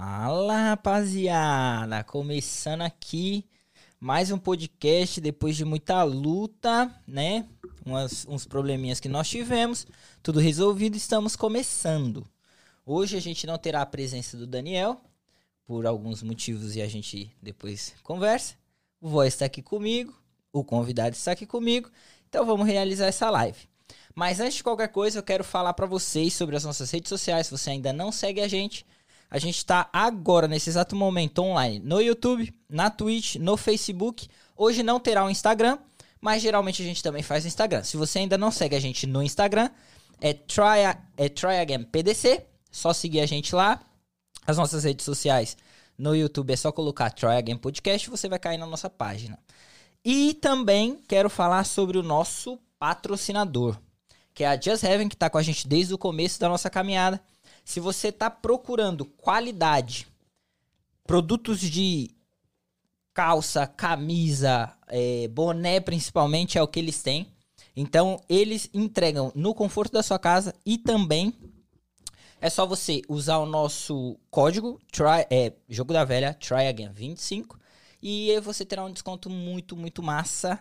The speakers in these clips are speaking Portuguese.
Fala, rapaziada! Começando aqui mais um podcast depois de muita luta, né? Umas, uns probleminhas que nós tivemos, tudo resolvido, estamos começando. Hoje a gente não terá a presença do Daniel, por alguns motivos e a gente depois conversa. O Voz está aqui comigo, o convidado está aqui comigo, então vamos realizar essa live. Mas antes de qualquer coisa, eu quero falar para vocês sobre as nossas redes sociais. Se você ainda não segue a gente, a gente está agora, nesse exato momento, online no YouTube, na Twitch, no Facebook. Hoje não terá um Instagram, mas geralmente a gente também faz Instagram. Se você ainda não segue a gente no Instagram, é Try, é try Again PDC. Só seguir a gente lá. As nossas redes sociais no YouTube é só colocar Try Again Podcast você vai cair na nossa página. E também quero falar sobre o nosso patrocinador, que é a Just Heaven, que está com a gente desde o começo da nossa caminhada. Se você está procurando qualidade, produtos de calça, camisa, é, boné principalmente é o que eles têm. Então eles entregam no conforto da sua casa e também é só você usar o nosso código try, é, jogo da velha try again 25 e você terá um desconto muito muito massa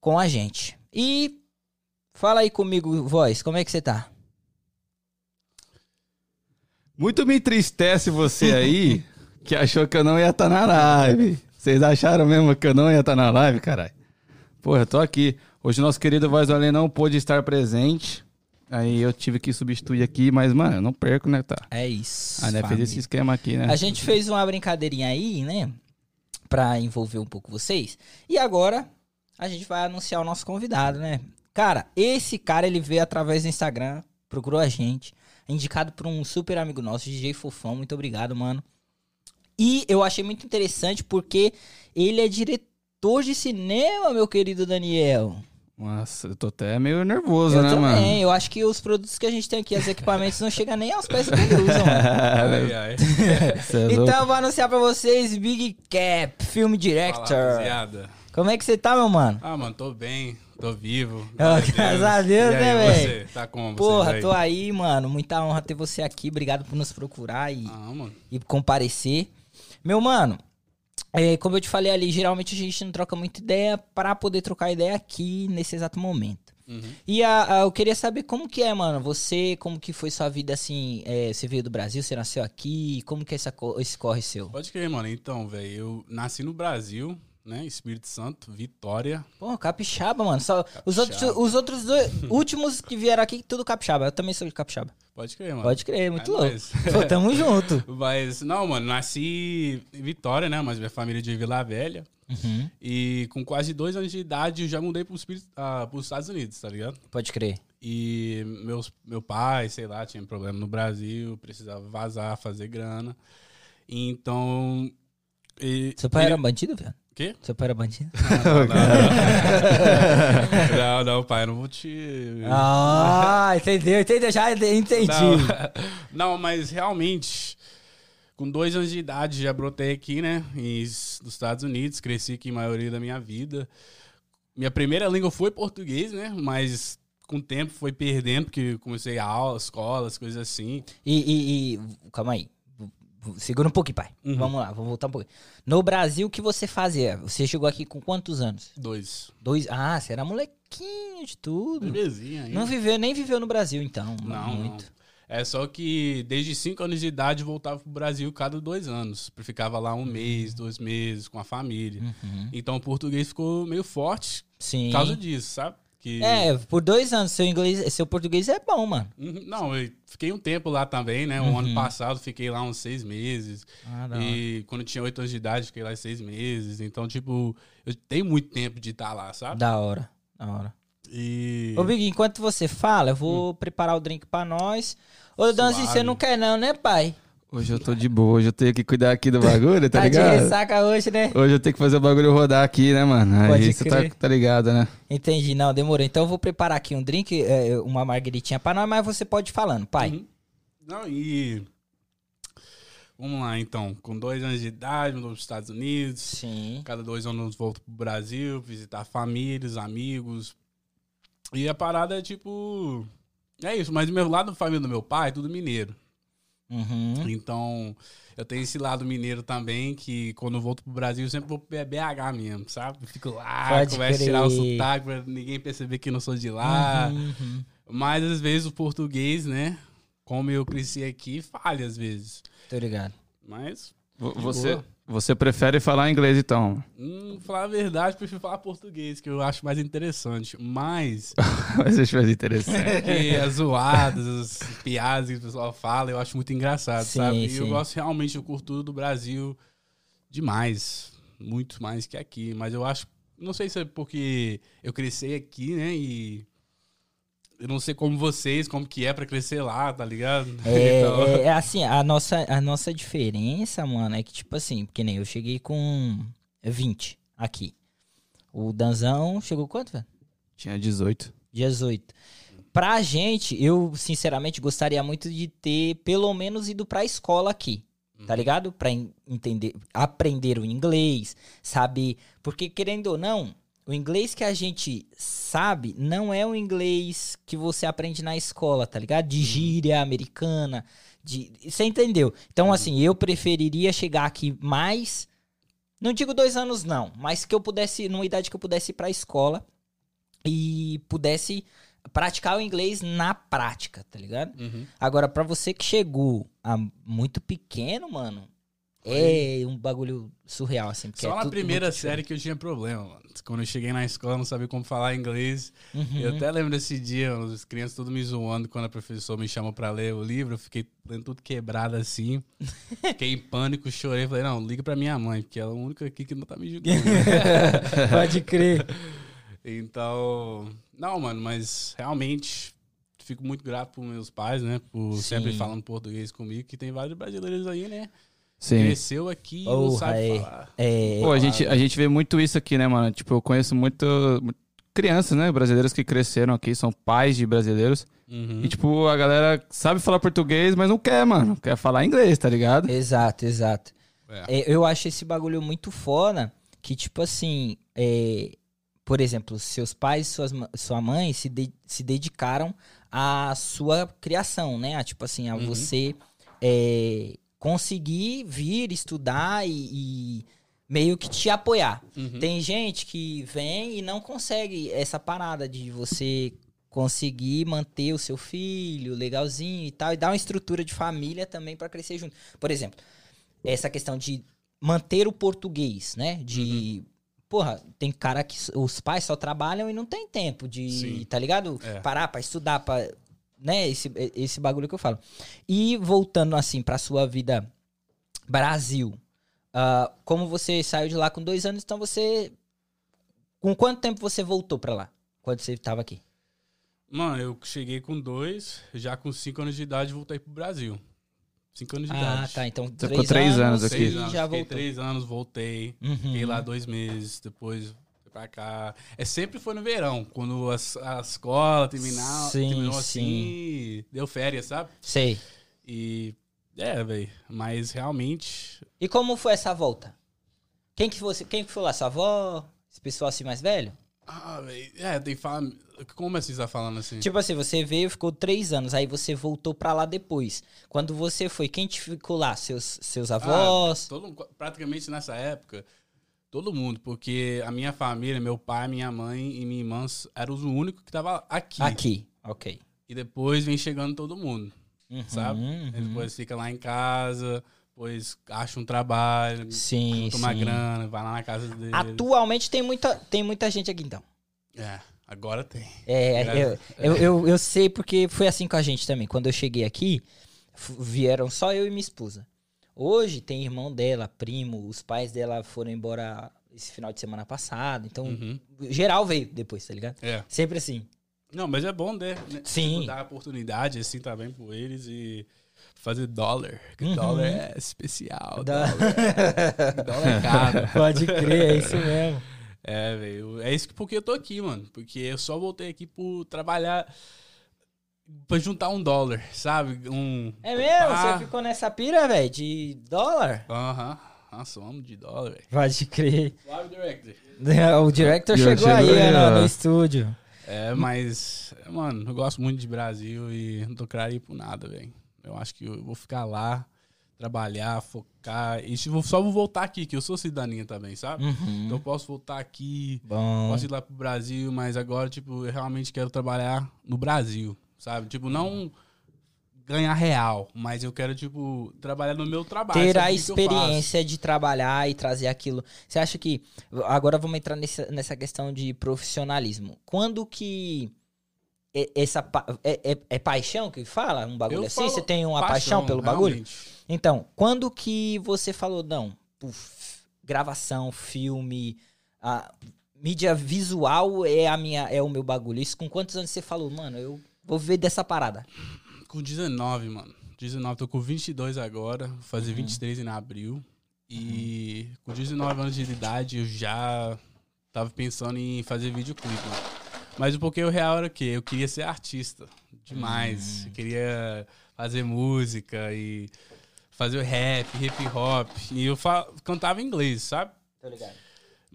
com a gente. E fala aí comigo, voz, como é que você tá? Muito me entristece você aí que achou que eu não ia estar tá na live. Vocês acharam mesmo que eu não ia estar tá na live, caralho? Porra, eu tô aqui. Hoje nosso querido Voz do Além não pôde estar presente. Aí eu tive que substituir aqui, mas, mano, eu não perco, né, tá? É isso. Ah, né, fez esse esquema aqui, né? A gente fez uma brincadeirinha aí, né? Pra envolver um pouco vocês. E agora a gente vai anunciar o nosso convidado, né? Cara, esse cara ele veio através do Instagram, procurou a gente indicado por um super amigo nosso, DJ Fofão. Muito obrigado, mano. E eu achei muito interessante porque ele é diretor de cinema, meu querido Daniel. Nossa, eu tô até meio nervoso, eu né, também. mano? Eu acho que os produtos que a gente tem aqui, os equipamentos, não chegam nem aos pés do que usam, mano. ai, ai. é então eu vou anunciar pra vocês Big Cap, Film Director. Fala, Como é que você tá, meu mano? Ah, mano, tô bem. Tô vivo. Graças a Deus, né, velho? Tá como? Porra, aí? tô aí, mano. Muita honra ter você aqui. Obrigado por nos procurar e, ah, e comparecer. Meu mano, é, como eu te falei ali, geralmente a gente não troca muita ideia para poder trocar ideia aqui nesse exato momento. Uhum. E a, a, eu queria saber como que é, mano. Você, como que foi sua vida assim? É, você veio do Brasil, você nasceu aqui? Como que é esse, esse corre seu? Pode crer, mano. Então, velho, eu nasci no Brasil, né? Espírito Santo, Vitória. Pô, capixaba, mano. Só, capixaba. Os outros, os outros dois últimos que vieram aqui, tudo capixaba. Eu também sou de capixaba. Pode crer, mano. Pode crer, muito é louco. Mas... Pô, tamo junto. Mas, não, mano, nasci em Vitória, né? Mas minha família é de Vila Velha. Uhum. E com quase dois anos de idade, eu já mudei para uh, pros Estados Unidos, tá ligado? Pode crer. E meus, meu pai, sei lá, tinha problema no Brasil, precisava vazar, fazer grana. Então. E, Seu pai ele... era bandido, velho? Quê? Seu pai era bandido? Não, não, não, pai, não vou te. Ah, entendeu, entendeu, já entendi. Não, não, mas realmente, com dois anos de idade, já brotei aqui, né, nos Estados Unidos, cresci aqui a maioria da minha vida. Minha primeira língua foi português, né, mas com o tempo foi perdendo, porque comecei a aula, escolas, coisas assim. E, e, e, calma aí, Segura um pouquinho, pai. Uhum. Vamos lá, vamos voltar um pouquinho. No Brasil, o que você fazia? Você chegou aqui com quantos anos? Dois. Dois? Ah, você era molequinho de tudo. Bebezinho ainda. Não viveu, nem viveu no Brasil, então. Não, muito. Não. É só que desde cinco anos de idade voltava pro Brasil cada dois anos. Ficava lá um uhum. mês, dois meses com a família. Uhum. Então o português ficou meio forte Sim. por causa disso, sabe? Que... É, por dois anos, seu inglês, seu português é bom, mano. Uhum. Não, eu fiquei um tempo lá também, né? O uhum. ano passado fiquei lá uns seis meses. Ah, e quando eu tinha oito anos de idade, fiquei lá seis meses. Então, tipo, eu tenho muito tempo de estar tá lá, sabe? Da hora, da hora. E... Ô, Big, enquanto você fala, eu vou hum. preparar o drink pra nós. Ô, Danzi, você não quer não, né, pai? Hoje eu tô de boa, hoje eu tenho que cuidar aqui do bagulho, tá, tá ligado? de ressaca hoje, né? Hoje eu tenho que fazer o bagulho rodar aqui, né, mano? Pode Aí você tá, tá, ligado, né? Entendi, não, demorou. Então eu vou preparar aqui um drink, é, uma margaritinha pra nós, mas você pode ir falando, pai. Uhum. Não, e... Vamos lá, então. Com dois anos de idade, mudou para os Estados Unidos. Sim. Cada dois anos volto pro Brasil, visitar famílias, amigos. E a parada é tipo... É isso, mas do meu lado família do meu pai, é tudo mineiro. Uhum. Então, eu tenho esse lado mineiro também, que quando eu volto pro Brasil, eu sempre vou pro BH mesmo, sabe? Fico lá, Pode começo a tirar o sotaque pra ninguém perceber que eu não sou de lá. Uhum, uhum. Mas às vezes o português, né? Como eu cresci aqui, falha às vezes. Tô ligado. Mas, Você, boa. Você prefere falar inglês, então? hum, falar a verdade, eu prefiro falar português, que eu acho mais interessante. Mas, Mas eu ver interessante. que as zoadas, as piadas que o pessoal fala, eu acho muito engraçado, Sim, sabe? E eu sim. gosto realmente do cultura do Brasil demais. Muito mais que aqui. Mas eu acho. Não sei se é porque eu cresci aqui, né? E. Eu não sei como vocês, como que é pra crescer lá, tá ligado? É, Então, é, é assim, a nossa, a nossa diferença, mano, é que, tipo assim, porque nem eu cheguei com 20 aqui. O Danzão chegou quanto, velho? Tinha 18. 18. Pra gente, eu sinceramente gostaria muito de ter pelo menos ido pra escola aqui. Tá ligado? Pra en- entender, aprender o inglês, saber. Porque, querendo ou não, o inglês que a gente sabe não é o inglês que você aprende na escola, tá ligado? De gíria americana. De, você entendeu? Então, assim, eu preferiria chegar aqui mais. Não digo dois anos, não, mas que eu pudesse, numa idade que eu pudesse ir pra escola e pudesse praticar o inglês na prática, tá ligado? Uhum. Agora, pra você que chegou muito pequeno, mano, é um bagulho surreal, assim. Só é na primeira série que eu tinha problema, mano. Quando eu cheguei na escola, eu não sabia como falar inglês. diferente. Eu Uhum. até lembro desse dia, os crianças tudo me zoando quando a professora me chamou pra ler o livro. Eu fiquei lendo tudo quebrado assim. Fiquei em pânico, chorei. Falei, não, liga pra minha mãe, porque ela é a única aqui que não tá me julgando. Pode crer. então, não, mano, mas realmente fico muito grato pros meus pais, né? Por Sim. sempre falando português comigo, que tem vários brasileiros aí, né? Sim. Cresceu aqui e não sabe é. falar. É, Pô, a gente, a gente vê muito isso aqui, né, mano? Tipo, eu conheço muito crianças, né, brasileiras que cresceram aqui, são pais de brasileiros. Uhum. E, tipo, a galera sabe falar português, mas não quer, mano. Quer falar inglês, tá ligado? Exato, exato. É. É, eu acho esse bagulho muito foda, que tipo assim, é, por exemplo, seus pais e suas, sua mãe se, de- se dedicaram à sua criação, né? A, tipo assim, a Uhum. você é, conseguir vir estudar e, e meio que te apoiar. Uhum. Tem gente que vem e não consegue essa parada de você conseguir manter o seu filho legalzinho e tal, e dar uma estrutura de família também pra crescer junto. Por exemplo, essa questão de manter o português, né? De. Porra, tem cara que os pais só trabalham e não tem tempo de, Sim. tá ligado? É. Parar pra estudar, pra, né? Esse, esse bagulho que eu falo. E voltando assim pra sua vida Brasil, ah, como você saiu de lá com dois anos, então você. Com quanto tempo você voltou pra lá? Quando você tava aqui? Mano, eu cheguei com dois, já com cinco anos de idade voltei pro Brasil. Cinco anos de Ah, idade. tá. Então, três ficou três anos anos aqui. Seis anos, já voltou. três anos, voltei. Uhum. Fiquei lá dois meses, depois pra cá. É sempre foi no verão, quando as- a, escola terminar, Sim, terminou sim. assim, deu férias, sabe? Sei. E é, velho, mas realmente E como foi essa volta? Quem que você, quem que foi lá? Sua avó? Esse pessoal assim mais velho? ah, velho, é, tem fala, como assim você tá falando assim? Tipo assim, você veio, ficou três anos, aí você voltou pra lá depois. Quando você foi, quem te ficou lá? Seus, seus avós? Ah, todo, praticamente nessa época, todo mundo, porque a minha família, meu pai, minha mãe e minha irmã eram os únicos que estavam aqui. Aqui. Ok. E depois vem chegando todo mundo, Uhum, sabe? uhum. Depois fica lá em casa, depois acha um trabalho, Sim, junta uma sim. grana, vai lá na casa dele. Atualmente tem muita, tem muita gente aqui então. É, agora tem. É, Graças- eu, eu, eu, eu sei porque foi assim com a gente também. Quando eu cheguei aqui, vieram só eu e minha esposa. Hoje tem irmão dela, primo, os pais dela foram embora esse final de semana passado. Então, Uhum. geral veio depois, tá ligado? É. Sempre assim. Não, mas é bom, né? Sim. Tipo, Dar oportunidade, assim, também por eles e fazer dólar. Porque Uhum. dólar é especial. Da- Dólar, dólar é caro. Pode crer, é isso mesmo. É, velho. É isso que porque eu tô aqui, mano. Porque eu só voltei aqui por trabalhar pra juntar um dólar, sabe? Um. É mesmo? Ah. Você ficou nessa pira, velho, de dólar? Aham. Nossa, eu amo de dólar, velho. Pode crer. Suave, director. O director chegou aí, aí, né, ó. no estúdio. É, mas, mano, eu gosto muito de Brasil e não tô querendo ir por nada, velho. Eu acho que eu vou ficar lá, trabalhar, focar. E só vou voltar aqui, que eu sou cidadania também, sabe? Uhum. Então eu posso voltar aqui, Bom. posso ir lá pro Brasil, mas agora, tipo, eu realmente quero trabalhar no Brasil, sabe? Tipo, não ganhar real, mas eu quero, tipo, trabalhar no meu trabalho. ter a experiência de trabalhar e trazer aquilo. Você acha que. Agora vamos entrar nessa, nessa questão de profissionalismo. Quando que. é- Essa, é, é- é paixão que fala? Um bagulho Eu assim? Você tem uma paixão, pelo bagulho? realmente. Então, quando que você falou, não, puf, gravação, filme, a mídia visual é a minha, é o meu bagulho. Isso com quantos anos você falou, mano, eu vou ver dessa parada? Com 19, mano. 19, tô com 22 agora, vou fazer 23 em abril. E com 19 anos de idade eu já tava pensando em fazer videoclipe, mano. Mas o porque o real era o quê? Eu queria ser artista. Demais. Eu queria fazer música e fazer o rap, hip hop. E eu fa- cantava em inglês, sabe? Tô ligado.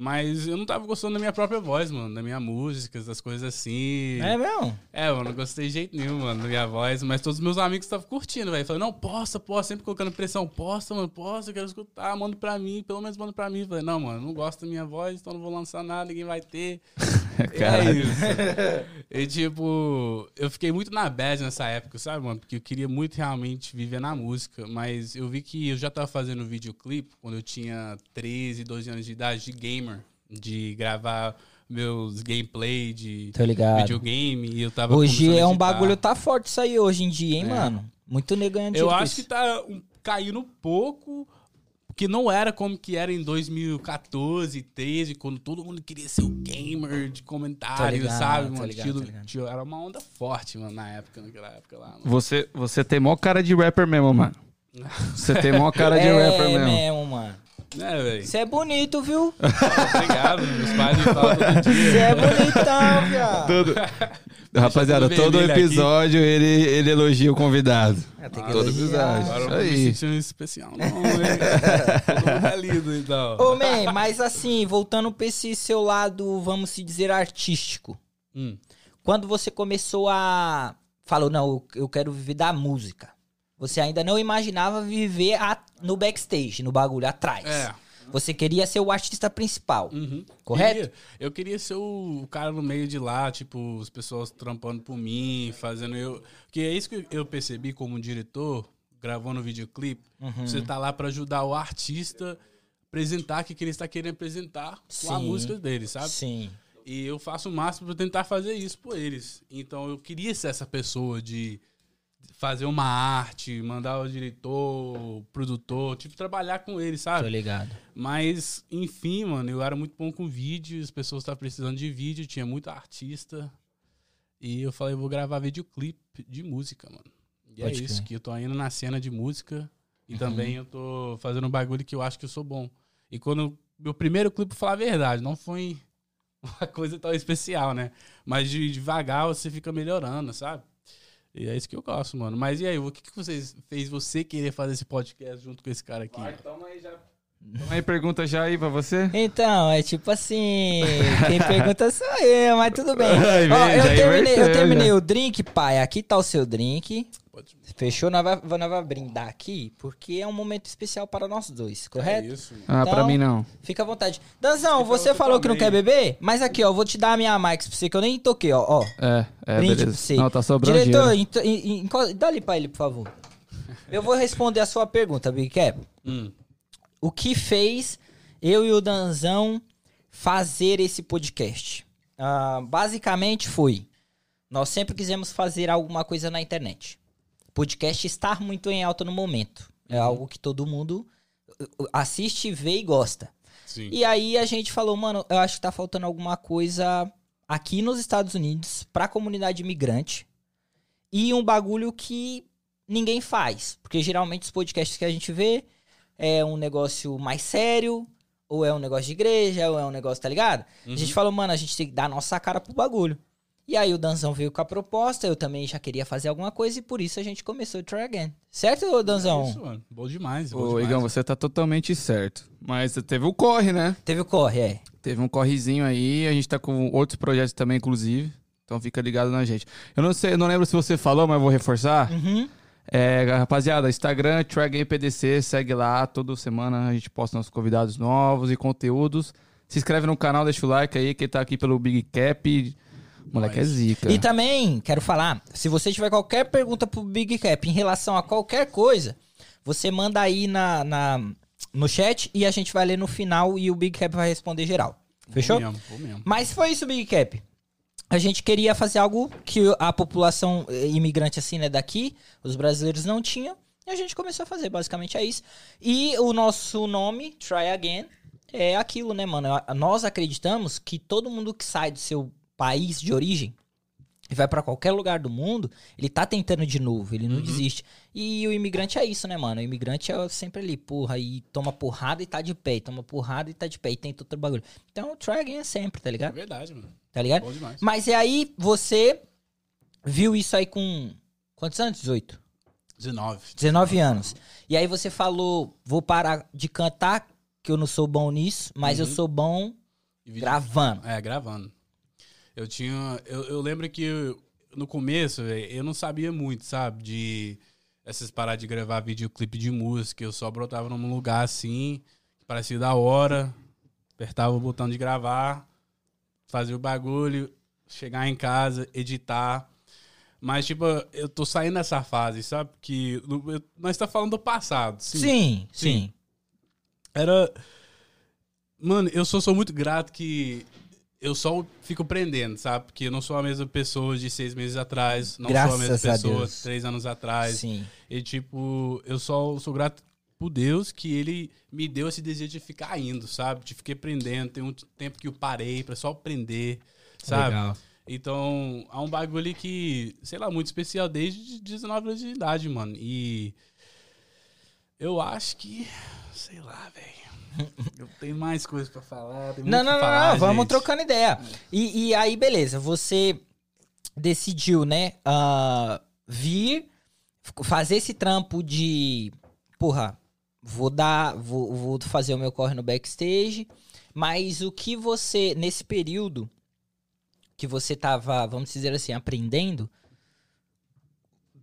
Mas eu não tava gostando da minha própria voz, mano, da minha música, das coisas assim. É mesmo? É, mano, não gostei de jeito nenhum, mano, da minha voz, mas todos os meus amigos estavam curtindo, velho. Falei, não, posta, posta, sempre colocando pressão, posta, mano, posta, eu quero escutar, manda pra mim, pelo menos manda pra mim. Falei, não, mano, não gosto da minha voz, então não vou lançar nada, ninguém vai ter. E é isso. E tipo, eu fiquei muito na bad nessa época, sabe, mano? Porque eu queria muito realmente viver na música, mas eu vi que eu já tava fazendo videoclipe quando eu tinha 13, 12 anos de idade, de gamer, de gravar meus gameplay de videogame e eu tava Hoje é um bagulho, tá forte isso aí hoje em dia, hein, É. mano? Muito negando Eu acho que tá um, caindo pouco, porque não era como que era em 2014, 13, quando todo mundo queria ser o gamer de comentário, Tô ligado, sabe, tô mano? ligado, Tio- tô ligado. tio, era uma onda forte, mano, na época, naquela época lá, mano. Você, você tem mó cara de rapper mesmo, mano. Você tem mó cara de é rapper mesmo. mesmo, mano. Né, velho? Você é bonito, viu? Obrigado, meus pais me falam todo Você é bonitão, viado. Todo... Rapaziada, todo aqui. episódio ele, ele elogia o convidado. É, tem Ah, todo episódio. Agora eu Isso não vou me aí. sentir um especial, não, hein? Todo mundo é lindo, então. Ô, man, mas assim, voltando pra esse seu lado, vamos se dizer, artístico. Hum. Quando você começou a. Falou, não, eu quero viver da música. Você ainda não imaginava viver a- no backstage, no bagulho, atrás. É. Você queria ser o artista principal. Uhum. Correto? Queria. Eu queria ser o, cara no meio de lá, tipo, as pessoas trampando por mim, fazendo eu. Porque é isso que eu percebi como diretor, gravando o videoclipe. Uhum. Você tá lá pra ajudar o artista a apresentar o que que ele está querendo apresentar com a Sim. música dele, sabe? Sim. E eu faço o máximo pra tentar fazer isso por eles. Então eu queria ser essa pessoa de fazer uma arte, mandar o diretor, o produtor, tipo, trabalhar com eles, sabe? Tô ligado. Mas, enfim, mano, eu era muito bom com vídeo, as pessoas estavam precisando de vídeo, tinha muito artista. E eu falei, vou gravar videoclipe de música, mano. E Pode é isso, crer. Uhum. que eu tô indo na cena de música e também eu tô fazendo um bagulho que eu acho que eu sou bom. E quando meu primeiro clipe, falar a verdade, não foi uma coisa tão especial, né? Mas de devagar você fica melhorando, sabe? E é isso que eu gosto, mano. Mas e aí, o que, que vocês fez você querer fazer esse podcast junto com esse cara aqui? toma aí já. Toma aí, pergunta já aí pra você. Então, é tipo assim, quem pergunta sou eu, mas tudo bem. Ai, Ó, eu, terminei, eu terminei já. o drink, pai. Aqui tá o seu drink. Pode... Fechou? Nós vamos nós brindar aqui, porque é um momento especial para nós dois, correto? É isso. Ah, pra Então- mim não. Fica à vontade. Danzão, você você falou que não quer beber? Mas aqui, ó, vou te dar a minha Max pra você, que eu nem toquei, ó. ó. É, é, Brinde beleza. pra você. Não, tá sobrando Diretor, dinheiro. ent- en- enco- dá ali pra ele, por favor. Eu vou responder a sua pergunta, Big Cap. Hum. O que fez eu e o Danzão fazer esse podcast? Ah, basicamente foi: nós sempre quisemos fazer alguma coisa na internet. Podcast está muito em alta no momento. É algo que todo mundo uh, uh, assiste, vê e gosta. Sim. E aí a gente falou, mano, eu acho que tá faltando alguma coisa aqui nos Estados Unidos pra comunidade imigrante e um bagulho que ninguém faz. Porque geralmente os podcasts que a gente vê é um negócio mais sério, ou é um negócio de igreja, ou é um negócio, tá ligado? A gente falou, mano, a gente tem que dar a nossa cara pro bagulho. E aí o Danzão veio com a proposta, eu também já queria fazer alguma coisa e por isso a gente começou o Try Again. Certo, Danzão? É isso, mano. Bom demais. Bom Ô, demais. Igão, você tá totalmente certo. Mas teve o corre, né? Teve o corre, é. Teve um correzinho aí, a gente tá com outros projetos também, inclusive. Então fica ligado na gente. Eu não sei, eu não lembro se você falou, mas eu vou reforçar. Uhum. É, rapaziada, Instagram, TryGamePDC, segue lá. Toda semana a gente posta nossos convidados novos e conteúdos. Se inscreve no canal, deixa o like aí. Quem tá aqui pelo Big Cap, moleque é Nice. zica. E também, quero falar, se você tiver qualquer pergunta pro Big Cap em relação a qualquer coisa, você manda aí na, na- no chat e a gente vai ler no final e o Big Cap vai responder geral. Fechou? Vou mesmo, vou mesmo. Mas foi isso, Big Cap. A gente queria fazer algo que a população eh, imigrante assim, né, daqui, os brasileiros não tinham, e a gente começou a fazer, basicamente é isso. E o nosso nome, Try Again, é aquilo, né, mano? Nós acreditamos que todo mundo que sai do seu país de origem e vai pra qualquer lugar do mundo, ele tá tentando de novo, ele não desiste. E o imigrante é isso, né, mano? O imigrante é sempre ali, porra, e toma porrada e tá de pé, e toma porrada e tá de pé, e tenta outro bagulho. Então o try again é sempre, tá É ligado? verdade, mano. Tá ligado? Bom demais. Mas e aí, você viu isso aí com. Quantos anos? 18? 19. 19 anos. E aí você falou, vou parar de cantar, que eu não sou bom nisso, mas eu Uhum. sou bom gravando. É, gravando. Eu tinha. Eu, eu lembro que eu- no começo, velho, eu não sabia muito, sabe? De essas paradas de gravar videoclipe de música. Eu só brotava num lugar assim, parecia da hora, apertava o botão de gravar, fazia o bagulho, chegar em casa, editar. Mas, tipo, eu tô saindo dessa fase, sabe? Que eu- nós tá falando do passado. Sim, sim. Sim. Era. Mano, eu só sou muito grato que eu só fico aprendendo, sabe? Porque eu não sou a mesma pessoa de seis meses atrás, não sou a mesma Graças a pessoa Deus. três anos atrás. Sim. E, tipo, eu só sou grato por Deus que ele me deu esse desejo de ficar indo, sabe? De ficar aprendendo. Tem um tempo que eu parei pra só aprender, sabe? Legal. Então, há um bagulho que, sei lá, muito especial desde 19 anos de idade, mano. E eu acho que, sei lá, velho. Eu tenho mais coisas pra falar. Não, não, pra não, falar, não, vamos trocando ideia. E, e aí, beleza, você decidiu, né, ah, vir fazer esse trampo de, porra, vou dar, vou, vou fazer o meu corre no backstage, mas o que você, nesse período que você tava, vamos dizer assim, aprendendo,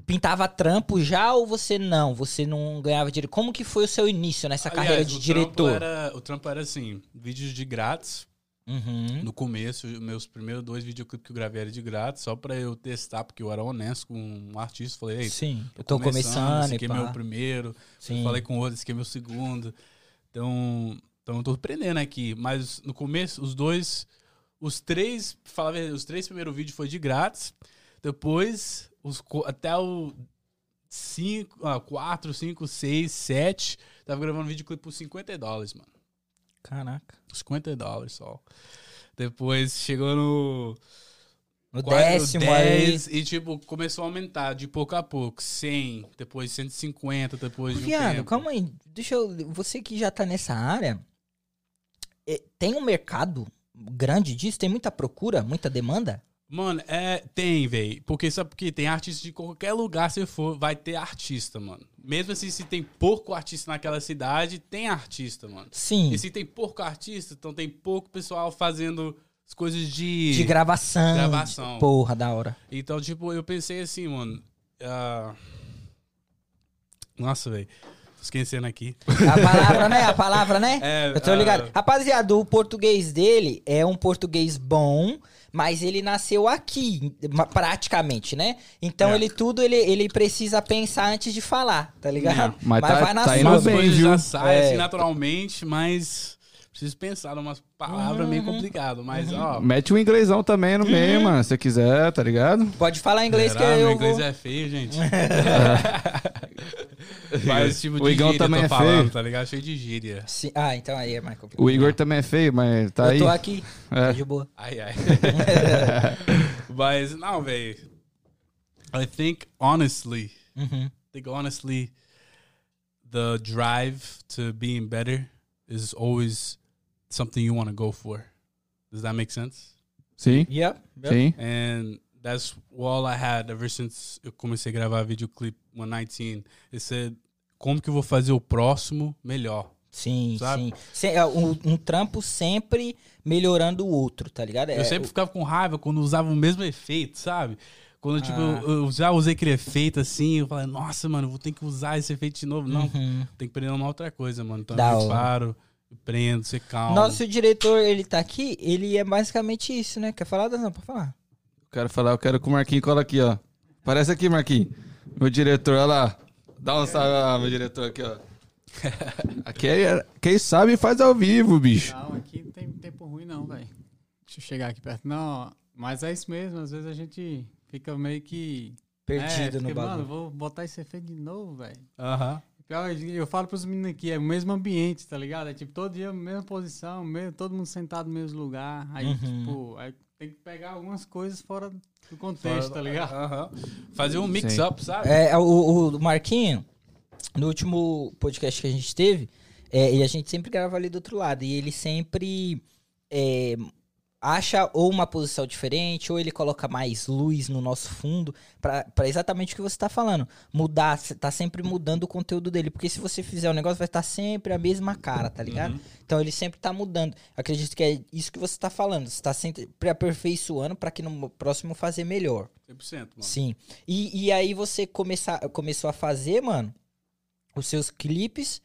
pintava trampo já ou você não? Você não ganhava dinheiro? Como que foi o seu início nessa Aliás, carreira de diretor? Trampo era, o trampo era assim, vídeos de grátis. Uhum. No começo, meus primeiros dois videoclipes que eu gravei eram de grátis, só pra eu testar, porque eu era honesto com um artista. Falei, ei, Sim, eu tô começando, esse e aqui é meu primeiro. Sim. Eu falei com outro, esse aqui é meu segundo. Então, então eu tô aprendendo aqui. Mas no começo, os dois, os três, pra falar a verdade, os três primeiros vídeos foi de grátis. Depois, os, até o 5, 4, 5, 6, 7, tava gravando videoclipe por 50 dólares, mano. Caraca. 50 dólares só. Depois chegou no No quase décimo aí. 10 e tipo começou a aumentar de pouco a pouco, 100, depois 150, depois de um Viado, tempo. calma aí. Deixa eu. Você que já tá nessa área. é, Tem um mercado grande disso? Tem muita procura, muita demanda? Mano, é, tem, velho. Porque sabe por quê? Tem artista de qualquer lugar se for, vai ter artista, mano. Mesmo assim, se tem pouco artista naquela cidade, tem artista, mano. Sim. E se tem pouco artista, então tem pouco pessoal fazendo as coisas de. De gravação. Gravação. de- Porra, da hora. Então, tipo, eu pensei assim, mano. ah, Nossa, velho. Tô esquecendo aqui. A palavra, né? A palavra, né? É, Eu tô ligado. Rapaziada, o português dele é um português bom, mas ele nasceu aqui, praticamente, né? Então É. ele tudo ele, ele precisa pensar antes de falar, tá ligado? Mas tá- vai na tá sua. indo Umas bem, viu? já saem É. assim naturalmente, mas preciso pensar umas palavras Uhum. meio complicado. Mas, ó. Mete um inglêsão também no meio, mano, se você quiser, tá ligado? Pode falar inglês será? que Meu eu inglês vou... é feio, gente. Mas, tipo, de O gíria, também tô é falando, feio. tá ligado? Cheio de gíria. Sim. Ah, então aí é mais complicado. O Igor também é feio, mas tá eu aí. tô aqui, É. tô de boa. Ai, ai. Mas, não, velho. I think, honestly, Uhum. I think honestly, the drive to being better is always something you want to go for. Does that make sense? Sim, Yep. yep. sim. And that's all I had ever since eu comecei a gravar videoclipe 119. It said, como que eu vou fazer o próximo melhor? Sim, Sabe? sim. É, um, um trampo sempre melhorando o outro, tá ligado? Eu É, sempre o- ficava com raiva quando usava o mesmo efeito, sabe? Quando, tipo, Ah. eu eu já usei aquele efeito assim, eu falei, nossa, mano, vou ter que usar esse efeito de novo. Não, Uhum. tem que prender uma outra coisa, mano. Então Da eu hora. paro, eu prendo, você calma. Nosso diretor, ele tá aqui, ele é basicamente isso, né? Quer falar, Danão? Pode falar. Quero falar, eu quero que o Marquinhos cola aqui, ó. Aparece aqui, Marquinhos. Meu diretor, olha lá. Dá um salve lá, meu diretor aqui, ó. Aqui é, quem sabe faz ao vivo, bicho. Não, aqui não tem tempo ruim não, velho. Deixa eu chegar aqui perto. Não, mas é isso mesmo. Às vezes a gente fica meio que... Perdido é, no fica, bagulho. Mano, vou botar esse efeito de novo, velho. Aham. Eu falo pros meninos aqui, é o mesmo ambiente, tá ligado? É tipo, todo dia, mesma posição, mesmo, todo mundo sentado no mesmo lugar. Aí, Uhum. tipo, aí tem que pegar algumas coisas fora do contexto, tá ligado? Aham. Fazer um mix-up, sabe? É, o, o Marquinho, no último podcast que a gente teve, é, e a gente sempre grava ali do outro lado, e ele sempre é, acha ou uma posição diferente, ou ele coloca mais luz no nosso fundo, pra exatamente o que você tá falando. Mudar, tá sempre mudando o conteúdo dele, porque se você fizer o negócio, vai estar sempre a mesma cara, tá ligado? Uhum. Então ele sempre tá mudando. Acredito que é isso que você tá falando. Você tá sempre aperfeiçoando pra que no próximo fazer melhor. 100%, mano. Sim. E, e aí você começar, começou a fazer, mano, os seus clipes,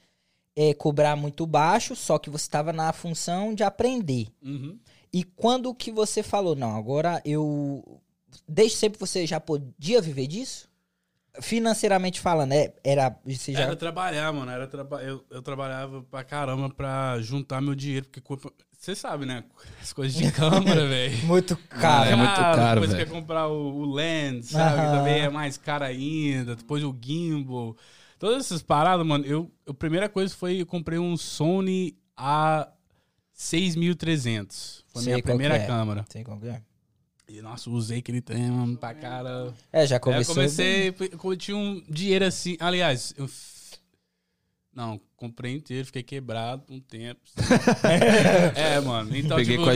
é, cobrar muito baixo, só que você tava na função de aprender. Uhum. E quando que você falou, não, agora eu... Desde sempre você já podia viver disso? Financeiramente falando, é, era... Você já... Era trabalhar, mano. Era traba... eu, eu trabalhava pra caramba pra juntar meu dinheiro, porque você sabe, né? As coisas de câmera, velho. Muito caro. É muito caro, Depois velho. quer comprar o, o lens, sabe? Que também é mais caro ainda. Depois o gimbal. Todas essas paradas, mano. Eu, a primeira coisa foi eu comprei um Sony A6300. Foi a Sei minha primeira é. câmera. Sei qual que é. E, nossa, usei aquele trem, mano, pra cara. É, já Aí eu começou... comecei, eu tinha um dinheiro assim. Aliás, eu. f- Não, comprei inteiro, fiquei quebrado por um tempo. é, mano. Então, Peguei tipo, com a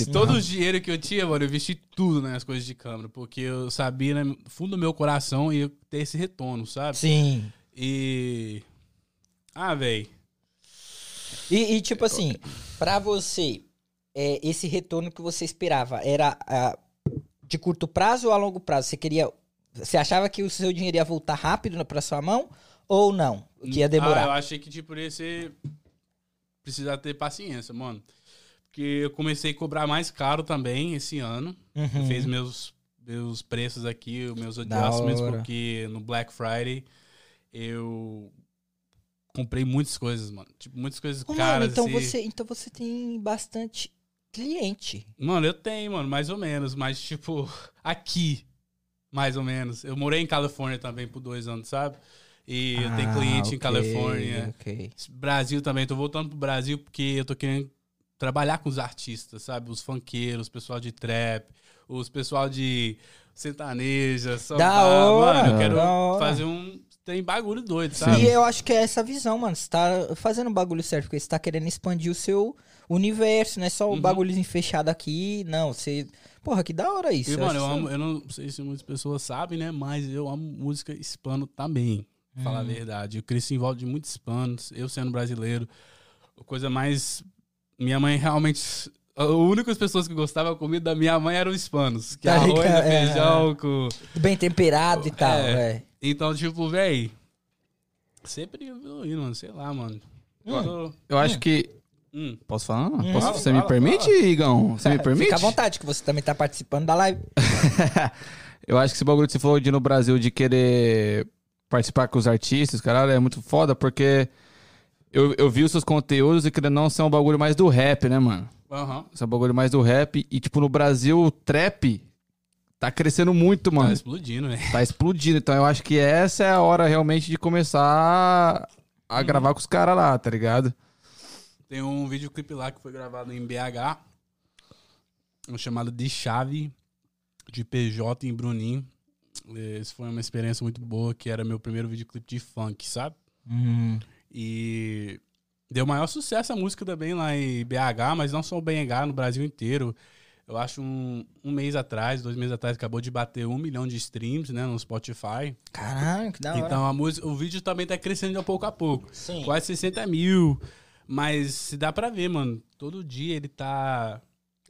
e todo o dinheiro que eu tinha, mano, eu investi tudo nas coisas de câmera. Porque eu sabia, né, no fundo do meu coração, ia ter esse retorno, sabe? Sim. E. Ah, velho. E, e, tipo assim, pra você, é, esse retorno que você esperava era ah, de curto prazo ou a longo prazo? Você queria. Você achava que o seu dinheiro ia voltar rápido pra sua mão ou não? Que ia Ah, eu demorar? achei que, tipo, ia ser. Precisar ter paciência, mano. Porque eu comecei a cobrar mais caro também esse ano. Uhum. Eu fiz meus, meus preços aqui, meus adjustments, porque no Black Friday eu comprei muitas coisas, mano. Tipo, muitas coisas Ô, caras. mano, então assim. você, então você tem bastante cliente. Mano, eu tenho, mano, mais ou menos. Mas, tipo, aqui, mais ou menos. Eu morei em Califórnia também por dois anos, sabe? E eu tenho Ah, cliente ok, em Califórnia. ok. Brasil também, tô voltando pro Brasil porque eu tô querendo trabalhar com os artistas, sabe? Os funkeiros, o pessoal de trap, os pessoal de sertaneja, samba. Da hora, Mano, eu quero fazer um. Tem bagulho doido, E sabe? eu acho que é essa visão, mano. Você tá fazendo o bagulho certo, porque você tá querendo expandir o seu universo, não é só o Uhum. bagulhozinho fechado aqui. Não, você. Porra, que da hora isso. E, mano, eu amo, eu não sei se muitas pessoas sabem, né? Mas eu amo música hispano também. pra Falar a Hum. verdade. Eu cresci em volta de muitos hispanos, eu sendo brasileiro. Coisa mais. Minha mãe realmente. As únicas pessoas que gostavam da comida da minha mãe eram os hispanos. Que Tá arroz, é. feijão, com. Bem temperado e tal, É. velho. Então, tipo, véi. Sempre evoluindo, mano. Sei lá, mano. Eu tô- Eu acho que. Hum. Posso falar? Hum. Posso- você me permite, Igão? Você me permite? Fica à vontade, que você também tá participando da live. Eu acho que esse bagulho que você falou de ir no Brasil de querer participar com os artistas, caralho, é muito foda, porque eu, eu vi os seus conteúdos e querendo não ser um bagulho mais do rap, né, mano? Aham. Esse é um bagulho mais do rap. E, tipo, no Brasil, o trap tá crescendo muito, Tá mano. explodindo, velho. Tá explodindo. Então eu acho que essa é a hora realmente de começar a Uhum. gravar com os caras lá, tá ligado? Tem um videoclipe lá que foi gravado em BH. Um chamado De Chave, de PJ em Bruninho. Esse foi uma experiência muito boa, que era meu primeiro videoclipe de funk, sabe? Hum. E deu maior sucesso a música também lá em BH, mas não só o BH, no Brasil inteiro. Eu acho um, um mês atrás, dois meses atrás, acabou de bater um milhão de streams, né, no Spotify. Caralho, que da hora. Então a música, o vídeo também tá crescendo de pouco a pouco. Sim. Quase 60 mil. Mas se dá pra ver, mano. Todo dia ele tá.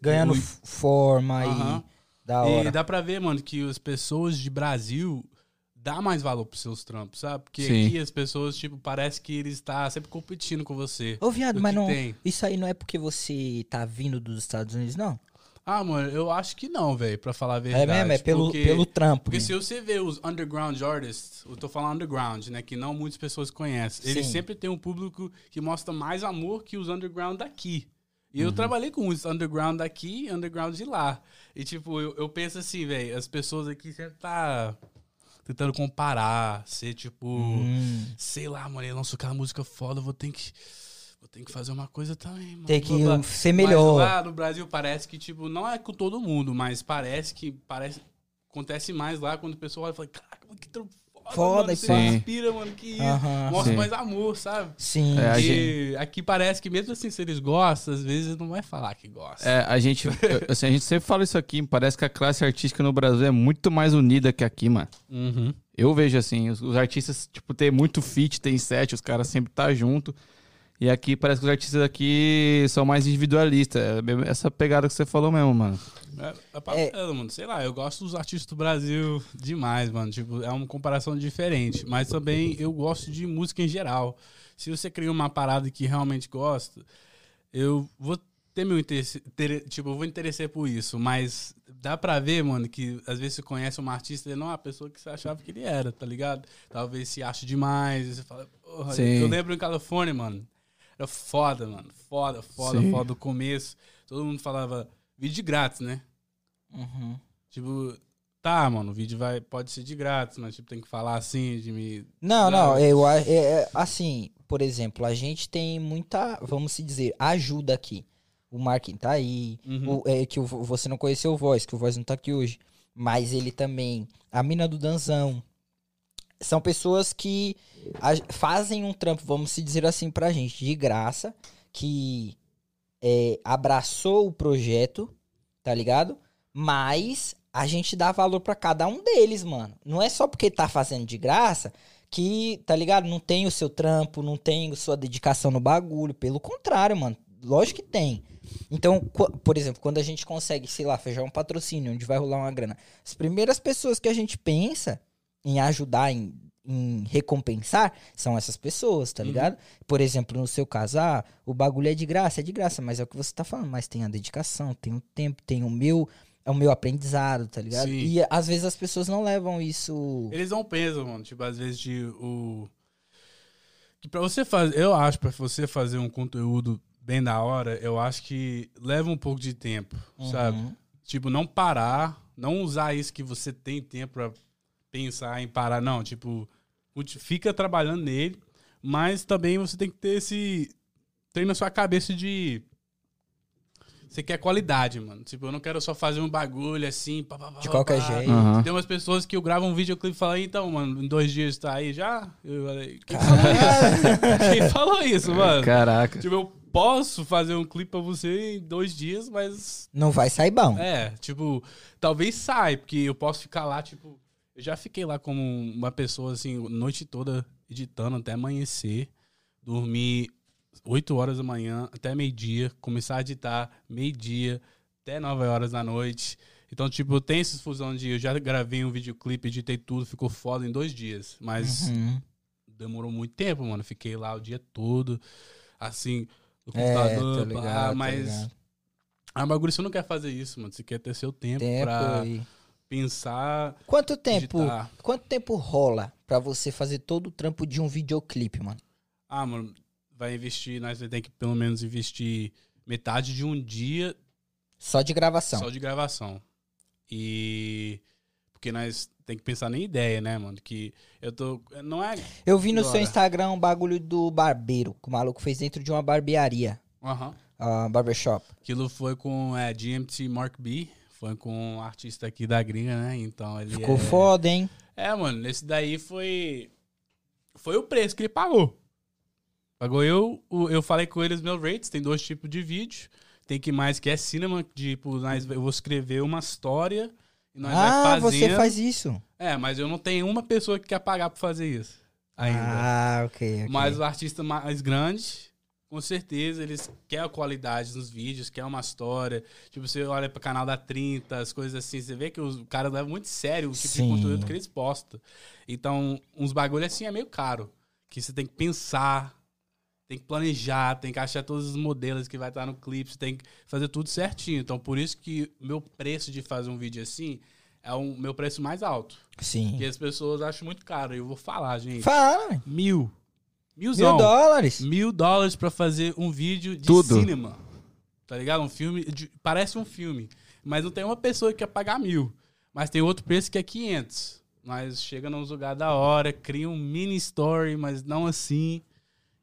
Ganhando Ui. f- forma Aham. Da hora. E dá pra ver, mano, que as pessoas de Brasil dá mais valor pros seus trampos, sabe? Porque Sim. aqui as pessoas, tipo, parece que eles estão sempre competindo com você. Ô, viado, do mas não. tem. Isso aí não é porque você tá vindo dos Estados Unidos, não? Ah, mano, eu acho que não, velho, pra falar a verdade. é mesmo? É pelo, porque, pelo trampo. Porque né? se você vê os underground artists, eu tô falando underground, né, que não muitas pessoas conhecem, eles Sim. sempre têm um público que mostra mais amor que os underground daqui. E eu Uhum. trabalhei com os underground daqui e underground de lá. E, tipo, eu, eu penso assim, velho, as pessoas aqui sempre tá tentando comparar, ser, tipo... Hum, Sei lá, mano, ele lançou aquela música foda, eu vou ter que. Vou ter que fazer uma coisa também, mano. tem que Blá, blá. ser melhor. Mas lá no Brasil parece que, tipo, não é com todo mundo, mas parece que parece. Acontece mais lá quando o pessoal olha e fala, caraca, mano, que trampo foda, Foda, mano, você sim. me inspira, mano, que isso. Aham. Mostra Sim. mais amor, sabe? Sim. É, a e aqui parece que mesmo assim, se eles gostam, às vezes não vai falar que gosta. É, a gente, eu- assim, a gente sempre fala isso aqui, parece que a classe artística no Brasil é muito mais unida que aqui, mano. Uhum. Eu vejo assim, os, os artistas, tipo, tem muito feat, tem set, os caras sempre tá junto. E aqui parece que os artistas aqui são mais individualistas. É essa pegada que você falou mesmo, mano. É, é bacana, mano. Sei lá, eu gosto dos artistas do Brasil demais, mano. Tipo, é uma comparação diferente. Mas também eu gosto de música em geral. Se você cria uma parada que realmente gosta, eu vou ter meu interesse. ter- tipo, eu vou interessar por isso. Mas dá pra ver, mano, que às vezes você conhece um artista, ele não é a pessoa que você achava que ele era, tá ligado? Talvez se ache demais. E você fala, porra, Sim. eu lembro em Califórnia, mano. Era foda, mano. Foda, foda, Sim. foda. Do começo, todo mundo falava vídeo grátis, né? Uhum. Tipo, tá, mano, o vídeo vai, pode ser de grátis, mas tipo, tem que falar assim, de me. Não, não, eu é, é, assim, por exemplo, a gente tem muita, vamos se dizer, ajuda aqui. O Marquinhos tá aí, Uhum. o- é, que o- você não conheceu o Voz, que o Voz não tá aqui hoje, mas ele também, a mina do Danzão, são pessoas que fazem um trampo, vamos se dizer assim pra gente, de graça, que é, abraçou o projeto, tá ligado? Mas a gente dá valor pra cada um deles, mano. Não é só porque tá fazendo de graça que, tá ligado? Não tem o seu trampo, não tem sua dedicação no bagulho. Pelo contrário, mano. Lógico que tem. Então, por exemplo, quando a gente consegue, sei lá, fechar um patrocínio onde vai rolar uma grana, as primeiras pessoas que a gente pensa em ajudar, em, em recompensar, são essas pessoas, tá Uhum. ligado? Por exemplo, no seu caso, ah, o bagulho é de graça, é de graça, mas é o que você tá falando, mas tem a dedicação, tem o tempo, tem o meu, é o meu aprendizado, tá ligado? Sim. E às vezes as pessoas não levam isso. Eles não pensam, mano. Tipo, às vezes de o. Que pra você fazer. Eu acho, pra você fazer um conteúdo bem da hora, eu acho que leva um pouco de tempo, sabe? Uhum. Tipo, não parar, não usar isso que você tem tempo pra pensar em parar, não. Tipo, fica trabalhando nele, mas também você tem que ter esse. Tem na sua cabeça de. Você quer qualidade, mano. Tipo, eu não quero só fazer um bagulho assim, pá, pá, pá, De qualquer jeito. Aham. Tem umas pessoas que eu gravo um videoclipe e falo, então, mano, em dois dias tá aí já? Eu falei, quem falou isso? Quem falou isso, mano? Caraca. Tipo, eu posso fazer um clipe pra você em dois dias, mas Não vai sair bom. é, tipo, talvez sai, porque eu posso ficar lá, tipo. Eu já fiquei lá como uma pessoa, assim, noite toda editando até amanhecer, dormir 8 horas da manhã até meio-dia, começar a editar meio-dia até 9 horas da noite. Então, tipo, tem essa fusão de eu já gravei um videoclipe, editei tudo, ficou foda em dois dias. Mas Uhum. demorou muito tempo, mano. Fiquei lá o dia todo, assim, no É, computador, tô pá, ligado, tô mas. ligado. A bagulho, você não quer fazer isso, mano. Você quer ter seu tempo, Tempo pra e... pensar, Quanto tempo, digitar. quanto tempo rola pra você fazer todo o trampo de um videoclipe, mano? Ah, mano, vai investir, nós ter que pelo menos investir metade de um dia Só de gravação. só de gravação. E. Porque nós tem que pensar na ideia, né, mano? Que eu tô. Não é. Eu vi no seu Bora. Instagram um bagulho do barbeiro, que o maluco fez dentro de uma barbearia, Aham. a barbershop. Aquilo foi com é, GMT Mark B. Foi com um artista aqui da gringa, né? Então ele. Ficou é... foda, hein? É, mano, esse daí foi. Foi o preço que ele pagou. Pagou eu, eu falei com eles meus rates, tem dois tipos de vídeo. Tem que mais que é cinema, tipo, nós, eu vou escrever uma história e nós Ah, você faz isso. É, mas eu não tenho uma pessoa que quer pagar pra fazer isso. Ainda. Ah, ok, ok. Mas o artista mais grande com certeza eles querem a qualidade nos vídeos, quer uma história. Tipo, você olha pro canal da 30, as coisas assim, você vê que os caras levam muito sério o tipo Sim. de conteúdo que eles postam. Então, uns bagulho assim é meio caro. Que você tem que pensar, tem que planejar, tem que achar todos os modelos que vai estar no clipe, você tem que fazer tudo certinho. Então, por isso que o meu preço de fazer um vídeo assim é o meu preço mais alto. Sim. Porque as pessoas acham muito caro. Eu vou falar, gente. Fala, velho. Mil. Mil Milzão. dólares. Mil dólares pra fazer um vídeo de Tudo. cinema. Tá ligado? Um filme. de- parece um filme. Mas não tem uma pessoa que quer pagar mil. Mas tem outro preço que é 500. Mas chega nos lugares da hora, cria um mini story, mas não assim.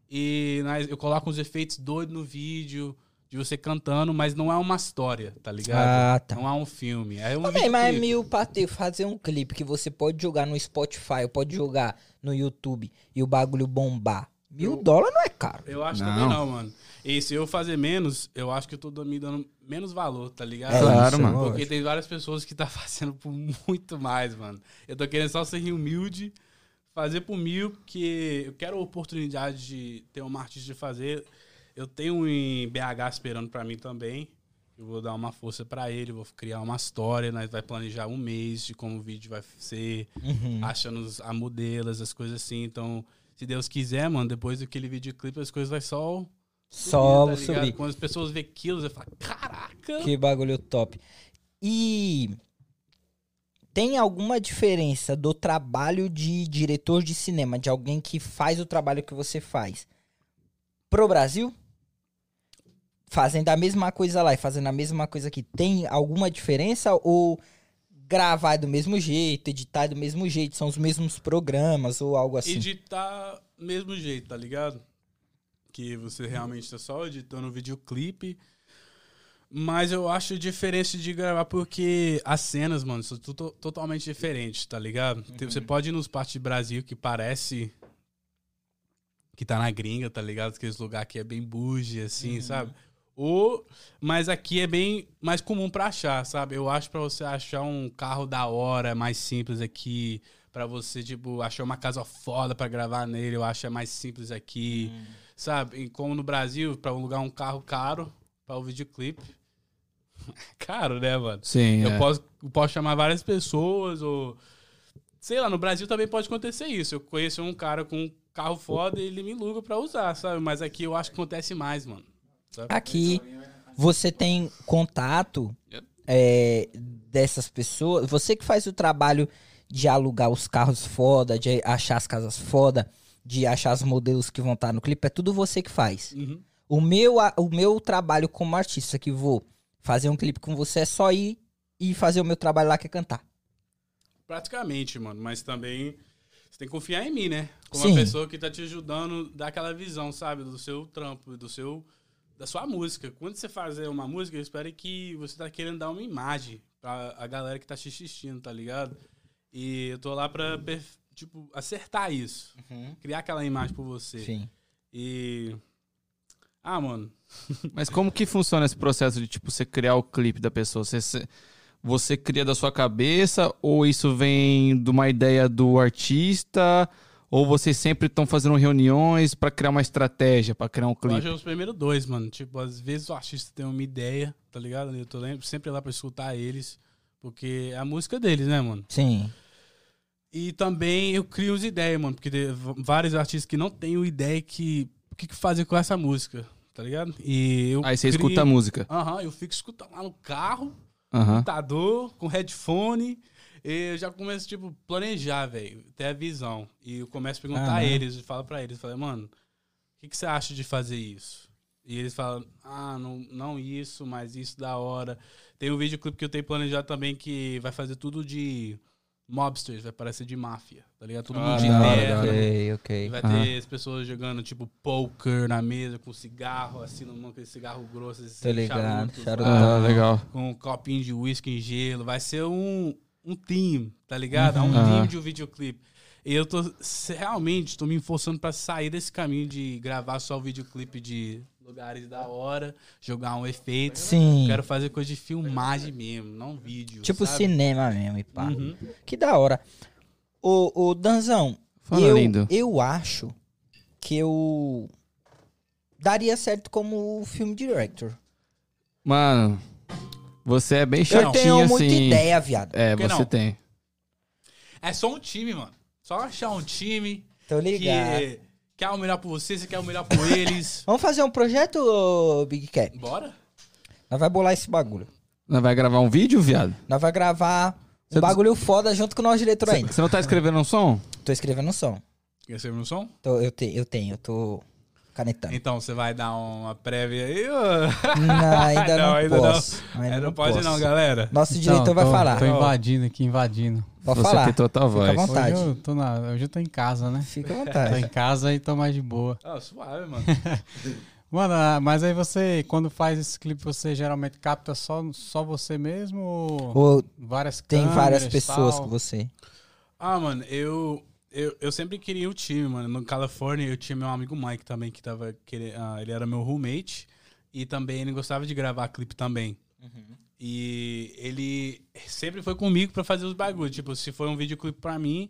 E nós, eu coloco uns efeitos doidos no vídeo, de você cantando, mas não é uma história, tá ligado? Ah, tá. Não é um filme. É um Ô, véi, mas é mil pra fazer um clipe que você pode jogar no Spotify, pode jogar no YouTube e o bagulho bombar. Mil Eu- dólares não é caro. Eu acho Não. também não, mano. E se eu fazer menos, eu acho que eu tô me dando menos valor, tá ligado? É Claro, isso, mano. lógico. Porque tem várias pessoas que tá fazendo por muito mais, mano. Eu tô querendo só ser humilde, fazer por mil, porque eu quero a oportunidade de ter uma artista de fazer. Eu tenho um em BH esperando pra mim também. Eu vou dar uma força pra ele, vou criar uma história, nós vai planejar um mês de como o vídeo vai ser, Uhum. achando a modelos, as coisas assim. Então, se Deus quiser, mano, depois daquele videoclipe as coisas vai só Só tá subir. Quando as pessoas vê quilos, eu falo, caraca! Que bagulho top. E tem alguma diferença do trabalho de diretor de cinema, de alguém que faz o trabalho que você faz, pro Brasil? Fazendo a mesma coisa lá e fazendo a mesma coisa aqui. Tem alguma diferença ou gravar é do mesmo jeito, editar é do mesmo jeito, são os mesmos programas ou algo assim? Editar mesmo jeito, tá ligado? Que você realmente tá só editando o videoclipe. Mas eu acho diferente de gravar porque as cenas, mano, são to- totalmente diferentes, tá ligado? Tem- Você pode ir nos partes de Brasil que parece que tá na gringa, tá ligado? Aqueles lugar que é bem bougie, assim, sabe? Ou, mas aqui é bem mais comum pra achar, sabe? Eu acho pra você achar um carro da hora, é mais simples aqui. Pra você, tipo, achar uma casa foda pra gravar nele, eu acho é mais simples aqui. Sabe? E como no Brasil, pra alugar um carro caro pra o videoclipe. caro, né, mano? Sim, Eu é. posso, eu posso chamar várias pessoas, ou. Sei lá, no Brasil também pode acontecer isso. Eu conheço um cara com um carro foda e ele me aluga pra usar, sabe? Mas aqui eu acho que acontece mais, mano. Aqui você tem contato é, dessas pessoas. Você que faz o trabalho de alugar os carros foda, de achar as casas foda, de achar os modelos que vão estar no clipe, é tudo você que faz. Uhum. O meu, a- o meu trabalho como artista que vou fazer um clipe com você é só ir e fazer o meu trabalho lá que é cantar. Praticamente, mano. Mas também você tem que confiar em mim, né? Como Sim. uma pessoa que tá te ajudando, dar aquela visão, sabe? Do seu trampo, do seu. Da sua música. Quando você fazer uma música, eu espero que você tá querendo dar uma imagem pra a galera que tá te assistindo, tá ligado? E eu tô lá pra, tipo, acertar isso. Criar aquela imagem por você. Sim. E. Ah, mano. Mas como que funciona esse processo de, tipo, você criar o clipe da pessoa? Você, você- você cria da sua cabeça ou isso vem de uma ideia do artista? Ou vocês sempre estão fazendo reuniões pra criar uma estratégia, pra criar um Eu clipe? acho os primeiros dois, mano. Tipo, às vezes o artista tem uma ideia, tá ligado? Eu tô sempre lá pra escutar eles. Porque é a música deles, né, mano? Sim. E também eu crio as ideias, mano. Porque tem vários artistas que não têm ideia que. O que, que fazer com essa música, tá ligado? E eu. Aí você crio- escuta a música. Aham, eu fico escutando lá no carro, Aham. computador, com headphone. E eu já começo, tipo, planejar, velho. Ter a visão. E eu começo a perguntar Ah, a eles, e falo pra eles, falo, mano, o que, que você acha de fazer isso? E eles falam, ah, não, não isso, mas isso da hora. Tem um videoclipe que eu tenho planejado também que vai fazer tudo de mobsters, vai parecer de máfia, tá ligado? Todo Ah, mundo de hora. Ok, ok. Vai Aham. ter as pessoas jogando, tipo, poker na mesa, com cigarro, assim, no mão, aquele cigarro grosso, assim, Tô ligado, charutos, charuto. vai Ah, legal. com um copinho de whisky em gelo. Vai ser um, um team, tá ligado? É um Uhum. team Aham. de um videoclipe. E eu tô realmente tô me forçando pra sair desse caminho de gravar só o videoclipe de lugares da hora, jogar um efeito. Sim. Quero fazer coisa de filmagem mesmo, não vídeo. Tipo sabe? cinema mesmo, e pá. Uhum. Que da hora. Ô, ô Danzão, Fala, eu, lindo. eu acho que eu daria certo como film director. Mano, você é bem Eu chatinho tenho assim. muita ideia, viado. É, Por que você não? tem. É só um time, mano. Só achar um time Tô ligado. que quer o melhor por você, você quer o melhor por eles. Vamos fazer um projeto, ô, Big Cap? Bora? Nós vai bolar esse bagulho. Nós vai gravar um vídeo, viado? Nós vai gravar um Cê- bagulho foda junto com o nosso diretor ainda. Você não tá escrevendo um som? Tô escrevendo um som. Quer ser meu som? Tô- eu, te, eu tenho, eu tô canetando. Então você vai dar uma prévia aí? ô? Não, ainda não, ainda posso. não. Ainda não, não pode posso. não, galera. Nosso diretor Não, vai tô- falar. Tô invadindo aqui, invadindo. Pode você falar. tem total Fica à voz. vontade. Hoje eu tô, na, hoje eu tô em casa, né? Fica à Tô vontade. em casa e tô mais de boa. Ah, suave, mano. Mano, ah, mas aí você, quando faz esse clipe, você geralmente capta só, só você mesmo ou Ou várias tem várias câmeras, pessoas tal? com você. Ah, mano, eu, eu, eu sempre queria o time, mano. No Califórnia eu tinha meu amigo Mike também, que tava querendo. ah, ele era meu roommate. E também ele gostava de gravar clipe também. E ele sempre foi comigo pra fazer os bagulhos. Tipo, se for um videoclipe pra mim,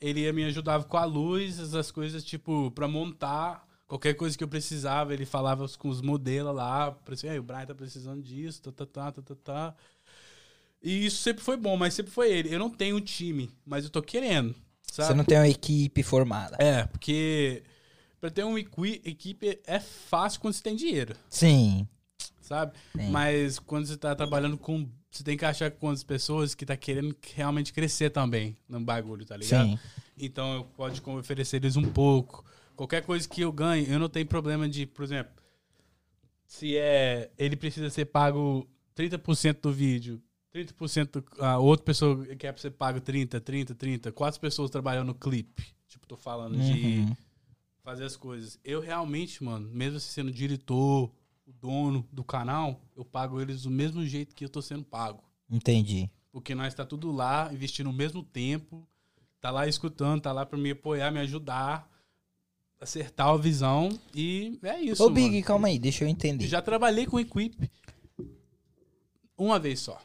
ele me ajudava com a luz, essas coisas, tipo, pra montar. Qualquer coisa que eu precisava, ele falava com os modelos lá. assim, "Ei, o Brian tá precisando disso, tá, tá, tá, tá, tá, tá. E isso sempre foi bom, mas sempre foi ele. Eu não tenho um time, mas eu tô querendo. Sabe? Você não tem uma equipe formada. É, porque pra ter uma equi- equipe é fácil quando você tem dinheiro, Sim. sabe? Sim. Mas quando você tá trabalhando com. Você tem que achar com as pessoas que tá querendo realmente crescer também no bagulho, tá ligado? Sim. Então eu pode oferecer eles um pouco. Qualquer coisa que eu ganhe, eu não tenho problema de, por exemplo, se é. Ele precisa ser pago 30% do vídeo. 30% a outra pessoa quer ser pago 30, 30, 30. Quatro pessoas trabalhando no clipe. Tipo, tô falando de Uhum. fazer as coisas. Eu realmente, mano, mesmo sendo diretor, o dono do canal, eu pago eles do mesmo jeito que eu tô sendo pago. Entendi. Porque nós tá tudo lá, investindo o mesmo tempo, tá lá escutando, tá lá pra me apoiar, me ajudar, acertar a visão e é isso. Ô, Big, mano. calma aí, deixa eu entender. Já trabalhei com equipe uma vez só.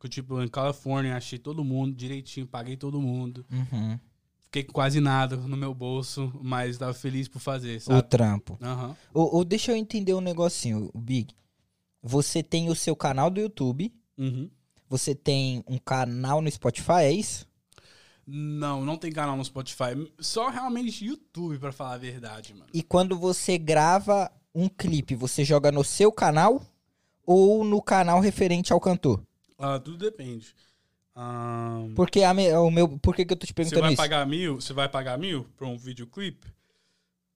Que, tipo, em Califórnia, achei todo mundo direitinho, paguei todo mundo. Uhum. Fiquei com quase nada no meu bolso, mas tava feliz por fazer, O sabe? trampo. Aham. Ô, ô, deixa eu entender um negocinho, o Big. Você tem o seu canal do YouTube, Uhum. você tem um canal no Spotify, é isso? Não, não tem canal no Spotify. Só realmente YouTube, pra falar a verdade, mano. E quando você grava um clipe, você joga no seu canal ou no canal referente ao cantor? Ah, tudo depende. Ahn, Porque a me- o meu, por que, que eu tô te Você perguntando vai isso? pagar mil? Você vai pagar mil pra um videoclipe?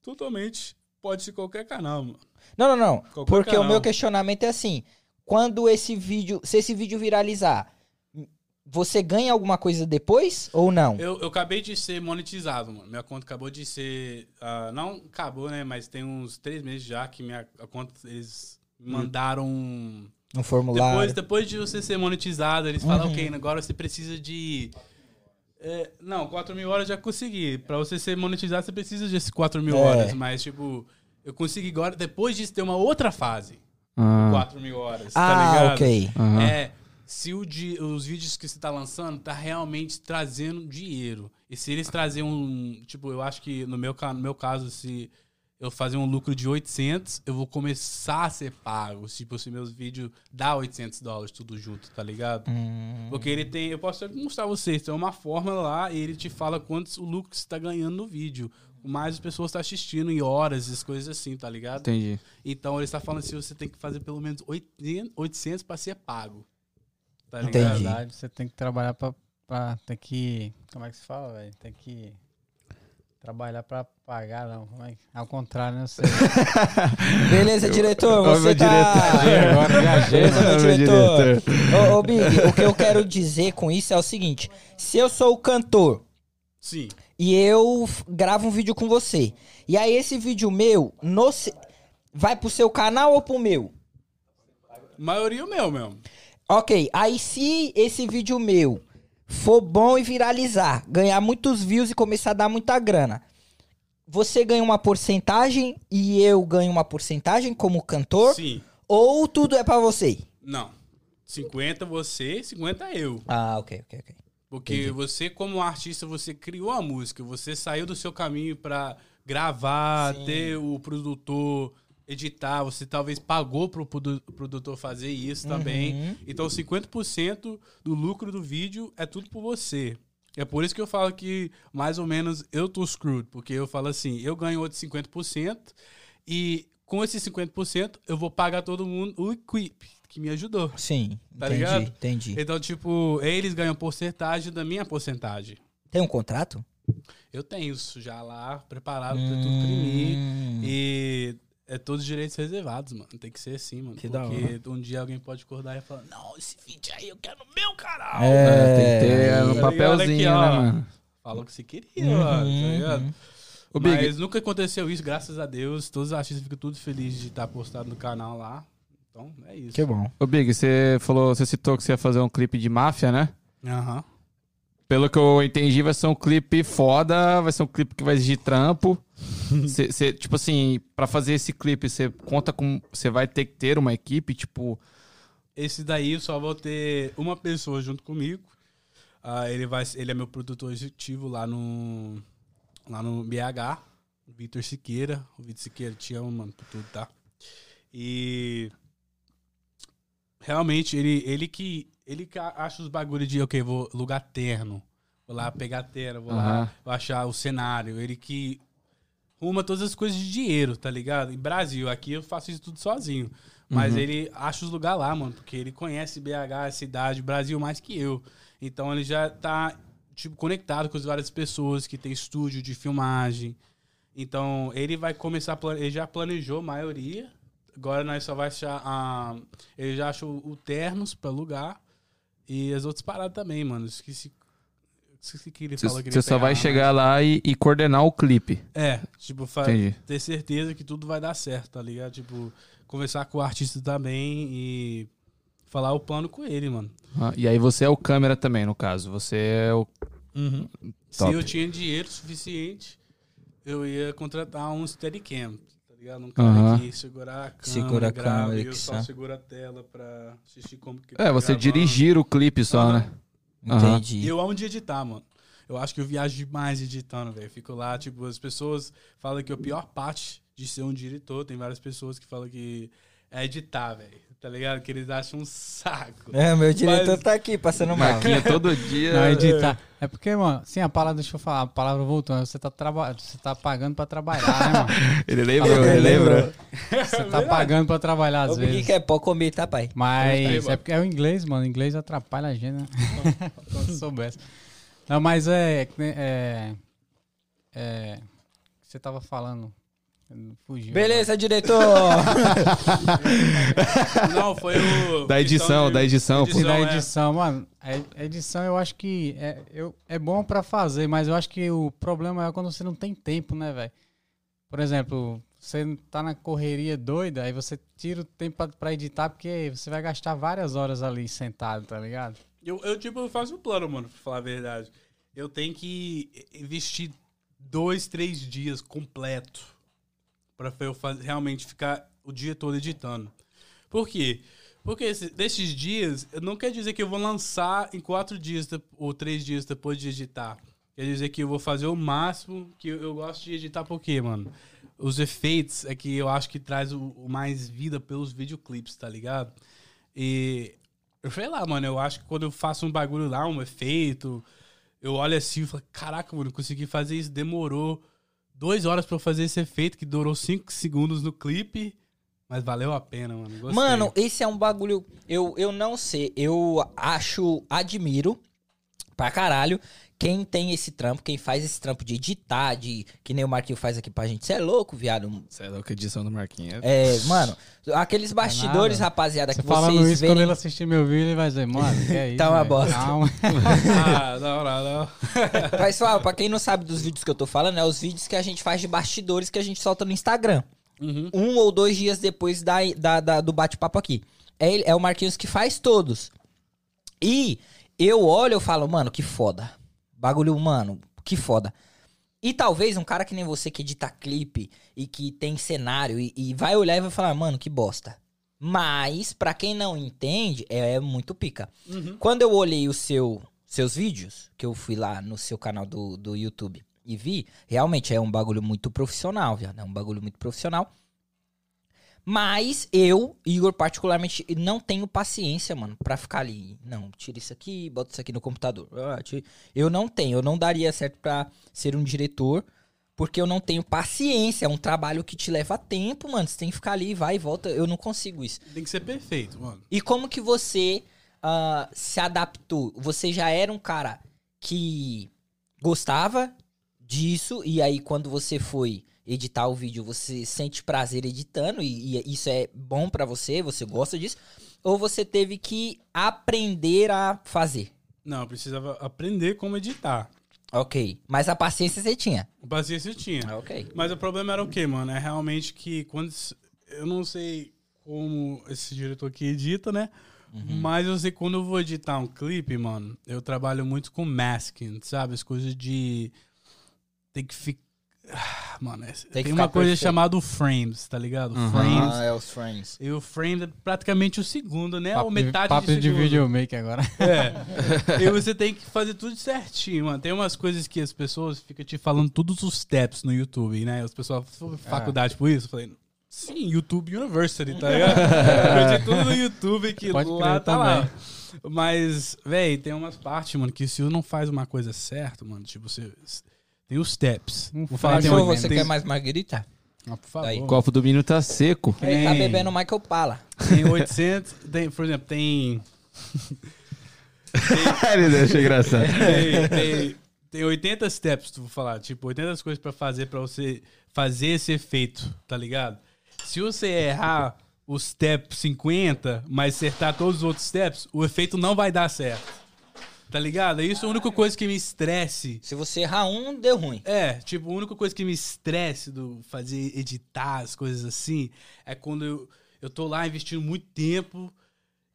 Totalmente. Pode ser qualquer canal, mano. Não, não, não. Qualquer Porque o canal. meu questionamento é assim: quando esse vídeo, se esse vídeo viralizar, você ganha alguma coisa depois ou não? Eu, eu acabei de ser monetizado, mano. Minha conta acabou de ser. ah, não acabou, né? Mas tem uns três meses já que minha conta. Eles mandaram. um- Um formulário. Depois, depois de você ser monetizado, eles falam, Uhum. ok, agora você precisa de. é, não, 4 mil horas já consegui. Pra você ser monetizado, você precisa de 4 mil É. horas. Mas, tipo, eu consegui agora. Depois disso, ter uma outra fase. Ah, 4 mil horas. ah, tá ligado? ok. aham. É, se os vídeos que você tá lançando tá realmente trazendo dinheiro. E se eles trazerem um. Tipo, eu acho que no meu, no meu caso, se eu fazer um lucro de 800, eu vou começar a ser pago. Tipo, se meus vídeos dá 800 dólares tudo junto, tá ligado? Hum, Porque ele tem. Eu posso mostrar pra vocês. Tem uma fórmula lá e ele te fala quantos o lucro que você tá ganhando no vídeo. Mais as pessoas estão assistindo em horas, essas coisas assim, tá ligado? Entendi. Então ele está falando assim: você tem que fazer pelo menos 800, 800 pra ser pago. Tá Entendi. ligado? Na verdade, você tem que trabalhar pra, pra ter que. Como é que se fala, velho? Tem que trabalhar pra pagar, não. É Ao contrário, né? Você... Beleza, diretor, Ô, você meu tá... Agora viajei, Beleza, meu Meu diretor. Ô, ô, Big, o que eu quero dizer com isso é o seguinte: se eu sou o cantor Sim. e eu gravo um vídeo com você, e aí esse vídeo meu no vai pro seu canal ou pro meu? Maioria o meu mesmo. Ok, aí se esse vídeo meu for bom e viralizar, ganhar muitos views e começar a dar muita grana, você ganha uma porcentagem e eu ganho uma porcentagem como cantor? Sim. Ou tudo é pra você? Não. 50 você, 50 eu. Ah, ok, ok, ok. Porque você, como artista, você criou a música. Você saiu do seu caminho pra gravar, Sim. ter o produtor, editar, você talvez pagou pro produ- produtor fazer isso também. Uhum. Então 50% do lucro do vídeo é tudo por você. É por isso que eu falo que mais ou menos eu tô screwed, porque eu falo assim, eu ganho outros 50% e com esses 50% eu vou pagar todo mundo o equip que me ajudou. Sim, Tá entendi, ligado? entendi. Então, tipo, eles ganham porcentagem da minha porcentagem. Tem um contrato? Eu tenho isso já lá preparado pra tudo imprimir. Hum. E é todos direitos reservados, mano. Tem que ser assim, mano. Que da porque um dia alguém pode acordar e falar: Não, esse vídeo aí eu quero no meu canal. É, tem que ter no Tá ligado? papelzinho, Aqui, ó. né, mano? Falou que você queria, Uhum, mano. Tá ligado? uhum. Ô, Big, Mas nunca aconteceu isso, graças a Deus. Todos os artistas ficam tudo felizes de estar postado no canal lá. Então, é isso. Que bom. Ô, Big, você falou, você citou que você ia fazer um clipe de máfia, né? Aham. Pelo que eu entendi, vai ser um clipe foda, vai ser um clipe que vai exigir trampo. Cê, cê, tipo assim, pra fazer esse clipe, você conta com. Você vai ter que ter uma equipe, tipo. Esse daí eu só vou ter uma pessoa junto comigo. Ah, ele, vai, ele é meu produtor executivo lá no, lá no BH, Vitor Siqueira. O Vitor Siqueira te amo, mano, por tudo, tá? E realmente ele, ele que ele acha os bagulhos de, ok, vou lugar terno, vou lá pegar terno, vou lá Aham. vou achar o cenário. Ele que ruma todas as coisas de dinheiro, tá ligado? Em Brasil, aqui eu faço isso tudo sozinho. Mas ele acha os lugares lá, mano, porque ele conhece BH, a cidade, Brasil mais que eu. Então ele já tá, tipo, conectado com as várias pessoas que tem estúdio de filmagem. Então ele vai começar, ele já planejou a maioria. Agora nós só vai achar, ah, ele já achou o ternos pra alugar. E as outras paradas também, mano. Esqueci, esqueci que ele falou que ele Você só vai chegar lá e, e coordenar o clipe. É, tipo, fa- ter certeza que tudo vai dar certo, tá ligado? Tipo, conversar com o artista também e falar o plano com ele, mano. Ah, e aí você é o câmera também, no caso. Você é o. Se Top. eu tinha dinheiro suficiente, eu ia contratar um Steadicam, ligado? Um cara Aham. que segura a câmera, Segura a grava, câmera, e eu só seguro a tela pra assistir como que É, tá você gravando. dirigir o clipe só, Aham. né? Entendi. Eu amo de editar, mano. Eu acho que eu viajo demais editando, velho. Fico lá, tipo, as pessoas falam que a pior parte de ser um diretor, tem várias pessoas que falam que é editar, velho. Tá ligado? Que eles acham um saco. É, meu diretor Mas- tá aqui passando mal. Marquinha todo dia. Não, editar. É porque, mano, sim, a palavra, deixa eu falar, a palavra voltando, você tá, traba... você tá pagando pra trabalhar, né, mano? Ele lembrou, Ele ele lembrou. Você tá pagando pra trabalhar às O que vezes. quer pó comer, tá, pai? Mas é porque é o inglês, mano. O inglês atrapalha a gente, né? Se soubesse. Não, mas é. é, é você tava falando. Fugiu. Beleza, diretor. Não, foi o. Da edição, da edição, pô. Da é. edição, mano, a edição eu acho que é, eu, é bom pra fazer, mas eu acho que o problema é quando você não tem tempo, né, velho? Por exemplo, você tá na correria doida, aí você tira o tempo pra, pra editar, porque você vai gastar várias horas ali sentado, tá ligado? Eu, eu, tipo, eu faço um plano, mano, pra falar a verdade. Eu tenho que investir dois, três dias completo pra eu faz- realmente ficar o dia todo editando. Por quê? Porque esse- desses dias, não quer dizer que eu vou lançar em quatro dias ou três dias depois de editar. Quer dizer que eu vou fazer o máximo que eu, eu gosto de editar, por quê, mano? Os efeitos é que eu acho que traz o, o mais vida pelos videoclipes, tá ligado? E eu sei lá, mano, eu acho que quando eu faço um bagulho lá, um efeito, eu olho assim e falo, caraca, mano, consegui fazer isso, demorou duas horas pra fazer esse efeito, que durou cinco segundos no clipe, mas valeu a pena, mano. Gostei. Mano, esse é um bagulho. Eu, eu não sei. Eu acho. Admiro pra caralho quem tem esse trampo, quem faz esse trampo de editar, de. Que nem o Marquinho faz aqui pra gente. Você é louco, viado. Você é louco, edição do Marquinhos. É, mano, aqueles bastidores, nada. rapaziada, Você que falando vocês isso, verem. quando ele assistir meu vídeo, ele vai dizer, mano, que é isso? Tá uma velho? bosta. Calma. Ah, não, não, não. Pessoal, pra quem não sabe dos vídeos que eu tô falando, é os vídeos que a gente faz de bastidores que a gente solta no Instagram. Uhum. Um ou dois dias depois da, da- da- do bate-papo aqui. É, ele- é o Marquinhos que faz todos. E eu olho e eu falo, mano, que foda. Bagulho, mano, que foda. E talvez um cara que nem você que edita clipe e que tem cenário e, e vai olhar e vai falar, mano, que bosta. Mas, pra quem não entende, é, é muito pica. Uhum. Quando eu olhei os seu, seus vídeos, que eu fui lá no seu canal do, do YouTube e vi, realmente é um bagulho muito profissional, viado. É um bagulho muito profissional. Mas eu, Igor, particularmente, não tenho paciência, mano, pra ficar ali. Não, tira isso aqui, bota isso aqui no computador. Ah, Eu não tenho, eu não daria certo pra ser um diretor, porque eu não tenho paciência. É um trabalho que te leva tempo, mano. Você tem que ficar ali, vai e volta. Eu não consigo isso. Tem que ser perfeito, mano. E como que você ah, se adaptou? Você já era um cara que gostava disso, e aí quando você foi editar o vídeo, você sente prazer editando, e, e isso é bom pra você, você gosta disso? Ou você teve que aprender a fazer? Não, eu precisava aprender como editar. Ok. Mas a paciência você tinha. Paciência eu tinha. Ah, Ok. Mas o problema era o quê, mano? É realmente que quando. Eu não sei como esse diretor aqui edita, né? Uhum. Mas eu sei que quando eu vou editar um clipe, mano, eu trabalho muito com masking, sabe? As coisas de. Tem que ficar. Mano, é- tem, ficar uma coisa perfeito. chamada frames, tá ligado? Uhum. Frames. é os frames. E o frame é praticamente o segundo, né? Papo Ou de- metade papo de de segundo. videomaker agora. É. e você tem que fazer tudo certinho, mano. Tem umas coisas que as pessoas ficam te falando todos os steps no YouTube, né? As pessoas falam faculdade por isso. Eu falei, sim, YouTube University, tá ligado? Aprendi tudo no YouTube que Pode lá tá lá. Mas, véi, tem umas partes, mano, que se você não faz uma coisa certa, mano, tipo, você. Tem os steps. Vou falar de frame Cachorro, onde você tem- quer mais margarita? Ah, por favor. Aí. O copo do menino tá seco. Ele tá Tem. bebendo Michael Pala. Tem 800. Tem, por exemplo, tem. Ele achei engraçado. tem, tem, tem 80 steps, tu vou falar. Tipo, 80 coisas pra fazer pra você fazer esse efeito, tá ligado? Se você errar o step 50, mas acertar todos os outros steps, o efeito não vai dar certo. Tá ligado? É isso a única coisa que me estresse. Se você errar um, deu ruim. É, tipo, a única coisa que me estresse do fazer editar as coisas assim é quando eu, eu tô lá investindo muito tempo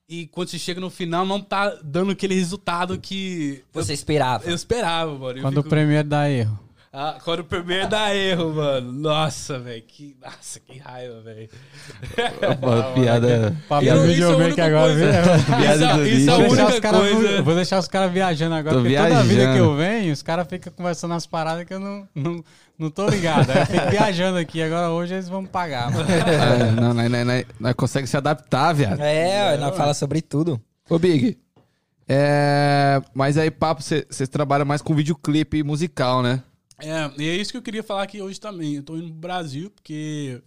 e quando você chega no final não tá dando aquele resultado que eu- Você esperava. eu esperava, mano. Eu Quando o fico- Premiere dá erro. Ah, quando o primeiro dá erro, mano. Nossa, velho. Que... Nossa, que raiva, velho. Uma piada. Isso é videomaker única agora? Piada Isso, é a lixo. Vou deixar, única os cara, coisa. vou deixar os caras viajando agora, Tô porque toda vida viajando. que eu venho, os caras ficam conversando as paradas que eu não, não, não tô ligado. Aí eu fico viajando aqui, agora hoje eles vão pagar. mano. É, não, não, não, não, não consegue se adaptar, viado. É, nós fala sobre tudo. Ô, Big. É, mas aí, papo, você trabalha mais com videoclipe musical, né? É, e é isso que eu queria falar aqui hoje também. Eu tô indo pro Brasil porque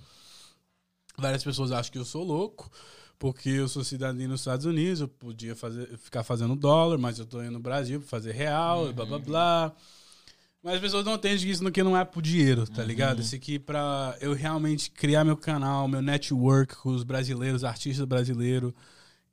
várias pessoas acham que eu sou louco, porque eu sou cidadão nos Estados Unidos, eu podia fazer, ficar fazendo dólar, mas eu tô indo no Brasil pra fazer real, e blá blá blá. Mas as pessoas não entendem que isso aqui não é pro dinheiro, tá ligado? Isso aqui pra eu realmente criar meu canal, meu network com os brasileiros, artistas brasileiros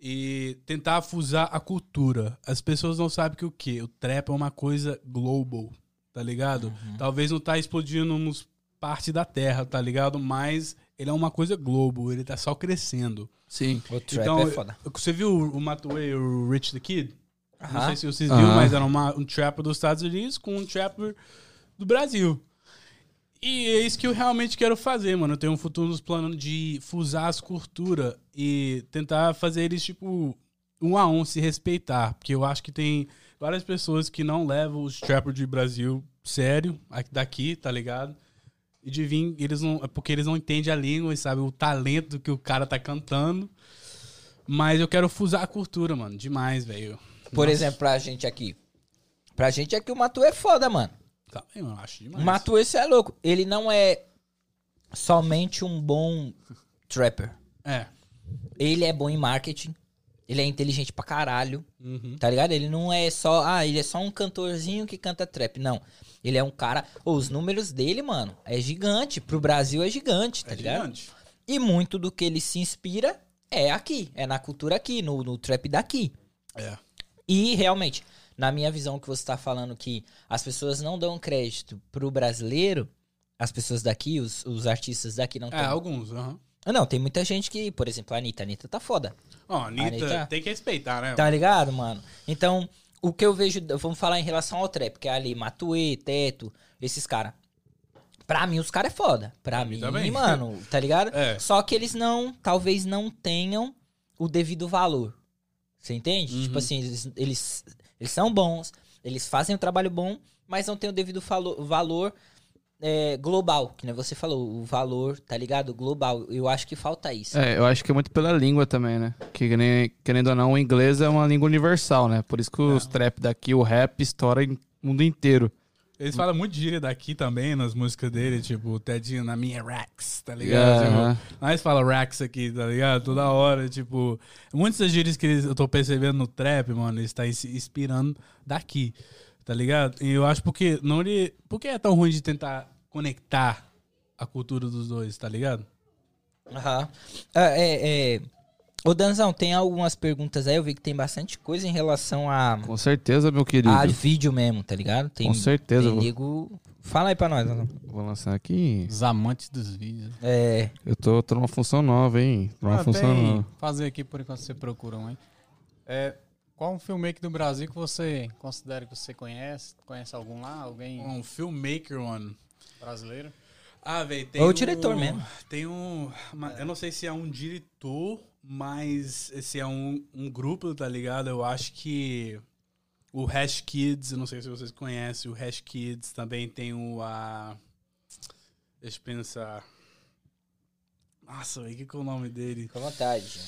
e tentar fusar a cultura. As pessoas não sabem que o quê? O trap é uma coisa global, tá ligado? Talvez não tá explodindo nos parte da terra, tá ligado? Mas ele é uma coisa global, ele tá só crescendo. Sim. O trap então, é foda. eu- você viu o Matue, o Rich the Kid? Não Aham. sei se vocês viram, mas era uma- um trapper dos Estados Unidos com um trapper do Brasil. E é isso que eu realmente quero fazer, mano. Eu tenho um futuro nos planos de fusar as culturas e tentar fazer eles, tipo, um a um se respeitar. Porque eu acho que tem várias pessoas que não levam os trappers de Brasil sério, aqui- daqui, tá ligado? E de vir, eles não. É porque eles não entendem a língua e sabem o talento que o cara tá cantando. Mas eu quero fusar a cultura, mano. Demais, velho. Por Nossa. exemplo, pra gente aqui. Pra gente aqui o Matu é foda, mano. Tá bem, eu acho O demais. Matu, esse é louco. Ele não é somente um bom trapper. É. Ele é bom em marketing. Ele é inteligente pra caralho. Uhum. Tá ligado? Ele não é só. Ah, ele é só um cantorzinho que canta trap. Não. Ele é um cara. Os números dele, mano, é gigante. Pro Brasil é gigante, tá É ligado? gigante. E muito do que ele se inspira é aqui. É na cultura aqui, no, no trap daqui. É. E realmente, na minha visão que você tá falando que as pessoas não dão crédito pro brasileiro, as pessoas daqui, os, os artistas daqui não É, alguns, aham. Ah, Não, tem muita gente que, por exemplo, a Anitta. A Anitta tá foda. Ó, Anitta, Anitta- tem que respeitar, né? Tá ligado, mano? Então, o que eu vejo, vamos falar em relação ao trap, que é ali Matue, Teto, esses caras. Pra mim, os caras é foda. Pra mim também. mano, tá ligado? É. Só que eles não, talvez não tenham o devido valor. Você entende? Uhum. Tipo assim, eles, eles, eles são bons, eles fazem um trabalho bom, mas não tem o devido falo- valor é, global, que nem você falou, o valor, tá ligado? Global. Eu acho que falta isso. É, eu acho que é muito pela língua também, né? Que nem- querendo ou não, o inglês é uma língua universal, né? Por isso que os trap daqui, o rap, estoura em mundo inteiro. Eles falam muito de gíria daqui também nas músicas dele, tipo, o Tedinho na minha Rax, tá ligado? Aham. Tipo, nós fala Rax aqui, tá ligado? Toda hora, tipo, muitas das gírias que eles- eu tô percebendo no trap, mano, eles estão se inspirando daqui, tá ligado? E eu acho porque não ele, por que é tão ruim de tentar conectar a cultura dos dois, tá ligado? Aham. Ah, é, é... Ô, Danzão, tem algumas perguntas aí. Eu vi que tem bastante coisa em relação a, Com certeza, meu querido. a vídeo mesmo, tá ligado? Tem, Com certeza, Tem nego... Fala aí pra nós, Danzão. Vou lançar aqui. Os amantes dos vídeos. É... Eu tô, tô numa função nova, hein? Tô numa Ah, função tem- nova. fazer aqui por enquanto você procura um, hein? É, qual um filmmaker do Brasil que você considera que você conhece? Conhece algum lá? Alguém Um filmmaker, mano. brasileiro? Ah, velho, tem Ou o diretor mesmo. Tem um. uma- Eu não sei se é um diretor, mas se é um, um grupo, tá ligado? Eu acho que o Hash Kids, eu não sei se vocês conhecem, o Hash Kids também tem o. A, deixa eu pensar. Nossa, velho, o que, que é o nome dele? Fica à vontade.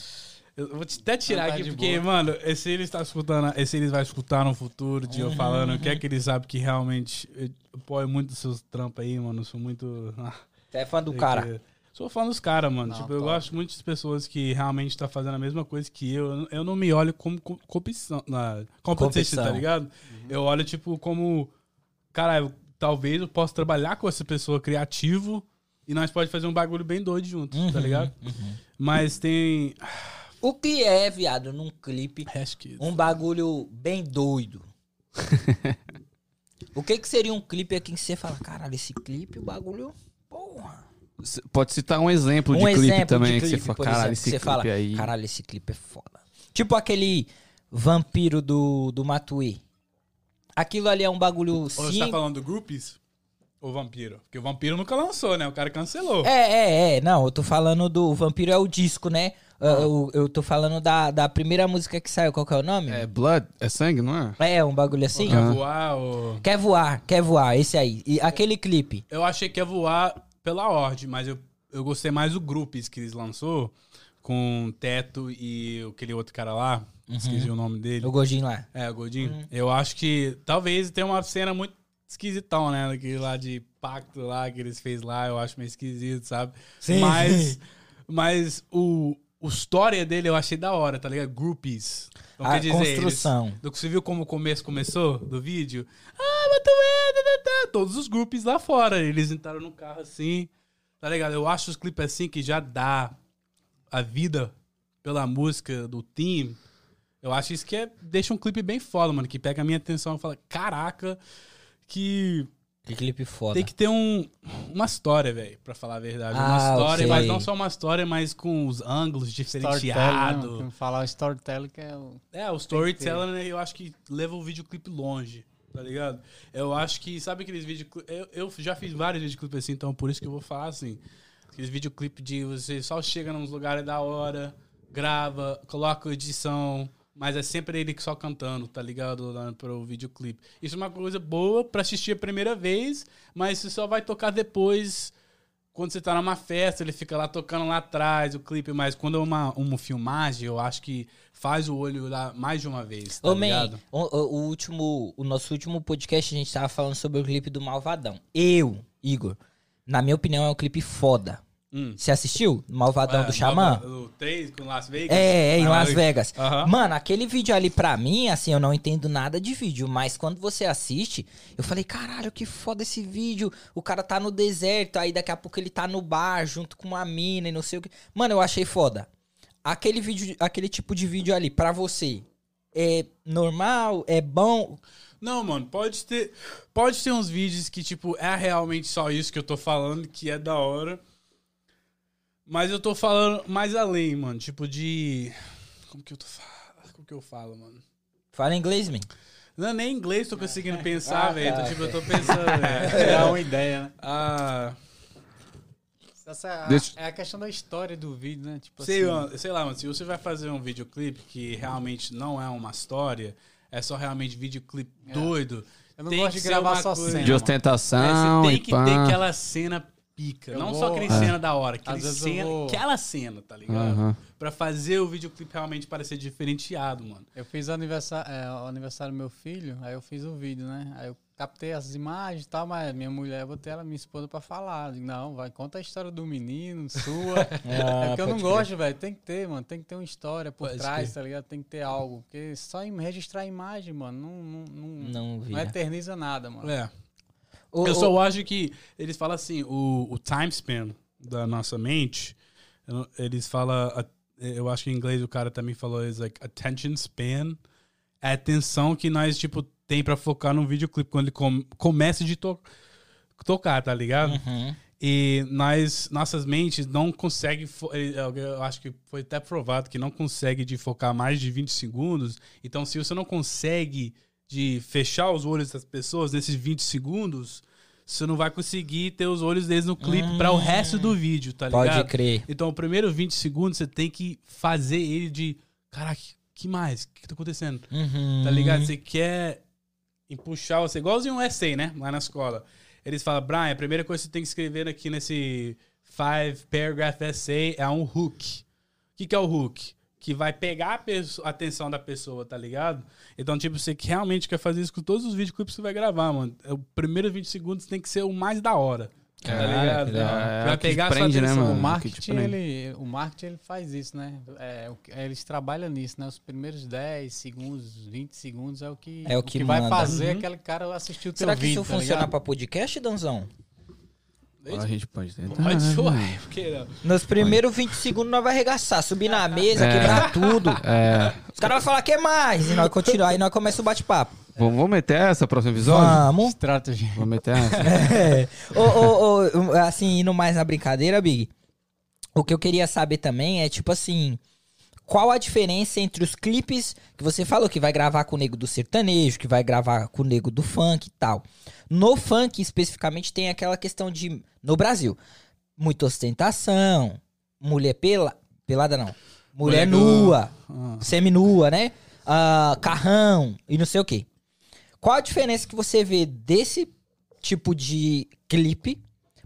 Eu vou até tirar tá aqui, porque, boa. mano, esse ele está escutando, esse eles vai escutar no futuro, de eu falando, o que é que ele sabe que realmente eu apoio muito os seus trampos aí, mano. Eu sou muito. ah, Você é fã do cara. que- Sou fã dos caras, mano. Não, tipo, eu top. gosto muito de pessoas que realmente tá fazendo a mesma coisa que eu. Eu- não me olho como co- competição. Na, competition, Competição. tá ligado? Eu olho, tipo, como. Cara, eu- talvez eu possa trabalhar com essa pessoa criativo e nós pode fazer um bagulho bem doido juntos, tá Uhum, ligado? Mas tem. O que é, viado, num clipe, um bagulho bem doido? o que que seria um clipe aqui que você fala, caralho, esse clipe, o bagulho, porra. C- Pode citar um exemplo de um clipe exemplo também, de que clipe, você fala, caralho, exemplo, esse que clipe fala, aí. caralho, esse clipe é foda. Tipo aquele vampiro do, do Matuê. Aquilo ali é um bagulho Ou você tá sim. falando do Groupies? Ou Vampiro? Porque o Vampiro nunca lançou, né? O cara cancelou. É, é, é. Não, eu tô falando do. O Vampiro é o disco, né? Ah. Eu, eu tô falando da, da primeira música que saiu. Qual que é o nome? É Blood? É sangue, não é? É, um bagulho assim? Quer Ah. voar ou... Quer voar, quer voar, esse aí. E aquele clipe. Eu achei que ia voar pela ordem, mas eu, eu gostei mais do Groupies que eles lançou, com Teto e aquele outro cara lá, esqueci o nome dele. O gordinho lá. É, o Gordinho. Eu acho que talvez tenha uma cena muito esquisitão, né? Daquele lá de pacto lá que eles fez lá, eu acho meio esquisito, sabe? Sim, Mas, mas o, o história dele eu achei da hora, tá ligado? Groupies. Então, A quer dizer, eles- construção. do que você viu como o começo começou do vídeo? Ah, mas tu é, tá, tá, tá. Todos os grupos lá fora. Eles entraram no carro assim. Tá ligado? Eu acho os clipes assim que já dá a vida pela música do team. Eu acho isso que é, deixa um clipe bem foda, mano. Que pega a minha atenção e fala: caraca, que Que clipe foda. tem que ter um, uma história, velho, pra falar a verdade. Ah, uma história, mas não só uma história, mas com os ângulos Storytelling, diferenciados. né? Falar storytelling que é o... É, o storytelling, né, eu acho que leva o videoclipe longe, tá ligado? Eu acho que, sabe aqueles videoclipes... Eu, eu já fiz vários videoclipes assim, então por isso que eu vou falar assim. Aqueles videoclipes de você só chega nos lugares da hora, grava, coloca edição, mas é sempre ele só cantando, tá ligado? Lá pro videoclipe. Isso é uma coisa boa pra assistir a primeira vez, mas você só vai tocar depois... Quando você tá numa festa, ele fica lá tocando lá atrás o clipe, mas quando é uma, uma filmagem, eu acho que faz o olho lá mais de uma vez, tá Ô, man, ligado? o, o- o último, o nosso último podcast a gente tava falando sobre o clipe do Malvadão. Eu, Igor, na minha opinião é um clipe foda. Hum. Você assistiu? Malvadão É, do Xamã? O 3 com Las Vegas? É, é, em Ah, Las Vegas. Mano, aquele vídeo ali pra mim, assim, eu não entendo nada de vídeo, mas quando você assiste, eu falei, caralho, que foda esse vídeo. O cara tá no deserto, aí daqui a pouco ele tá no bar junto com uma mina e não sei o que. Mano, eu achei foda. Aquele vídeo, aquele tipo de vídeo ali, pra você, é normal, é bom? Não, mano, pode ter. Pode ter uns vídeos que, tipo, é realmente só isso que eu tô falando, que é da hora. Mas eu tô falando mais além, mano. Tipo, de. Como que eu tô falando? Como que eu falo, mano? Fala inglês, man. Não, é nem inglês tô conseguindo pensar, Ah, velho. tá. Tipo, eu tô pensando, velho. Tirar uma ideia, né? Ah. Essa é a, Deixa- é a questão da história do vídeo, né? Tipo Sei, assim, mano, sei lá, mano, se você vai fazer um videoclipe que realmente não é uma história, é só realmente videoclipe É. doido. Eu não Tem gosto que de gravar só coisa- cena. De ostentação É, você tem e que pá. ter aquela cena pica. Eu não vou- só aquele É. cena da hora, aquele cena, vou- aquela cena, tá ligado? Aham. Pra fazer o videoclipe realmente parecer diferenciado, mano. Eu fiz o aniversário, é, o aniversário do meu filho, aí eu fiz o vídeo, né? Aí eu captei as imagens e tal, mas minha mulher, eu botei ela, minha esposa, pra falar. Não, vai, conta a história do menino, sua. é porque eu não gosto, velho. Tem que ter, mano. Tem que ter uma história por Pode trás, crer. tá ligado? Tem que ter algo. Porque só em registrar a imagem, mano, não, não, não, Não não vira. eterniza nada, mano. É. Ô, eu só acho que eles falam assim, o, o time span da nossa mente, eles falam, eu acho que em inglês o cara também falou, is like attention span, é a atenção que nós, tipo, tem pra focar num videoclipe quando ele com- começa de to tocar, tá ligado? Uhum. E nós, nossas mentes não conseguem, eu acho que foi até provado que não consegue de focar mais de 20 segundos. Então, se você não consegue de fechar os olhos das pessoas nesses 20 segundos, você não vai conseguir ter os olhos deles no clipe para o resto do vídeo, tá ligado? Pode crer. Então, o primeiro 20 segundos você tem que fazer ele de, caraca, que mais? O que, que tá acontecendo? Uhum. Tá ligado? Você quer empuxar você, igualzinho um essay, né? Lá na escola. Eles falam, Brian, a primeira coisa que você tem que escrever aqui nesse five paragraph essay é um hook. O que, que é o hook? Que vai pegar a, atenção da pessoa, tá ligado? Então, tipo, você que realmente quer fazer isso com todos os videoclipes que você vai gravar, mano. O primeiro 20 segundos tem que ser o mais da hora. tá Caralho, ligado? que vai É o que pegar a sua né, atenção. mano? O que marketing, ele, o marketing ele faz isso, né? É, o que- eles trabalham nisso, né? Os primeiros 10 segundos, 20 segundos é o que, É o que vai manda. fazer Uhum. aquele cara assistir o teu Será que vídeo, isso tá funciona ligado? pra podcast, Danzão? A gente pode tentar. Pode né, uai, mano? por que não? Nos primeiros 20 segundos nós vai arregaçar, subir na mesa, É. quebrar tudo. É. Os caras vão falar que é mais. E nós continuar, aí nós começa o bate-papo. Vamos, vamos meter essa próximo episódio? Vamos. Strategy. Vamos meter essa. É. Ô, ô, ô, assim, indo mais na brincadeira, Big, o que eu queria saber também é, tipo assim, qual a diferença entre os clipes que você falou que vai gravar com o nego do sertanejo, que vai gravar com o nego do funk e tal. No funk, especificamente, tem aquela questão de, no Brasil, muita ostentação, mulher pela, pelada não, mulher nua, Ah. seminua, né? Ah, carrão e não sei o quê. Qual a diferença que você vê desse tipo de clipe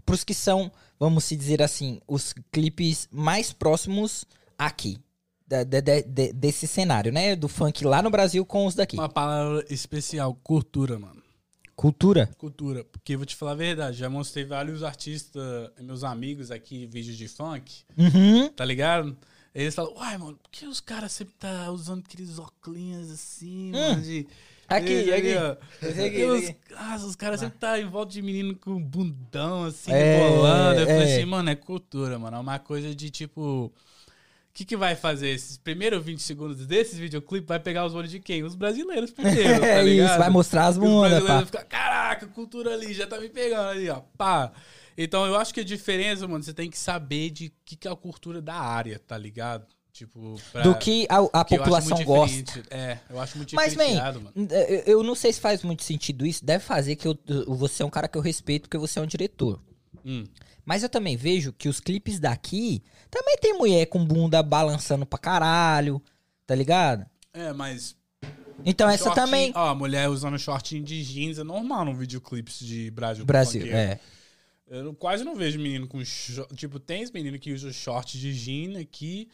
pros que são, vamos se dizer assim, os clipes mais próximos aqui? Da- da- de- desse cenário, né? Do funk lá no Brasil com os daqui. Uma palavra especial, cultura, mano. Cultura. Cultura. Porque vou te falar a verdade, já mostrei vários artistas, meus amigos aqui, vídeos de funk, Uhum. tá ligado? Eles falam, uai, mano, por que os caras sempre tá usando aqueles óculos assim, mano, de... Hum. Aqui, Esse aqui. ó. Esse aqui, os, aqui. ah, os caras sempre tá em volta de menino com bundão, assim, É, rebolando. Eu falei é. assim, mano, é cultura, mano. É uma coisa de tipo. O que, que vai fazer? Esses primeiros 20 segundos desses videoclipes vai pegar os olhos de quem? Os brasileiros primeiro, tá É ligado? isso, vai mostrar as os bundas, brasileiros pá. vão ficar, caraca, cultura ali, já tá me pegando ali, ó. Pá. Então eu acho que a diferença, mano, você tem que saber de que, que é a cultura da área, tá ligado? Tipo, pra, Do que a, a que população gosta. É, eu acho muito Mas, diferenciado, mano. eu não sei se faz muito sentido isso. Deve fazer que eu- você é um cara que eu respeito porque você é um diretor. Hum. Mas eu também vejo que os clipes daqui também tem mulher com bunda balançando pra caralho, tá ligado? É, mas Então essa Shortinho- também. Ó, a mulher usando shortinho de jeans é normal no videoclipes de Brasil. Brasil, é. Eu quase não vejo menino com. short- Tipo, tem esse menino que usa short de jeans aqui.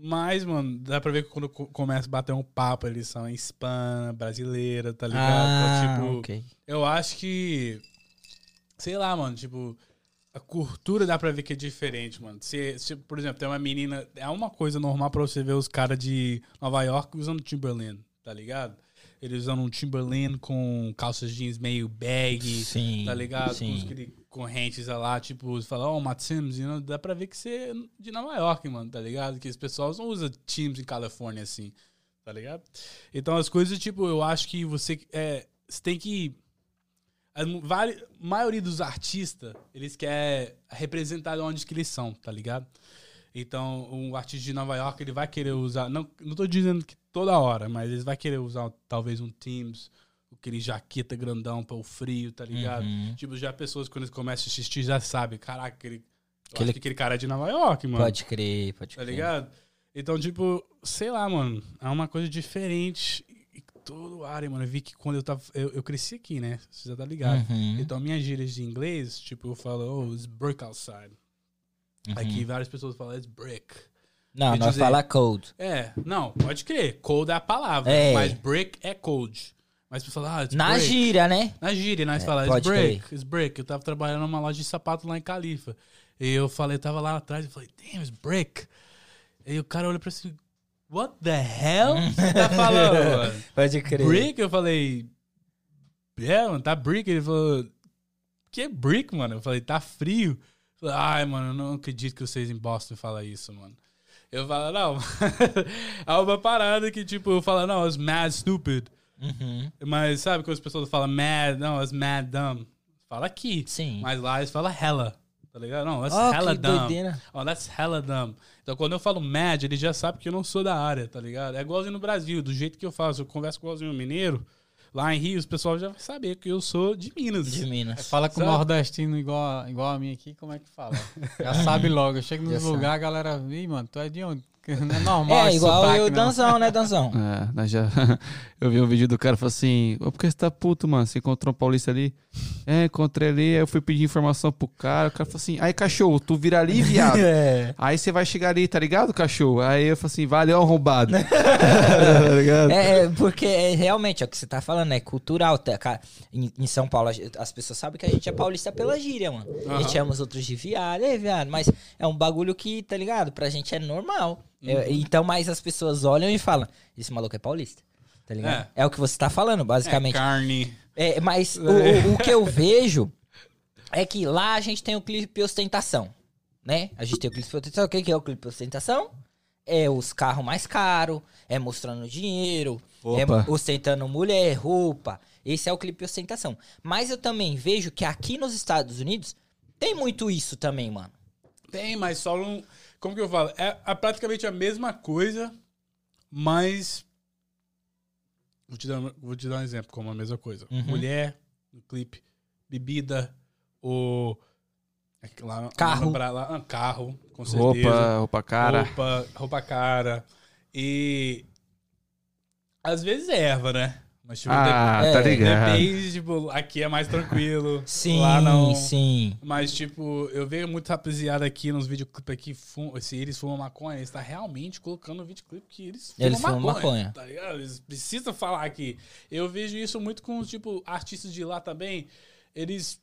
Mas, mano, dá pra ver que quando co- começa a bater um papo, eles são hispana, brasileira, tá ligado? Ah, Então, tipo, ok. eu acho que. Sei lá, mano, tipo. A cultura dá pra ver que é diferente, mano. Se, se, por exemplo, tem uma menina. É uma coisa normal pra você ver os caras de Nova York usando Timberland, tá ligado? Eles usando um Timberland com calças jeans meio baggy, Sim. tá ligado? Com sim. aquele correntes lá, tipo, você fala, ó, oh, Matt Sims, you dá pra ver que você é de Nova York, mano, tá ligado? Que os pessoal não usam Teams em Califórnia assim, tá ligado? Então as coisas, tipo, eu acho que você, é, você tem que. A maioria dos artistas, eles querem representar de onde que eles são, tá ligado? Então, um artista de Nova York, ele vai querer usar. Não, não tô dizendo que toda hora, mas eles vai querer usar talvez um Teams, aquele jaqueta grandão para o frio, tá ligado? Uhum. Tipo, já pessoas quando eles começam a assistir já sabem, caraca, aquele, Aquele- aquele cara é de Nova York, mano. Pode crer, pode Tá crer. ligado? Então, tipo, sei lá, mano, é uma coisa diferente. Todo área, mano. Eu vi que quando eu tava. Eu, eu cresci aqui, né? Você já tá ligado. Uhum, Então, minhas gírias de inglês, tipo, eu falo, oh, it's brick outside. uhum. Aqui várias pessoas falam, it's brick. Não, quer nós dizer- fala code. É, não, pode crer. Cold é a palavra, É. mas brick é cold. Mas você fala, ah, it's Na brick. gíria, né? Na gíria, nós É, falamos, it's break, it's break. Eu tava trabalhando numa loja de sapato lá em Califa. E eu falei, tava lá atrás, eu falei, damn, it's break. E o cara olhou pra assim, what the hell você tá falando? Pode crer. Brick? Eu falei, é, mano, tá brick. Ele falou, que é brick, mano? Eu falei, tá frio. Eu falei, ai, mano, eu não acredito que vocês em Boston falam isso, mano. Eu falo, não. é uma parada que, tipo, eu falo, não, it's mad stupid. Uhum. Mas sabe quando as pessoas falam mad, não, it's mad dumb. Fala aqui. Sim. Mas lá eles falam hella. Tá ligado? Não, that's Oh, hella dumb. doideira. Oh, that's hella dumb. Então quando eu falo mad, ele já sabe que eu não sou da área, tá ligado? É igualzinho no Brasil, do jeito que eu faço. Eu converso igualzinho mineiro. Lá em Rio, os pessoal já vai saber que eu sou de Minas. De Minas. Fala com o nordestino igual, a- igual a mim aqui, como é que fala? Já sabe logo. Eu chego sabe. lugares, a galera, ih, mano, tu é de onde? Não é normal É, igual sotaque, eu e o não. Danzão, né, Danzão? É, nós já... eu vi um vídeo do cara falou assim: Ô, por que você tá puto, mano? Você encontrou um paulista ali? É, encontrei ali, aí eu fui pedir informação pro cara. O cara falou assim: aí, cachorro, tu vira ali, viado. É. Aí você vai chegar ali, tá ligado, cachorro? Aí eu falei assim: valeu, arrombado. tá ligado? É, é, porque é, realmente é o que você tá falando, é cultural. tá, cara? Em, em São Paulo, as pessoas sabem que a gente é paulista pela gíria, mano. A gente chama os outros de viado, é viado, mas é um bagulho que, tá ligado? Pra gente é normal. É, então, mas as pessoas olham e falam: esse maluco é paulista. Tá ligado? É, o que você tá falando, É, basicamente. carne. É, mas o, o- que eu vejo é que lá a gente tem o clipe ostentação, né? A gente tem o clipe ostentação. O que é o clipe ostentação? É os carros mais caros, é mostrando dinheiro, Opa. é ostentando mulher, roupa. Esse é o clipe ostentação. Mas eu também vejo que aqui nos Estados Unidos tem muito isso também, mano. Tem, mas só não. Como que eu falo? É, é praticamente a mesma coisa, mas. Vou te, dar, vou te dar um exemplo como a mesma coisa. Uhum. Mulher, no clipe, bebida, o. é lá- Carro. Bra- lá- ah, carro, com certeza. Roupa, roupa cara. Roupa, roupa cara. E. Às vezes é erva, né? Mas tipo, Ah, É, tá de- ligado. depende, tipo, aqui é mais tranquilo. Sim, lá não. sim. Mas, tipo, eu vejo muito rapaziada aqui nos videoclipes aqui, fum, se eles fumam maconha, eles tá realmente colocando no videoclipe que eles fumam Eles fumam maconha, maconha. Tá ligado? Eles precisam falar aqui. Eu vejo isso muito com, tipo, artistas de lá também. Eles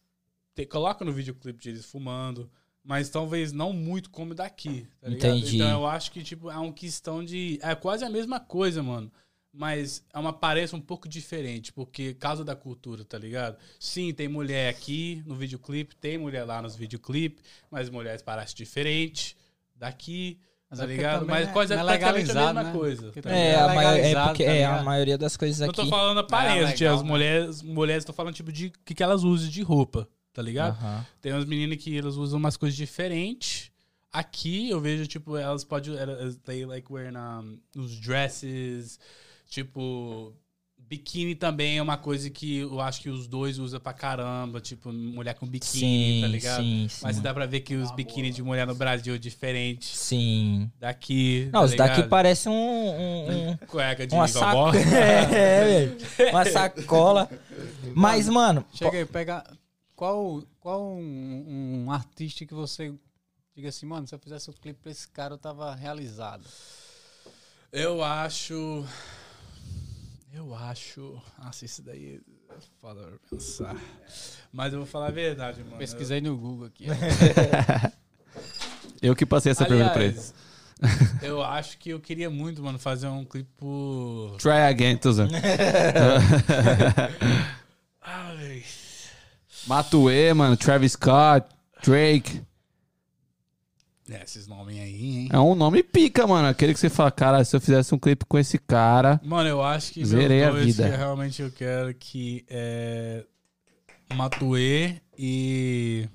te- colocam no videoclipe de eles fumando, mas talvez não muito como daqui, tá ligado? Entendi. Então eu acho que, tipo, é uma questão de... É quase a mesma coisa, mano. Mas é uma aparência um pouco diferente, porque causa da cultura, tá ligado? Sim, tem mulher aqui no videoclipe, tem mulher lá nos videoclipes, mas mulheres parecem diferente daqui, Mas tá é ligado? Mas é- quase é não é praticamente a mesma né? coisa. Tá É, ligado? a, maio- é porque tá é, a ligado? maioria das coisas Não aqui. tô falando aparência, legal, as né? mulheres, mulheres tô falando tipo de que, que elas usam de roupa, tá ligado? Aham. Tem umas meninas que elas usam umas coisas diferentes. Aqui eu vejo, tipo, elas podem. elas- They like wearing um, os dresses. Tipo, biquíni também é uma coisa que eu acho que os dois usam pra caramba. Tipo, mulher com biquíni, Sim, tá ligado? sim, sim. Mas dá pra ver que os biquíni de mulher no Brasil é diferente Sim. daqui. Não, tá os daqui parecem um- um- um, Cueca de uma vovó. sacola. é, velho. Uma sacola. Mas, mano. Chega aí, pega. Qual, qual um, um artista que você diga assim, mano, se eu fizesse o clipe pra esse cara, eu tava realizado. Eu acho. Eu acho. Nossa, isso daí é foda pra pensar. Mas eu vou falar a verdade, mano. Pesquisei no Google aqui. Eu que passei essa pergunta pra ele. Aliás, eu acho que eu queria muito, mano, fazer um clipe por. Try again. Ai. Matue, mano, Travis Scott, Drake. É, esses nomes aí, hein? É um nome pica, mano. Aquele que você fala, cara, se eu fizesse um clipe com esse cara. Mano, eu acho que Zerei a vida. que realmente eu quero que é. Matue e.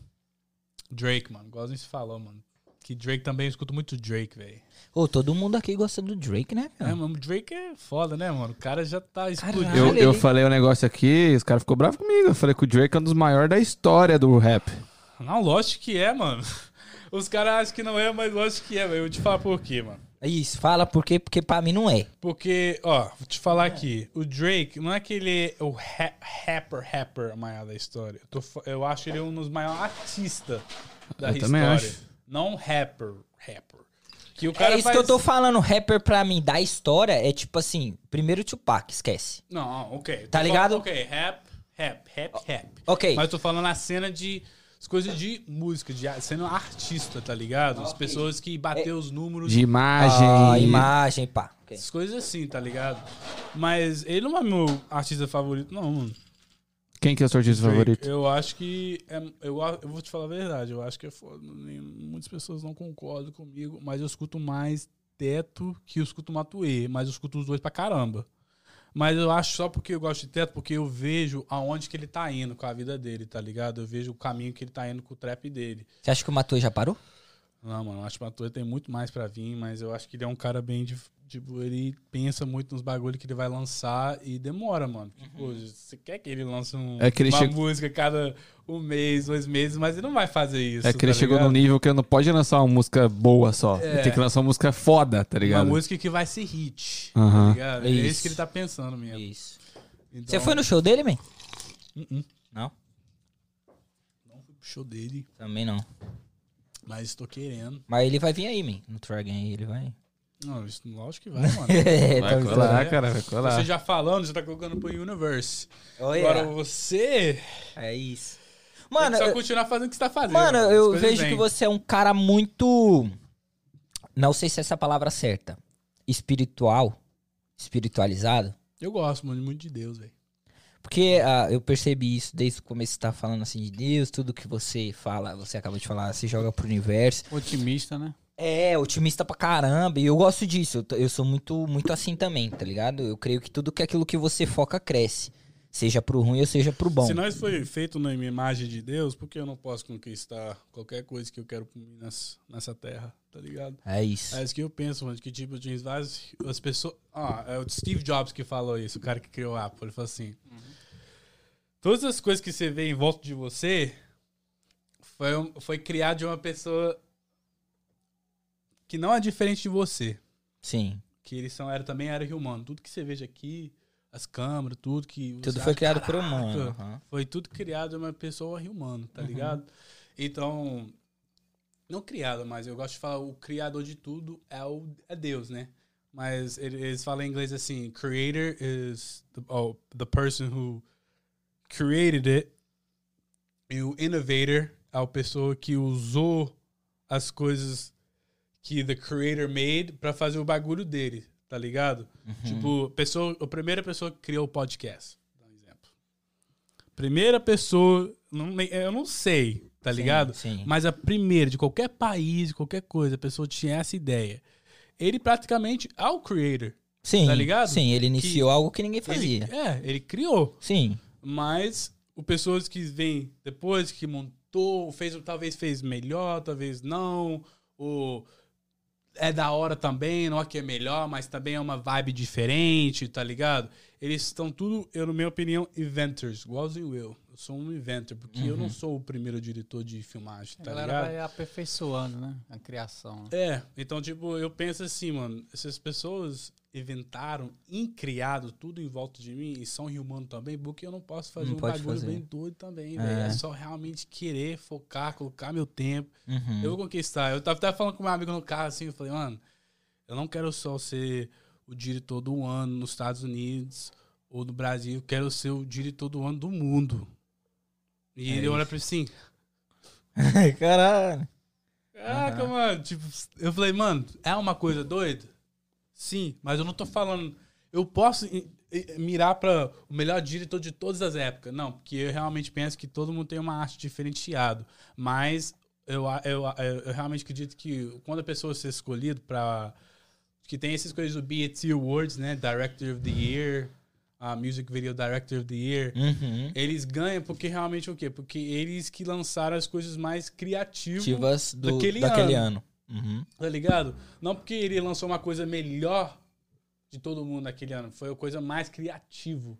Drake, mano. Igual a gente falou, mano. Que Drake também eu escuto muito Drake, velho. Ô, todo mundo aqui gosta do Drake, né? É, mano, Drake é foda, né, mano? O cara já tá explodindo. Eu, eu falei um negócio aqui, os caras ficou bravos comigo. Eu falei que o Drake é um dos maiores da história do rap. Não, lógico que é, mano. Os caras acham que não é, mas lógico que é, velho. Eu vou te falar por quê, mano. Isso, fala por quê, porque pra mim não é. Porque, ó, vou te falar aqui. O Drake, não é que ele é o ra rapper, rapper maior da história. Eu, tô eu acho ele um dos maiores artistas da Eu história. também acho. Não rapper, rapper. Que o cara é isso faz... que eu tô falando. Rapper pra mim da história é tipo assim: primeiro Tupac, esquece. Não, ok. Tá Tô ligado? falando- Ok, rap, rap, rap, rap. Ok. Mas eu tô falando a cena de... As coisas de música, de sendo artista, tá ligado? As pessoas que bateu os números De imagem. Ah, imagem, pá. Ok. Essas coisas assim, tá ligado? Mas ele não é meu artista favorito, não, mano. Quem que é o seu artista Drake, favorito? Eu acho que. É, eu, eu vou te falar a verdade, eu acho que é foda. Muitas pessoas não concordam comigo, mas eu escuto mais Teto que eu escuto Matuê, mas eu escuto os dois pra caramba. Mas eu acho só porque eu gosto de Teto, porque eu vejo aonde que ele tá indo com a vida dele, tá ligado? Eu vejo o caminho que ele tá indo com o trap dele. Você acha que o Matuê já parou? Não, mano, eu acho que o Matuê tem muito mais pra vir, mas eu acho que ele é um cara bem. de- Tipo, ele pensa muito nos bagulhos que ele vai lançar e demora, mano. Tipo, você quer que ele lance um- É que ele uma chega- música cada um mês, dois meses, mas ele não vai fazer isso. É que ele tá chegou num nível que ele não pode lançar uma música boa só. É. Ele tem que lançar uma música foda, tá Uma ligado? música que vai ser hit. Aham. Tá ligado? É Isso. isso que ele tá pensando mesmo. Isso. Então, Você foi no show dele, man? Uh-uh. Não? Não fui pro show dele, Também não. Mas tô querendo. Mas ele vai vir aí, man. No Tragan aí, ele vai. Não, isso, lógico que vai, mano. É, Vai tá colar, É. cara, vai colar. Você já falando, você tá colocando pro Universe. Olha. Agora você. É isso. Mano, Mano, tem que só eu- continuar fazendo o que você tá fazendo. Mano, eu vejo vêm. que você é um cara muito. Não sei se essa é a palavra certa. Espiritual. Espiritualizado. Eu gosto, mano, muito de Deus, velho. Porque ah, eu percebi isso desde o começo. Você tá falando assim de Deus, tudo que você fala, você acabou de falar, você joga pro universo. Otimista, né? É, otimista pra caramba. E eu gosto disso. Eu, eu sou muito, muito assim também, tá ligado? Eu creio que tudo que aquilo que você foca cresce. Seja pro ruim ou seja pro bom. Se nós foi feito na imagem de Deus, por que eu não posso conquistar qualquer coisa que eu quero nessa, nessa terra, tá ligado? É isso. É isso que eu penso, mano, que tipo, tinha várias as pessoas... Ah, é o Steve Jobs que falou isso, o cara que criou a Apple, ele falou assim... Todas as coisas que você vê em volta de você foi, um- foi criado de uma pessoa que não é diferente de você. Sim. Que eles são, era, também era humano. Tudo que você veja aqui, as câmeras, tudo que... Tudo foi criado por "Caraca, humano. aham. foi tudo criado uma pessoa humana, tá ligado? Então, não criado, mas eu gosto de falar o criador de tudo é, o, é Deus, né? Mas ele- eles falam em inglês assim, creator is the, oh, the person who created it. E o innovator é a pessoa que usou as coisas que the creator made pra fazer o bagulho dele, tá ligado? Tipo, pessoa, a primeira pessoa que criou o podcast, dá um exemplo. Primeira pessoa, não, nem- eu não sei, tá ligado? sim. Mas a primeira de qualquer país, de qualquer coisa, a pessoa tinha essa ideia. Ele praticamente é o creator. Sim, Tá ligado? sim, ele iniciou algo que ninguém Ele, fazia. é, ele criou. Sim, Mas o pessoas que vêm depois, que montou, fez, talvez fez melhor, talvez não, ou é da hora também, não é que é melhor, mas também é uma vibe diferente, tá ligado? Eles estão tudo, eu, na minha opinião, inventors, igualzinho eu. Eu sou um inventor, porque eu não sou o primeiro diretor de filmagem, A tá galera ligado? vai aperfeiçoando, né? A criação. né? É, então, tipo, eu penso assim, mano, essas pessoas inventaram e criado tudo em volta de mim e são humanos também, porque eu não posso fazer Não um bagulho fazer. bem doido também, É. É só realmente querer, focar, colocar meu tempo. Uhum. Eu vou conquistar. Eu tava até falando com meu amigo no carro assim, eu falei, mano, eu não quero só ser o diretor do ano nos Estados Unidos ou no Brasil, eu quero ser o diretor do ano do mundo. E É ele olha isso. pra mim assim, Caralho. Caraca, mano. Tipo, eu falei, mano, é uma coisa doida? Sim, mas eu não tô falando. Eu posso mirar pra o melhor diretor de todas as épocas. Não, porque eu realmente penso que todo mundo tem uma arte diferenciada. Mas eu, a- eu, a- eu, realmente acredito que quando a pessoa ser escolhida pra. Que tem essas coisas do BET Awards, né? Director of the Year, uh, Music Video Director of the Year. Uhum. Eles ganham porque realmente o quê? Porque eles que lançaram as coisas mais criativas Ativas do, daquele daquele, ano. ano. Uhum. Tá ligado? Não porque ele lançou uma coisa melhor de todo mundo naquele ano. Foi a coisa mais criativo.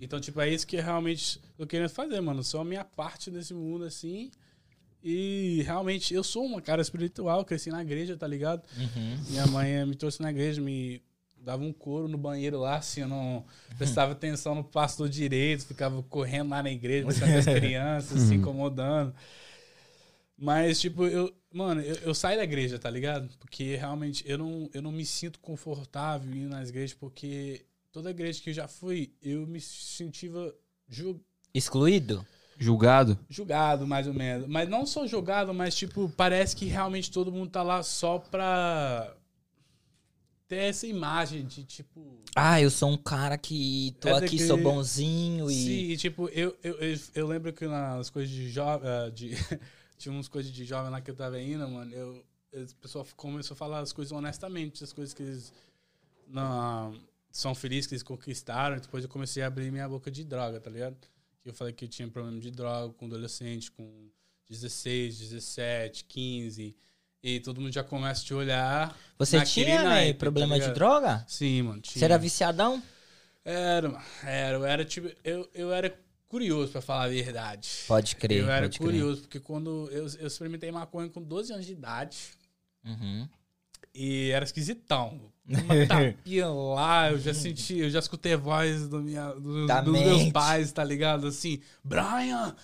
Então, tipo, é isso que eu realmente tô querendo fazer, mano. Só a minha parte desse mundo, assim. E realmente, eu sou uma cara espiritual, cresci na igreja, tá ligado? Uhum. Minha mãe me trouxe na igreja, me dava um couro no banheiro lá, assim, eu não prestava atenção no pastor direito, ficava correndo lá na igreja, com as crianças, se incomodando. Mas, tipo, eu, mano, eu, eu saio da igreja, tá ligado? Porque realmente eu não, eu não me sinto confortável indo nas igrejas, porque toda igreja que eu já fui, eu me sentia ju- Excluído? Julgado? julgado, mais ou menos. Mas não só julgado, mas, tipo, parece que realmente todo mundo tá lá só pra ter essa imagem de, tipo. Ah, eu sou um cara que tô É aqui, daquele- sou bonzinho e. Sim, e, tipo, eu, eu, eu, eu lembro que nas coisas de jovem. de, tinha umas coisas de jovem lá que eu tava indo, mano. Eu, as pessoas começou a falar as coisas honestamente, as coisas que eles não, são felizes que eles conquistaram. Depois eu comecei a abrir minha boca de droga, tá ligado? Eu falei que eu tinha problema de droga com adolescente, com 16, 17, 15. E todo mundo já começa a te olhar. Você tinha, naipe, velho, tá problema de droga? Sim, mano. Tinha. Você era viciadão? Era, mano. Era, eu era tipo. Eu, eu era curioso, pra falar a verdade. Pode crer, eu era pode crer. curioso, porque quando eu, eu experimentei maconha com 12 anos de idade Uhum. e era esquisitão. Uma tapinha lá, eu já senti, eu já escutei a voz do minha, do- dos meus pais, tá ligado? Assim, Brian!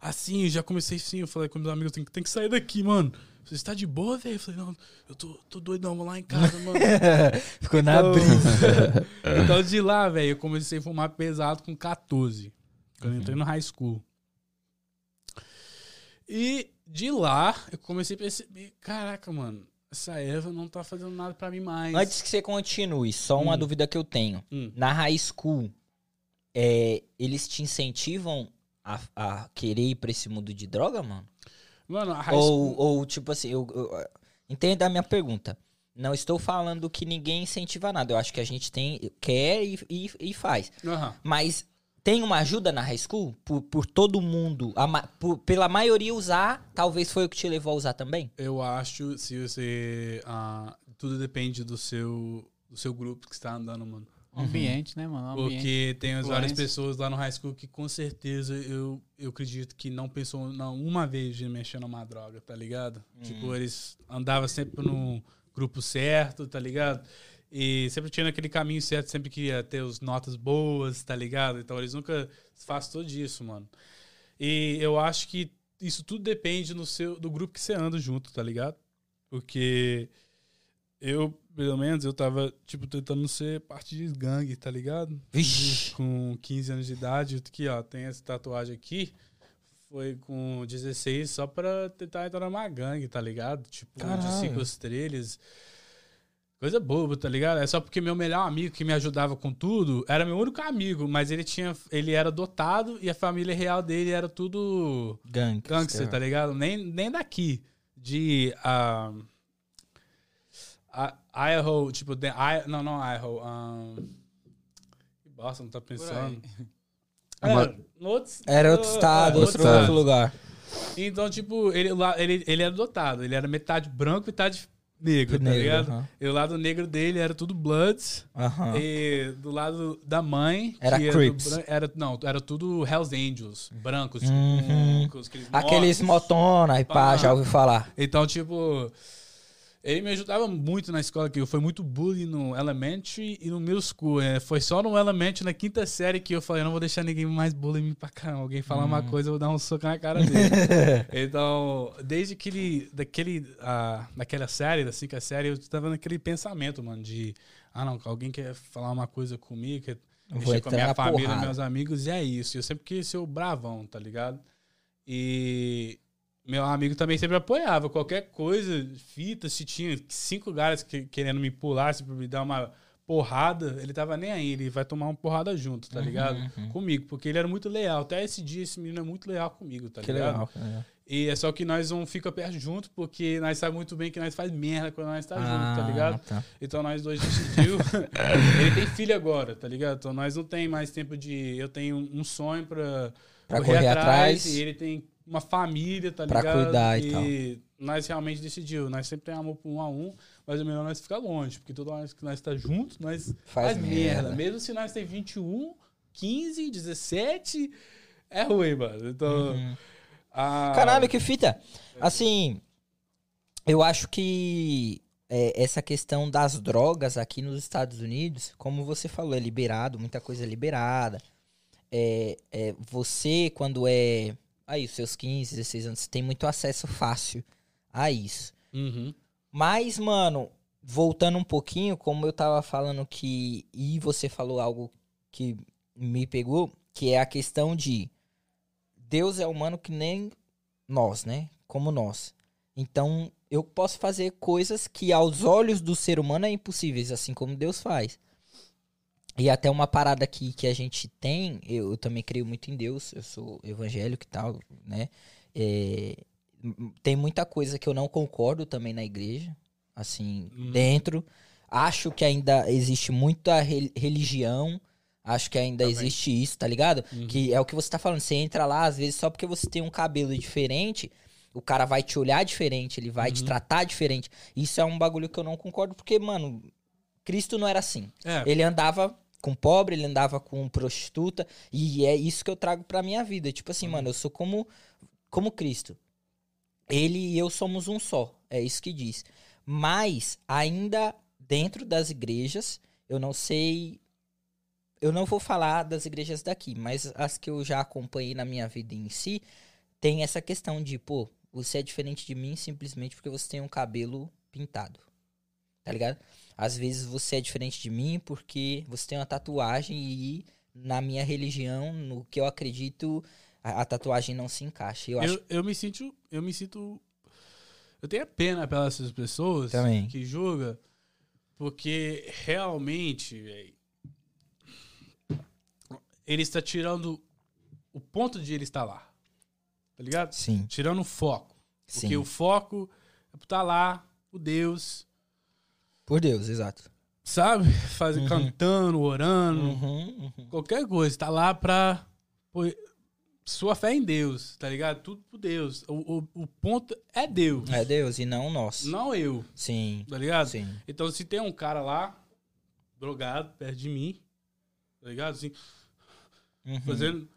Assim, eu já comecei assim, eu falei com meus amigos, tem, que- tem que sair daqui, mano. Você está de boa, velho? Eu falei, não, eu tô, tô doidão, vou lá em casa, mano. Ficou na Então- brisa. então, de lá, velho, eu comecei a fumar pesado com 14. Quando eu entrei no high school. E de lá, eu comecei a perceber, caraca, mano, essa erva não tá fazendo nada pra mim mais. Antes que você continue, só uma Hum. dúvida que eu tenho. Hum. Na high school, é, eles te incentivam a, a querer ir pra esse mundo de droga, mano? Mano, a high Ou, school... ou, tipo assim, eu, eu- entenda a minha pergunta. Não estou falando que ninguém incentiva nada. Eu acho que a gente tem, quer e, e, e faz. Aham. Mas tem uma ajuda na high school? Por, por todo mundo, a por- pela maioria usar, talvez foi o que te levou a usar também? Eu acho, se você... ah, tudo depende do seu, do seu grupo que está andando, mano. Ambiente, né, mano? Ambiente. Porque tem as várias pessoas lá no high school que com certeza eu, eu acredito que não pensou não, uma vez de mexer numa droga, tá ligado? Tipo, eles andavam sempre no grupo certo, tá ligado? E sempre tinha aquele caminho certo, sempre queria ter as notas boas, tá ligado? Então eles nunca se afastou disso, mano. E eu acho que isso tudo depende no seu, do grupo que você anda junto, tá ligado? Porque eu, pelo menos, eu tava, tipo, tentando ser parte de gangue, tá ligado? Vixe. Com 15 anos de idade, aqui, ó, tem essa tatuagem aqui. Foi com 16 só pra tentar entrar numa gangue, tá ligado? Tipo, de Caralho. cinco estrelas. Coisa boba, tá ligado? É só porque meu melhor amigo que me ajudava com tudo era meu único amigo, mas ele tinha. Ele era dotado e a família real dele era tudo Gangue. gangster, tá ligado? Nem, nem daqui. De. ah, a Idaho, tipo, de, I, não, não Idaho. Um, que bosta, não tá pensando. Uma- É, no outro, Era outro no- estado, é, outro, estado. outro lugar. Então, tipo, ele, lá, ele, ele era dotado. Ele era metade branco, metade negro, tá Negro, ligado? aham. E o lado negro dele era tudo Bloods. Aham. E do lado da mãe. Era Crips. bran- era, não, era tudo Hells Angels. Brancos, tipo, Uhum. com aqueles Aqueles mortos. motona e pá, já ouvi falar. Então, tipo, ele me ajudava muito na escola, que eu fui muito bullying no elementary e no middle school. É, foi só no elementary, na quinta série, que eu falei, eu não vou deixar ninguém mais bullying me pra caramba. Alguém falar uma coisa, eu vou dar um soco na cara dele. então, desde aquele, daquele, ah, daquela série, da cinco série, eu tava naquele pensamento, mano, de, ah não, alguém quer falar uma coisa comigo, quer mexer com a minha família, porrada. meus amigos, e é isso. Eu sempre quis ser o bravão, tá ligado? E meu amigo também sempre apoiava. Qualquer coisa, fita, se tinha cinco caras que, querendo me pular, se me dar uma porrada, ele tava nem aí. Ele vai tomar uma porrada junto, tá ligado? uhum. Comigo, porque ele era muito leal. Até esse dia, esse menino é muito leal comigo, tá Que ligado? legal. que legal. E é só que nós não fica perto junto, porque nós sabemos muito bem que nós faz merda quando nós tá junto, tá Ah, ligado? tá. Então nós dois decidiu. ele tem filho agora, tá ligado? Então nós não tem mais tempo de. Eu tenho um sonho pra, Pra correr atrás. E ele tem uma família, tá Pra ligado? cuidar e tal. nós realmente decidiu. Nós sempre temos amor por um a um, mas é melhor nós ficar longe, porque toda vez que nós tá juntos, nós Faz faz, merda. merda. Mesmo se nós tem 21, 15, 17, é ruim, mano. Então. Uhum. Ah, Caralho, que fita. Assim, eu acho que é, essa questão das drogas aqui nos Estados Unidos, como você falou, é liberado, muita coisa é liberada. É, é, você, quando é. Aí, os seus 15, 16 anos, você tem muito acesso fácil a isso. Uhum. Mas, mano, voltando um pouquinho, como eu tava falando que. E você falou algo que me pegou, que é a questão de. Deus é humano que nem nós, né? Como nós. Então, eu posso fazer coisas que aos olhos do ser humano é impossíveis, assim como Deus faz. E até uma parada aqui que a gente tem, eu, eu também creio muito em Deus, eu sou evangélico e tal, né? É, tem muita coisa que eu não concordo também na igreja, assim, Hum. dentro. Acho que ainda existe muita re- religião, acho que ainda Também. existe isso, tá ligado? Uhum. Que é o que você tá falando, você entra lá, às vezes, só porque você tem um cabelo diferente, o cara vai te olhar diferente, ele vai te Uhum. tratar diferente. Isso é um bagulho que eu não concordo, porque, mano, Cristo não era assim. É, Ele andava com pobre, ele andava com prostituta, e é isso que eu trago pra minha vida. Tipo assim, mano, eu sou como, como Cristo. Ele e eu somos um só, é isso que diz. Mas, ainda dentro das igrejas, eu não sei. Eu não vou falar das igrejas daqui, mas as que eu já acompanhei na minha vida em si, tem essa questão de, pô, você é diferente de mim simplesmente porque você tem um cabelo pintado. Tá ligado? Às vezes você é diferente de mim porque você tem uma tatuagem e na minha religião, no que eu acredito, a, a tatuagem não se encaixa. Eu, eu, acho eu me sinto. Eu me sinto. Eu tenho pena pelas pessoas Também. que julgam, porque realmente, véi, ele está tirando o ponto de ele estar lá. Tá ligado? sim, Tirando o foco. Porque sim. o foco é estar lá, o Deus, Por Deus, exato. sabe? Faz, Uhum. Cantando, orando, Uhum, uhum. qualquer coisa. Tá lá pra. pô, sua fé em Deus, tá ligado? Tudo por Deus. O, o, o ponto é Deus. É Deus e não nós. Não eu, Sim, tá ligado? sim. Então, se tem um cara lá, drogado, perto de mim, tá ligado? Assim, Uhum. fazendo.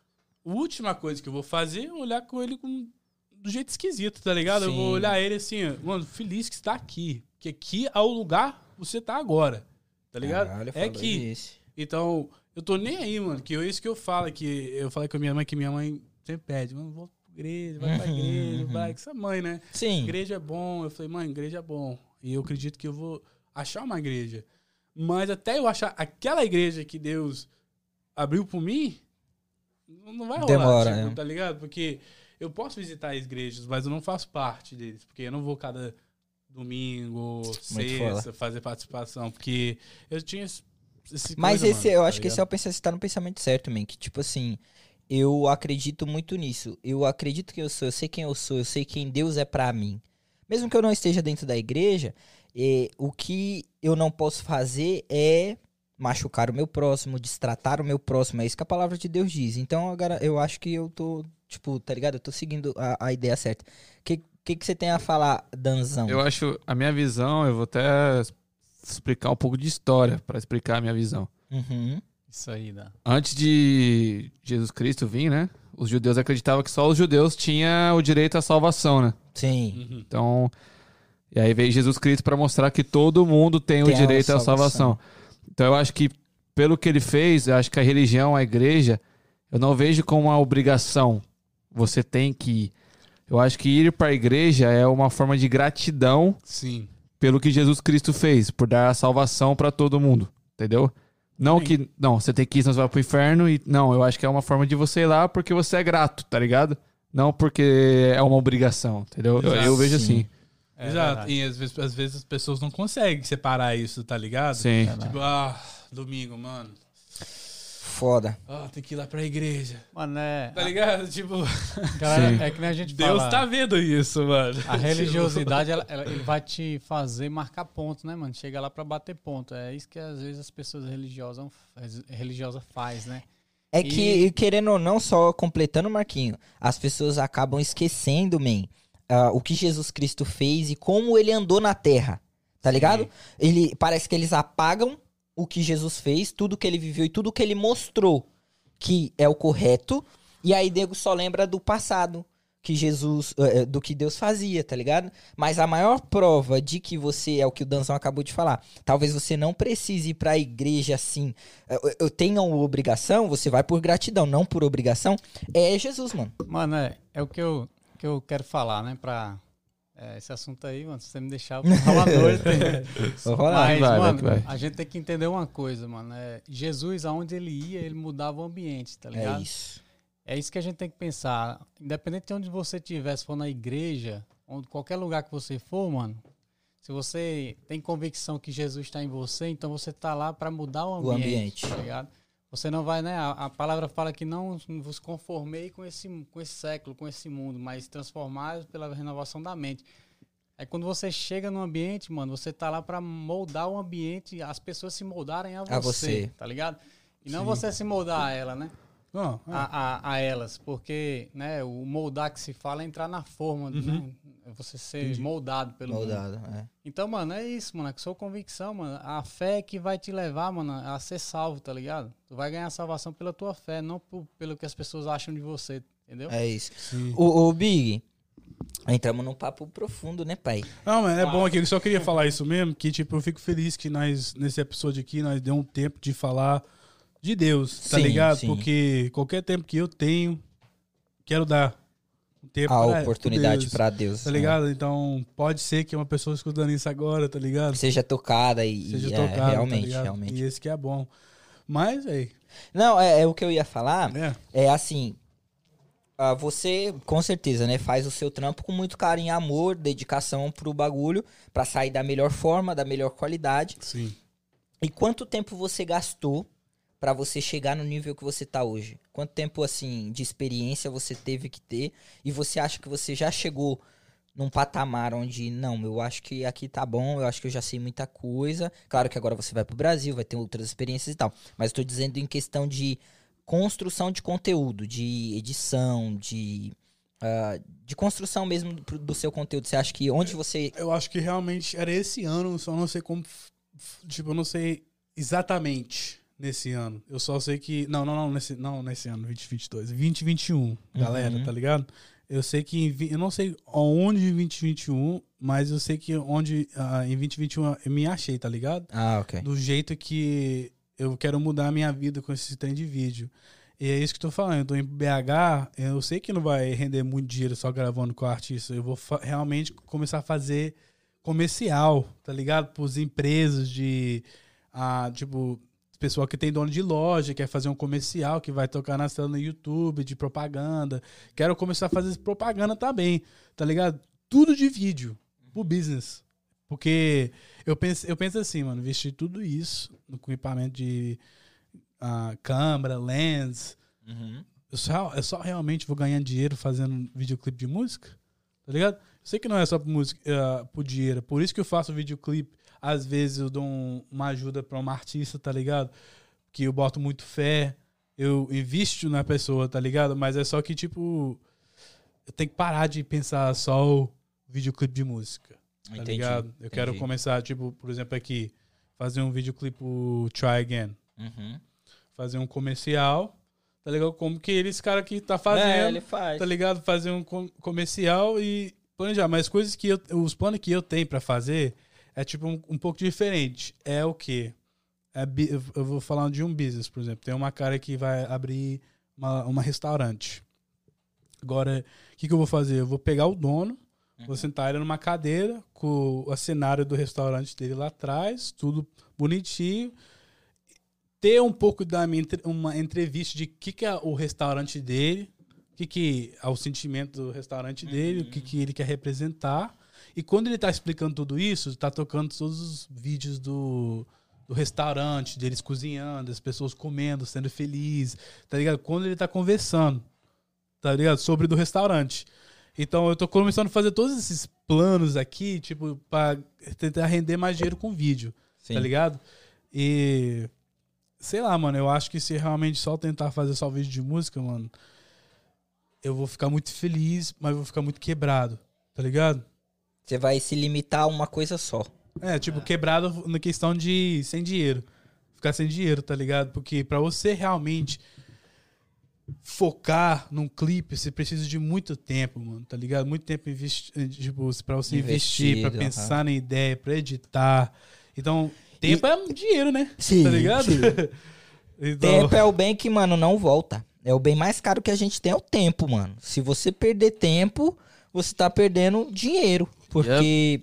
A última coisa que eu vou fazer é olhar com ele com, do jeito esquisito, tá ligado? Eu Sim. vou olhar ele assim, mano, feliz que está aqui. Porque aqui é o lugar que você tá agora, tá ligado? Caralho, é aqui. disso. Então, eu tô nem aí, mano. Que é isso que eu falo, que eu falei com a minha mãe, que minha mãe sempre pede, mano, volta pra igreja, vai pra igreja, vai com essa mãe, né? Sim. Igreja é bom. Eu falei, mãe, igreja é bom. E eu acredito que eu vou achar uma igreja. Mas até eu achar aquela igreja que Deus abriu por mim, não vai rolar, Demora, tipo, é. tá ligado? Porque eu posso visitar as igrejas, mas eu não faço parte deles. Porque eu não vou cada domingo, sexta, fazer participação. Porque eu tinha esse, esse Mas coisa, esse, mano, eu tá acho que esse é ligado? o pensamento, você tá no pensamento certo, man. Que tipo assim, eu acredito muito nisso. Eu acredito que eu sou, eu sei quem eu sou, eu sei quem Deus é pra mim. Mesmo que eu não esteja dentro da igreja, eh, o que eu não posso fazer é machucar o meu próximo, destratar o meu próximo. É isso que a palavra de Deus diz. Então, agora, eu acho que eu tô, tipo, tá ligado? Eu tô seguindo a, a ideia certa. O que, que, que você tem a falar, Danzão? Eu acho, a minha visão, eu vou até explicar um pouco de história para explicar a minha visão. Uhum. Isso aí, dá. Antes de Jesus Cristo vir, né? Os judeus acreditavam que só os judeus tinham o direito à salvação, né? Sim. Uhum. Então, e aí veio Jesus Cristo para mostrar que todo mundo tem, Tem o a direito à salvação. salvação. Então eu acho que pelo que ele fez, eu acho que a religião, a igreja, eu não vejo como uma obrigação. Você tem que. Eu acho que ir para a igreja é uma forma de gratidão Sim. pelo que Jesus Cristo fez, por dar a salvação para todo mundo, entendeu? Não Sim. que, não, você tem que ir, senão você vai pro inferno e não, eu acho que é uma forma de você ir lá porque você é grato, tá ligado? Não porque é uma obrigação, entendeu? Eu, Exato, eu vejo sim. assim. É Exato. verdade. E às vezes, às vezes as pessoas não conseguem separar isso, tá ligado? Sim. Tipo, ah, domingo, mano. Foda. Ah, tem que ir lá pra igreja. Mano, é. Tá ligado? Tipo, Sim. é que nem a gente Deus fala. tá vendo isso, mano. A religiosidade, ela, ela- ele vai te fazer marcar ponto, né, mano? Chega lá pra bater ponto. É isso que às vezes as pessoas religiosas, religiosas faz, né? É E- que, querendo ou não, só completando, Marquinho, as pessoas acabam esquecendo, man, ah, o que Jesus Cristo fez e como ele andou na terra. Tá ligado? Ele, parece que eles apagam o que Jesus fez, tudo que ele viveu e tudo que ele mostrou que é o correto. E aí, nego só lembra do passado. que Jesus, eh, do que Deus fazia, tá ligado? Mas a maior prova de que você é o que o Danzão acabou de falar. Talvez você não precise ir pra igreja assim. Eu, eu tenho obrigação, você vai por gratidão, não por obrigação. É Jesus, mano. Mano, é, é o que eu, que eu quero falar, né? Pra é, esse assunto aí, mano, se você me deixar, eu vou falar noite. Vou rolar. Mas, vai, mano, vai, a gente tem que entender uma coisa, mano. É, Jesus, aonde ele ia, ele mudava o ambiente, tá ligado? É isso. É isso que a gente tem que pensar. Independente de onde você estiver, se for na igreja, onde, qualquer lugar que você for, mano, se você tem convicção que Jesus está em você, então você tá lá para mudar o O ambiente, ambiente. tá ligado? Você não vai, né? A, a palavra fala que não vos conformei com esse, com esse século, com esse mundo, mas transformai pela renovação da mente. É quando você chega no ambiente, mano, você tá lá para moldar o ambiente, as pessoas se moldarem a você, A você. tá ligado? E não Sim. você se moldar a ela, né? Não, é. a, a, a elas, porque né, o moldar que se fala é entrar na forma, né? É Você ser Entendi. moldado pelo mundo. Moldado, é. Então, mano, é isso, mano. É que sua convicção, mano. A fé é que vai te levar, mano, a ser salvo, tá ligado? Tu vai ganhar salvação pela tua fé, não por- pelo que as pessoas acham de você, entendeu? É isso. O, o Big, entramos num papo profundo, né, pai? Não, mas é bom aqui. Eu só queria falar isso mesmo, que tipo, eu fico feliz que nós, nesse episódio aqui, nós deu um tempo de falar de Deus, tá Sim, ligado? sim. Porque qualquer tempo que eu tenho, quero dar um tempo A pra- oportunidade pra Deus. Tá ligado? Então, pode ser que uma pessoa escutando isso agora, tá ligado? Seja tocada e, Seja é, tá realmente, ligado? realmente. E esse que é bom. Mas, aí, Não, é, é o que eu ia falar. né? É assim, ah, você com certeza, né, faz o seu trampo com muito carinho, amor, dedicação pro bagulho, pra sair da melhor forma, da melhor qualidade. Sim. E quanto tempo você gastou pra você chegar no nível que você tá hoje? Quanto tempo assim de experiência você teve que ter e você acha que você já chegou num patamar onde não, eu acho que aqui tá bom, eu acho que eu já sei muita coisa. Claro que agora você vai pro Brasil, vai ter outras experiências e tal, mas tô dizendo em questão de construção de conteúdo, de edição, de ah, de construção mesmo do, do seu conteúdo. Você acha que onde você Eu acho que realmente era esse ano, só não sei como. Tipo, eu não sei exatamente nesse ano. Eu só sei que. Não, não, não, nesse, não, nesse ano, 2022. 2021, galera, Uhum. tá ligado? Eu sei que. Em, eu não sei onde em 2021, mas eu sei que onde ah, em 2021 eu me achei, tá ligado? Ah, ok. do jeito que eu quero mudar a minha vida com esse trem de vídeo. E é isso que eu tô falando. Eu tô em BH, eu sei que não vai render muito dinheiro só gravando com o artista. Eu vou realmente começar a fazer comercial, tá ligado? Pros empresas de. Ah, tipo, pessoal que tem dono de loja, quer fazer um comercial que vai tocar na tela no YouTube, de propaganda. Quero começar a fazer propaganda também, tá ligado? Tudo de vídeo, pro business. Porque eu penso, eu penso assim, mano, investir tudo isso no equipamento de ah, câmera, lens. Uhum. Eu só, eu só realmente vou ganhar dinheiro fazendo videoclipe de música? Tá ligado? Eu sei que não é só por, música, ah, por dinheiro. é Por isso que eu faço videoclipe. Às vezes eu dou um- uma ajuda pra uma artista, tá ligado? Que eu boto muito fé. Eu invisto na pessoa, tá ligado? Mas é só que, tipo, eu tenho que parar de pensar só o videoclipe de música tá Entendi, ligado? Eu quero entendi. começar, tipo, por exemplo, aqui, fazer um videoclipe Try Again, Uhum. fazer um comercial, tá ligado? Como que ele, esse cara que tá É, fazendo, ele faz. tá ligado? Fazer um com- comercial e planejar. Mas coisas que eu, os planos que eu tenho pra fazer é, tipo, um, um pouco diferente. É o quê? É, eu vou falar de um business, por exemplo. Tem uma cara que vai abrir uma, uma restaurante. Agora, o que, que eu vou fazer? Eu vou pegar o dono, vou sentar ele numa cadeira com o cenário do restaurante dele lá atrás, tudo bonitinho. Ter um pouco da minha entre- uma entrevista de o que, que é o restaurante dele, o que, que é o sentimento do restaurante dele, o que, que ele quer representar. E quando ele tá explicando tudo isso, tá tocando todos os vídeos do, do restaurante, deles cozinhando, as pessoas comendo, sendo felizes, tá ligado? Quando ele tá conversando, tá ligado? Sobre do restaurante. Então eu tô começando a fazer todos esses planos aqui, tipo, pra tentar render mais dinheiro com vídeo, Sim. tá ligado? E sei lá, mano, eu acho que se realmente só tentar fazer só vídeo de música, mano, eu vou ficar muito feliz, mas vou ficar muito quebrado, tá ligado? Você vai se limitar a uma coisa só. É, tipo, quebrado na questão de sem dinheiro. Ficar sem dinheiro, tá ligado? Porque pra você realmente focar num clipe, você precisa de muito tempo, mano, tá ligado? Muito tempo investi tipo, pra você investir, pra Investido, pensar na ideia, pra editar. Então, tempo é dinheiro, né? Sim, tá ligado? sim. então, Tempo é o bem que, mano, não volta. É o bem mais caro que a gente tem, é o tempo, mano. Se você perder tempo, você tá perdendo dinheiro. Porque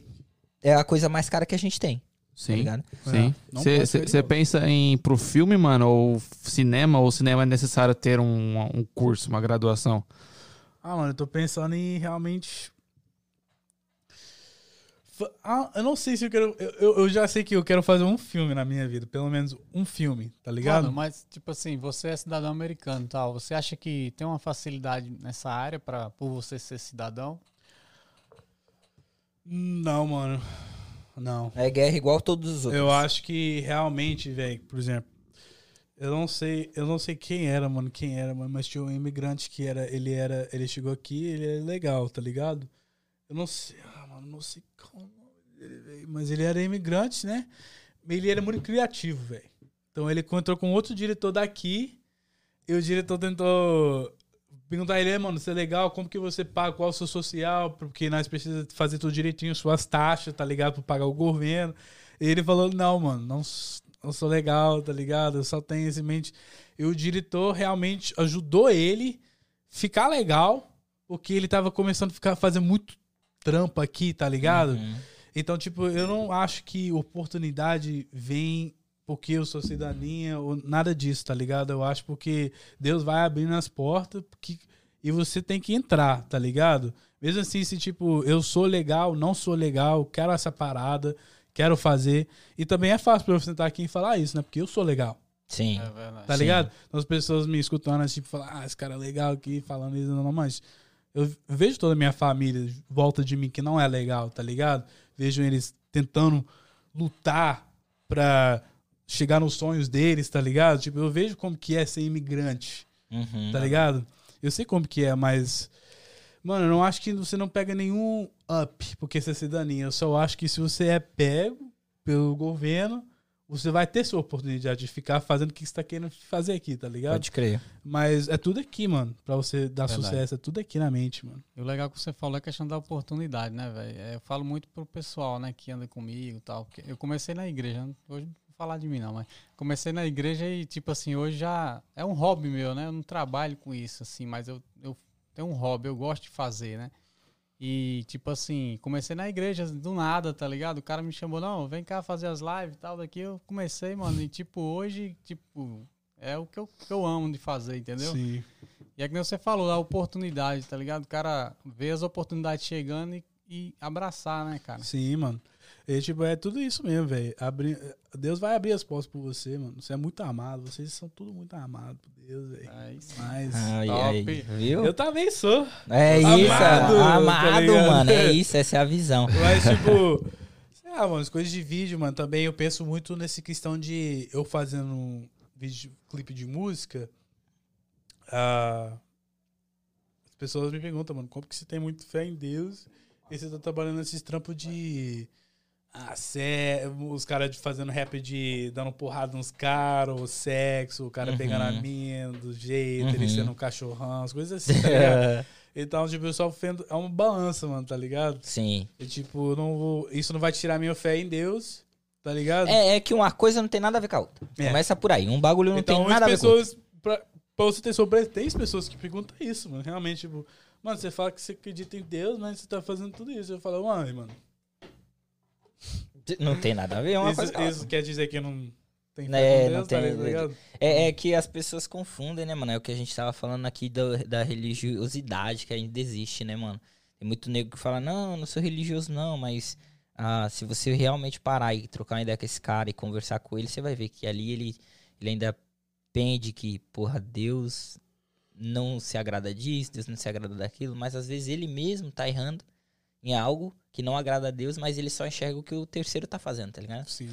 é a coisa mais cara que a gente tem, tá Sim. ligado? Sim. Você perder. pensa em pro filme, mano, ou cinema, ou cinema é necessário ter um, um curso, uma graduação? Ah, mano, eu tô pensando em realmente. Ah, eu não sei se eu quero. Eu, eu- eu já sei que eu quero fazer um filme na minha vida. Pelo menos um filme, tá ligado? Mano, mas, tipo assim, você é cidadão americano e tal. Você acha que tem uma facilidade nessa área pra, por você ser cidadão? Não, mano. Não. É guerra igual todos os outros. Eu acho que realmente, velho, por exemplo, eu não sei, eu não sei quem era, mano, quem era, mano, mas tinha um imigrante que era, ele era, ele chegou aqui, ele é legal, tá ligado? Eu não sei, ah, mano, não sei como ele mas ele era imigrante, né? Ele era muito criativo, velho. Então ele encontrou com outro diretor daqui e o diretor tentou perguntar a ele, "É, mano, isso é legal, como que você paga, qual é o seu social, porque nós precisamos fazer tudo direitinho, suas taxas, tá ligado, pra pagar o governo. E ele falou, não, mano, não, não sou legal, tá ligado, eu só tenho isso em mente. E o diretor realmente ajudou ele ficar legal, porque ele tava começando a ficar, fazer muito trampo aqui, tá ligado? Uhum. Então, tipo, eu não acho que oportunidade vem porque eu sou cidadania ou nada disso, tá ligado? Eu acho porque Deus vai abrindo as portas porque- e você tem que entrar, tá ligado? Mesmo assim, se tipo, eu sou legal, não sou legal, quero essa parada, quero fazer. E também é fácil pra eu sentar aqui e falar isso, né? Porque eu sou legal. Sim. É verdade. Tá Sim. ligado? Então as pessoas me escutando assim, falar, ah, esse cara é legal aqui, falando isso, não, mas eu vejo toda a minha família volta de mim que não é legal, tá ligado? Vejo eles tentando lutar pra chegar nos sonhos deles, tá ligado? Tipo, eu vejo como que é ser imigrante, Uhum. tá ligado? Eu sei como que é, mas. Mano, eu não acho que você não pega nenhum up porque você é cidadania. Eu só acho que se você é pego pelo governo, você vai ter sua oportunidade de ficar fazendo o que você tá querendo fazer aqui, tá ligado? Pode crer. Mas é tudo aqui, mano. Pra você dar Verdade. sucesso, é tudo aqui na mente, mano. E o legal que você falou é a questão da oportunidade, né, velho? É, Eu falo muito pro pessoal, né, que anda comigo e tal. porque Eu comecei na igreja, não- hoje falar de mim não, mas comecei na igreja e, tipo assim, hoje já é um hobby meu, né? Eu não trabalho com isso, assim, mas eu, eu tenho um hobby, eu gosto de fazer, né? E, tipo assim, comecei na igreja do nada, tá ligado? O cara me chamou, não, vem cá fazer as lives e tal, daqui eu comecei, mano. E, tipo, hoje, tipo, é o que eu, que eu amo de fazer, entendeu? Sim. E é que nem você falou, a oportunidade, tá ligado? O cara vê as oportunidades chegando e, e abraçar, né, cara? Sim, mano. E, tipo, é tudo isso mesmo, velho. Abrir- Deus vai abrir as portas por você, mano. Você é muito amado. Vocês são tudo muito amados por Deus, velho. É. Mas. Ai, Top. ai, viu? Eu também sou. É Amado, isso, tá amado, ligado? mano. É isso, essa é a visão. Mas, tipo, sei lá, mano, as coisas de vídeo, mano, também eu penso muito nessa questão de eu fazendo um vídeo, clipe de música. ah, as pessoas me perguntam, mano, como que você tem muito fé em Deus e você tá trabalhando nesses trampos de. Ah, sé, os caras fazendo rap de dando porrada nos caras, sexo, o cara Uhum. pegando a mina do jeito, ele Uhum. sendo um cachorrão, as coisas assim, tá ligado? Então, tipo, eu só fendo. É uma balança, mano, tá ligado? Sim. E, tipo, não vou, isso não vai tirar minha fé em Deus, tá ligado? É, é que uma coisa não tem nada a ver com a outra. É. Começa por aí. Um bagulho não então, tem nada a ver com pessoas, pra, pra você ter sobrepeso, tem pessoas que perguntam isso, mano. Realmente, tipo, mano, você fala que você acredita em Deus, mas você tá fazendo tudo isso. Eu falo, mãe, mano, Não tem nada a ver uma isso, coisa isso quer dizer que não É, fé não Deus, tá tem- ligado? É, é que as pessoas confundem, né, mano? É o que a gente tava falando aqui da, da religiosidade que ainda existe, né, mano? Tem muito nego que fala, não, eu não sou religioso não, mas ah, se você realmente parar e trocar uma ideia com esse cara e conversar com ele, você vai ver que ali ele, ele ainda pende que, porra, Deus não se agrada disso, Deus não se agrada daquilo, mas às vezes ele mesmo tá errando em algo que não agrada a Deus, mas ele só enxerga o que o terceiro tá fazendo, tá ligado? Sim.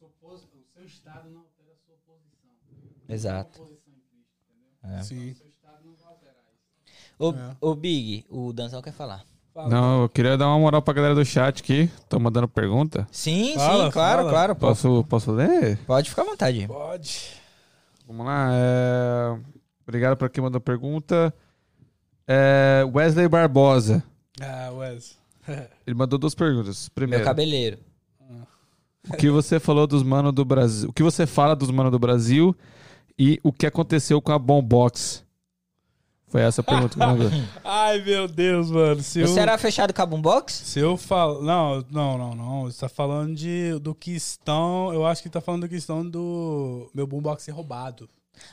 O seu estado não altera a sua posição. Exato. É. Sim. É. ô Big, o Danzão quer falar. Fala. Não, eu queria dar uma moral pra galera do chat aqui. Tô mandando pergunta. Sim, Fala, sim, claro, fala. claro. pô. Posso, posso ler? Pode ficar à vontade. Pode. Vamos lá. é, Obrigado pra quem mandou pergunta. É, Wesley Barbosa. Ah, Wes. Ele mandou duas perguntas. Meu Primeiro, cabeleiro. o que você falou dos manos do Brasil? O que você fala dos manos do Brasil e o que aconteceu com a Bombox? Foi essa a pergunta que ele mandou. Ai, meu Deus, mano. Se Você eu, era fechado com a Boombox? se eu falo. Não, não, não, não. Você tá falando de, do questão. Eu acho que tá falando da questão do meu boombox ser roubado.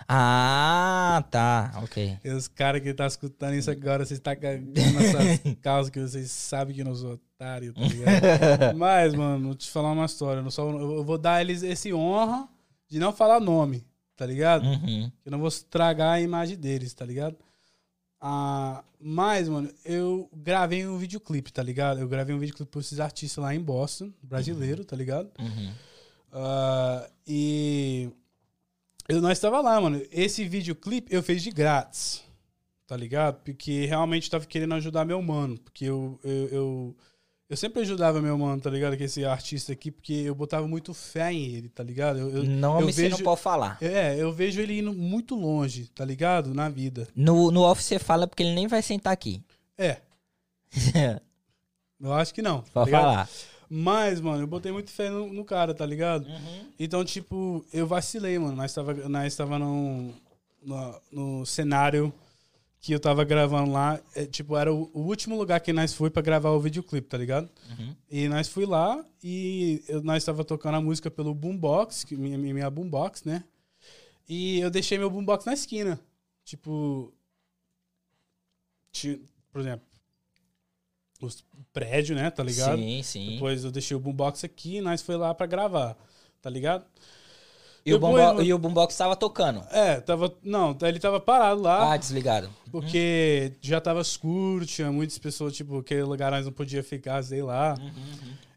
Ah, tá. Ok. E os caras que tá escutando isso agora, vocês tá cagando nessas causas que vocês sabem que eu não sou otário, tá ligado? Mas, mano, vou te falar uma história. Eu, sou- eu vou dar eles esse honra de não falar nome, tá ligado? Uhum. Eu não vou estragar a imagem deles, tá ligado? Ah, mas, mano, eu gravei um videoclipe, tá ligado? Eu gravei um videoclipe pra esses artistas lá em Boston, brasileiro, tá ligado? Uhum. Ah, e eu nós estava lá, mano. Esse videoclipe eu fiz de grátis, tá ligado? Porque realmente tava querendo ajudar meu mano. Porque eu, eu, eu, eu sempre ajudava meu mano, tá ligado? Que esse artista aqui, porque eu botava muito fé em ele, tá ligado? Eu, eu, Nome eu vejo, não pode falar. É, eu vejo ele indo muito longe, tá ligado? Na vida. No, no off você fala porque ele nem vai sentar aqui. É, eu acho que não. tá pode ligado? falar. Mas, mano, eu botei muito fé no, no cara, tá ligado? Então, tipo, eu vacilei, mano. Nós tava, nós tava num, no, no cenário que eu tava gravando lá. É, tipo, era o, o último lugar que nós foi pra gravar o videoclipe, tá ligado? Uhum. E nós fui lá e eu- nós tava tocando a música pelo boombox, que minha, minha boombox, né? E eu deixei meu boombox na esquina. Tipo, ti- por exemplo, os- o prédio, né? Tá ligado? Sim, sim. Depois eu deixei o boombox aqui e nós foi lá pra gravar, tá ligado? e, o depois- bombo, e o Boombox tava tocando. É, tava. Não, ele tava parado lá, Ah, desligado. porque já tava escuro, tinha muitas pessoas, tipo, aquele lugar nós não podia ficar, sei lá.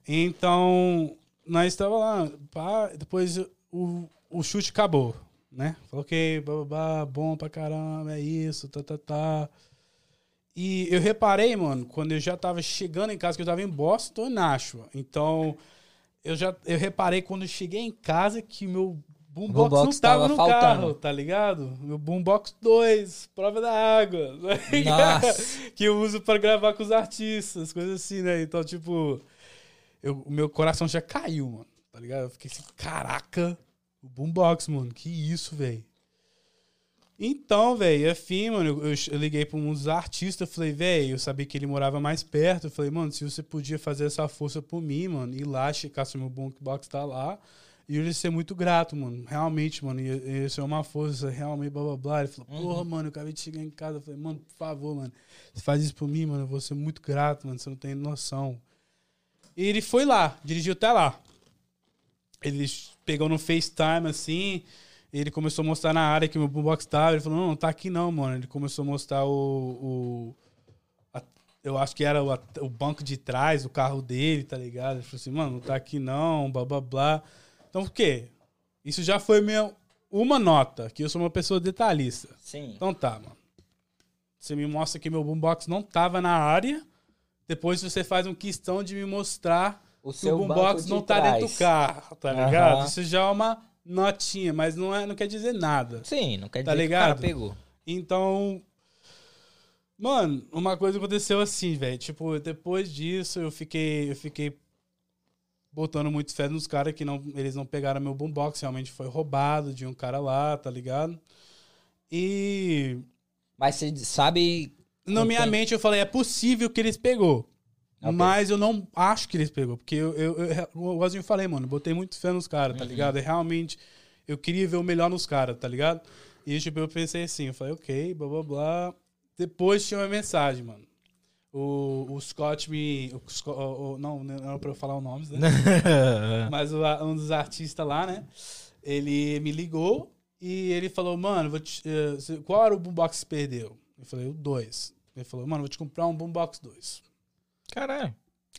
Então, nós estava lá, pá, depois o, o chute acabou, né? Falei, ok, babá, bom pra caramba, é isso, tá, tá, tá. E eu reparei, mano, quando eu já tava chegando em casa, que eu tava em Boston, em Nashua. Então, eu já eu reparei quando eu cheguei em casa que meu boombox, Boombox não tava tava no faltando. carro, tá ligado? Meu boombox 2, prova da água. que eu uso pra gravar com os artistas, coisas assim, né? Então, tipo, eu- o meu coração já caiu, mano. Tá ligado? Eu fiquei assim, caraca, o boombox, mano, que isso, velho. Então, velho, afim, mano, eu, eu- liguei pra um dos artistas, falei, velho, eu sabia que ele morava mais perto. Eu falei, mano, se você podia fazer essa força por mim, mano, ir lá, checar se o meu boombox tá lá. E eu ia ser muito grato, mano. Realmente, mano, ia, ia ser uma força, realmente, blá blá blá. Ele falou, porra, mano, eu acabei de chegar em casa. Eu falei, mano, por favor, mano, você faz isso por mim, mano, eu vou ser muito grato, mano, você não tem noção. E ele foi lá, dirigiu até lá. Ele pegou no FaceTime, assim, ele começou a mostrar na área que o meu boombox tava. Ele falou, não, não tá aqui não, mano. Ele começou a mostrar o... o- a- eu acho que era o, o banco de trás, o carro dele, tá ligado? Ele falou assim, mano, não tá aqui não, blá, blá, blá. Então, por quê? Isso já foi minha, uma nota, que eu sou uma pessoa detalhista. Sim. Então tá, mano. Você me mostra que meu boombox não tava na área. Depois você faz um questão de me mostrar O que o boombox não tá dentro do trás. carro, tá ligado? Isso já é uma notinha, mas não, é, não quer dizer nada. Sim, não quer Tá dizer ligado? que o cara pegou. Então, mano, uma coisa aconteceu assim, velho. Tipo, depois disso eu fiquei, eu fiquei botando muito fé nos caras que não, eles não pegaram meu boombox, realmente foi roubado de um cara lá, tá ligado? E Mas você sabe. na minha mente eu falei, é possível que eles pegou. Ok. Mas eu não acho que eles pegou. Porque eu, eu, eu, eu, eu falei, mano, botei muito fé nos caras, tá ligado? E realmente eu queria ver o melhor nos caras, tá ligado? E tipo, eu pensei assim, eu falei, ok, blá blá blá. Depois tinha uma mensagem, mano. O, o Scott me. O, o- o- não, não era pra eu falar os nomes, né? Mas o- um dos artistas lá, né? Ele me ligou e ele falou, mano, vou te- eh, qual era o boombox que você perdeu? Eu falei, o 2. Ele falou, mano, vou te comprar um boombox 2. Caralho,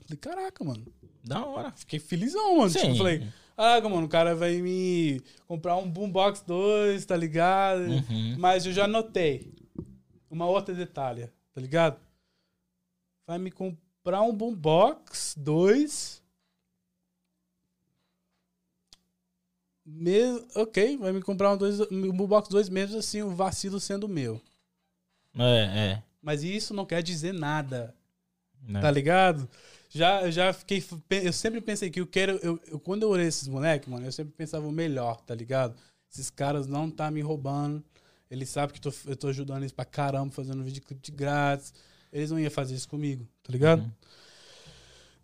Falei, caraca, mano. da hora. Fiquei felizão, mano. Tipo, Sim. eu falei, caraca, mano, o cara vai me comprar um boombox 2, tá ligado? Uhum. Mas eu já notei uma outra detalhe, tá ligado? Vai me comprar um boombox 2 mesmo, ok, vai me comprar um, dois, um boombox 2 mesmo assim, o vacilo sendo meu. É, é. Mas isso não quer dizer nada, Né? tá ligado? Já, já fiquei. Eu sempre pensei que eu quero. Eu, eu- quando eu olhei esses moleques, mano, eu sempre pensava o melhor, tá ligado? Esses caras não tá me roubando. Eles sabem que tô- eu tô ajudando eles pra caramba, fazendo videoclipe de grátis. Eles não iam fazer isso comigo, tá ligado? Uhum.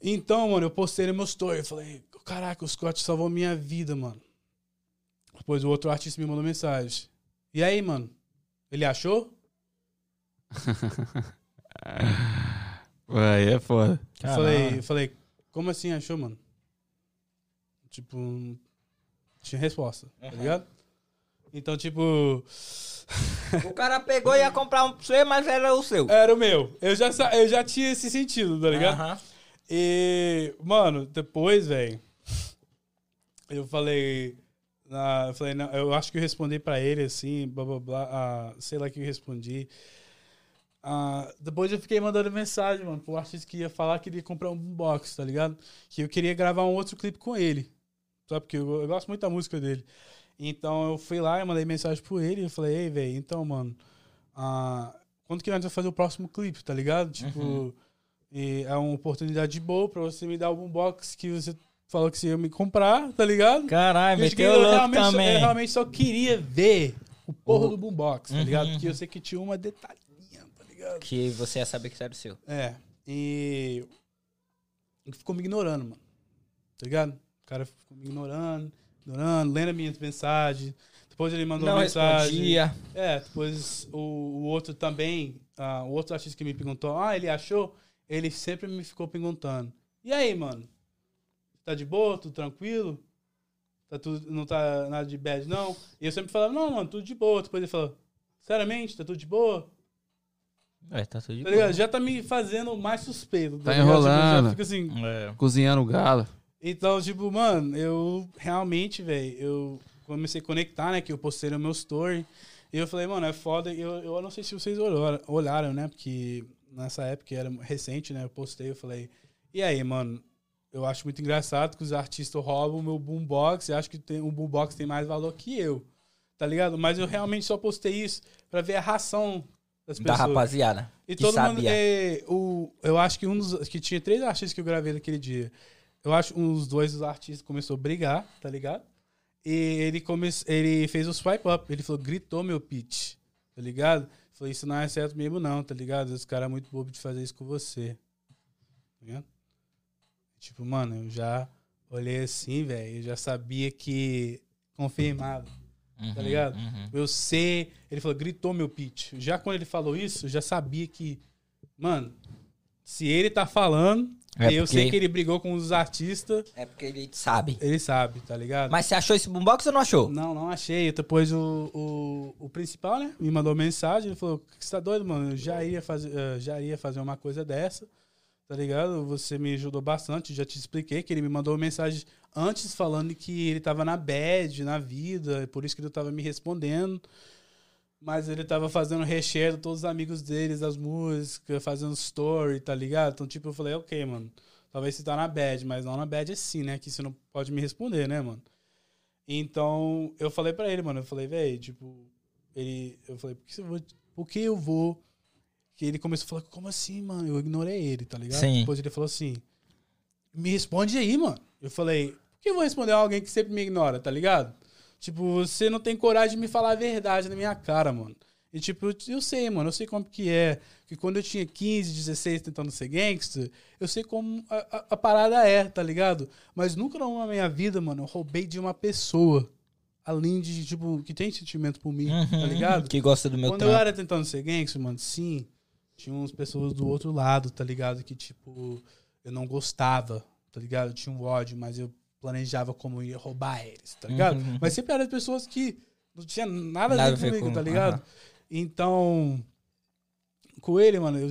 Então, mano, eu postei no meu story. Eu falei, caraca, o Scott salvou minha vida, mano. Depois o outro artista me mandou mensagem. E aí, mano? Ele achou? Ué, aí é foda. Eu falei, eu falei, como assim achou, mano? Tipo, não tinha resposta, tá ligado? Então, tipo, O cara pegou e ia comprar um pra você, mas era o seu. era o meu. Eu já, eu já tinha esse sentido, tá ligado? Aham. E, mano, depois, velho, eu falei. na- eu falei, não, eu acho que eu respondi pra ele assim, blá blá blá, ah, sei lá que eu respondi. Ah, depois eu fiquei mandando mensagem, mano, pro artista que ia falar que ele ia comprar um boombox, tá ligado? Que eu queria gravar um outro clipe com ele. Sabe? Porque eu, eu gosto muito da música dele. Então eu fui lá e mandei mensagem pro ele e eu falei, ei, velho, então, mano, ah, quando que nós vamos fazer o próximo clipe, tá ligado? Tipo, e é uma oportunidade boa pra você me dar o boombox que você falou que você ia me comprar, tá ligado? Caralho, Eu, meteu louco realmente só, eu realmente só queria ver o porra O- do boombox, tá Uhum, ligado? uhum. Porque eu sei que tinha uma detalhinha, tá ligado? Que você ia saber que era o seu. É, e ele ficou me ignorando, mano. Tá ligado? O cara ficou me ignorando, ignorando, lendo as minhas mensagens. Depois ele mandou Não uma mensagem. respondia. É, depois o, o outro também, ah, o outro artista que me perguntou, ah, ele achou? Ele sempre me ficou perguntando. E aí, mano? Tá de boa? Tudo tranquilo? Tá tudo, não tá nada de bad, não? E eu sempre falava, não, mano, tudo de boa. Depois ele falou, seriamente, tá tudo de boa? É, tá tudo de Tá ligado? Já tá me fazendo mais suspeito. Tá ligado? Tipo, enrolando. já fica assim. É. Cozinhando galo. Então, tipo, mano, eu realmente, velho, eu comecei a conectar, né? Que eu postei no meu story. E eu falei, mano, é foda. Eu, eu não sei se vocês olharam, olharam, né? Porque nessa época era recente, né? Eu postei, eu falei, e aí, mano? Eu acho muito engraçado que os artistas roubam o meu boombox e acho que tem, o boombox tem mais valor que eu. Tá ligado? Mas eu realmente só postei isso pra ver a ração das Da pessoas. rapaziada. E todo mundo. sabia. É, o, eu acho que um dos. Que tinha três artistas que eu gravei naquele dia. Eu acho que uns dois dos artistas começou a brigar, tá ligado? E ele, come, ele fez o swipe up. Ele falou, gritou meu pitch, tá ligado? Falei, isso não é certo mesmo, não, tá ligado? Esse cara é muito bobo de fazer isso com você. Tá ligado? Tipo, mano, eu já olhei assim, velho. Eu já sabia que. Confirmado. tá ligado? Uhum. Eu sei. Ele falou, gritou meu pitch. Já quando ele falou isso, eu já sabia que, mano, se ele tá falando, É eu sei que ele brigou com os artistas, É porque ele sabe. ele sabe, tá ligado? Mas você achou esse boombox ou não achou? Não, não achei. Depois o, o, o principal, né, me mandou mensagem. Ele falou: Você tá doido, mano? Eu já ia fazer, eh, já ia fazer uma coisa dessa, tá ligado? Você me ajudou bastante. Já te expliquei que ele me mandou mensagem antes falando que ele tava na bad, na vida, por isso que ele tava me respondendo. Mas ele tava fazendo recheio de todos os amigos deles, as músicas, fazendo story, tá ligado? Então, tipo, eu falei, ok, mano. Talvez você tá na bad, mas não na bad assim, né? Que você não pode me responder, né, mano? Então, eu falei pra ele, mano, eu falei, velho, tipo, ele, eu falei, por que, eu vou, por que eu vou? Que ele começou a falar, como assim, mano? Eu ignorei ele, tá ligado? Sim. Depois ele falou assim, me responde aí, mano. Eu falei, por que eu vou responder a alguém que sempre me ignora, tá ligado? Tipo, você não tem coragem de me falar a verdade na minha cara, mano. E tipo, eu, eu sei, mano, eu sei como que é. Que quando eu tinha 15, 16 tentando ser gangster, eu sei como a, a- a parada é, tá ligado? Mas nunca na minha vida, mano, eu roubei de uma pessoa. Além de, tipo, que tem sentimento por mim, tá Uhum. ligado? Que gosta do meu Quando eu era tentando ser gangster, mano, sim, tinha umas pessoas do outro lado, tá ligado? Que, tipo, eu não gostava, tá ligado? Eu tinha um ódio, mas eu planejava como ia roubar eles, tá ligado? Uhum. Mas sempre eram pessoas que não tinha nada, Nada a ver comigo, com- tá ligado? aham. Então, com ele, mano, eu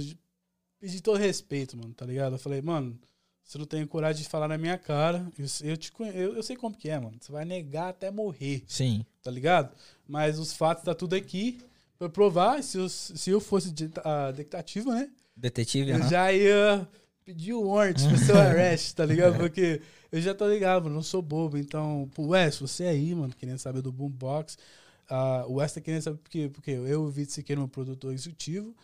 pedi todo respeito, mano, tá ligado? Eu falei, mano, você não tem coragem de falar na minha cara, eu, eu, te, eu, eu sei como que é, mano. Você vai negar até morrer Sim. tá ligado? Mas os fatos tá tudo aqui pra provar. Se eu, se eu fosse de- a detective, né? Detetive, Eu aham. já ia pedir o warrant pro seu arrest, tá ligado? Porque eu já tô ligado, mano, não sou bobo. Então, pro Wes, você aí, mano, querendo saber do Boombox. Uh, o Wes tá querendo saber porque, porque eu, o Vitor Siqueira, meu produtor executivo,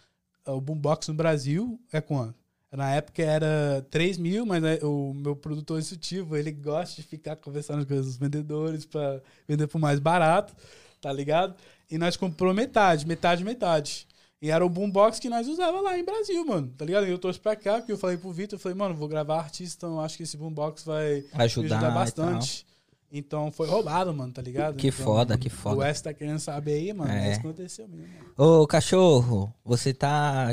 uh, o Boombox no Brasil é quanto? Na época era 3 mil, mas né, o meu produtor executivo, ele gosta de ficar conversando com os vendedores para vender por mais barato, tá ligado? E nós comprou metade, metade, metade. E era o boombox que nós usava lá em Brasil, mano. Tá ligado? E eu trouxe pra cá, porque eu falei pro Vitor, eu falei, mano, vou gravar artista, então acho que esse boombox vai Ajudar ajudar bastante. Então foi roubado, mano, tá ligado? Que Então, foda, que foda. O Wes tá querendo saber aí, mano. É. Mas aconteceu mesmo. mano. Ô, cachorro, você tá.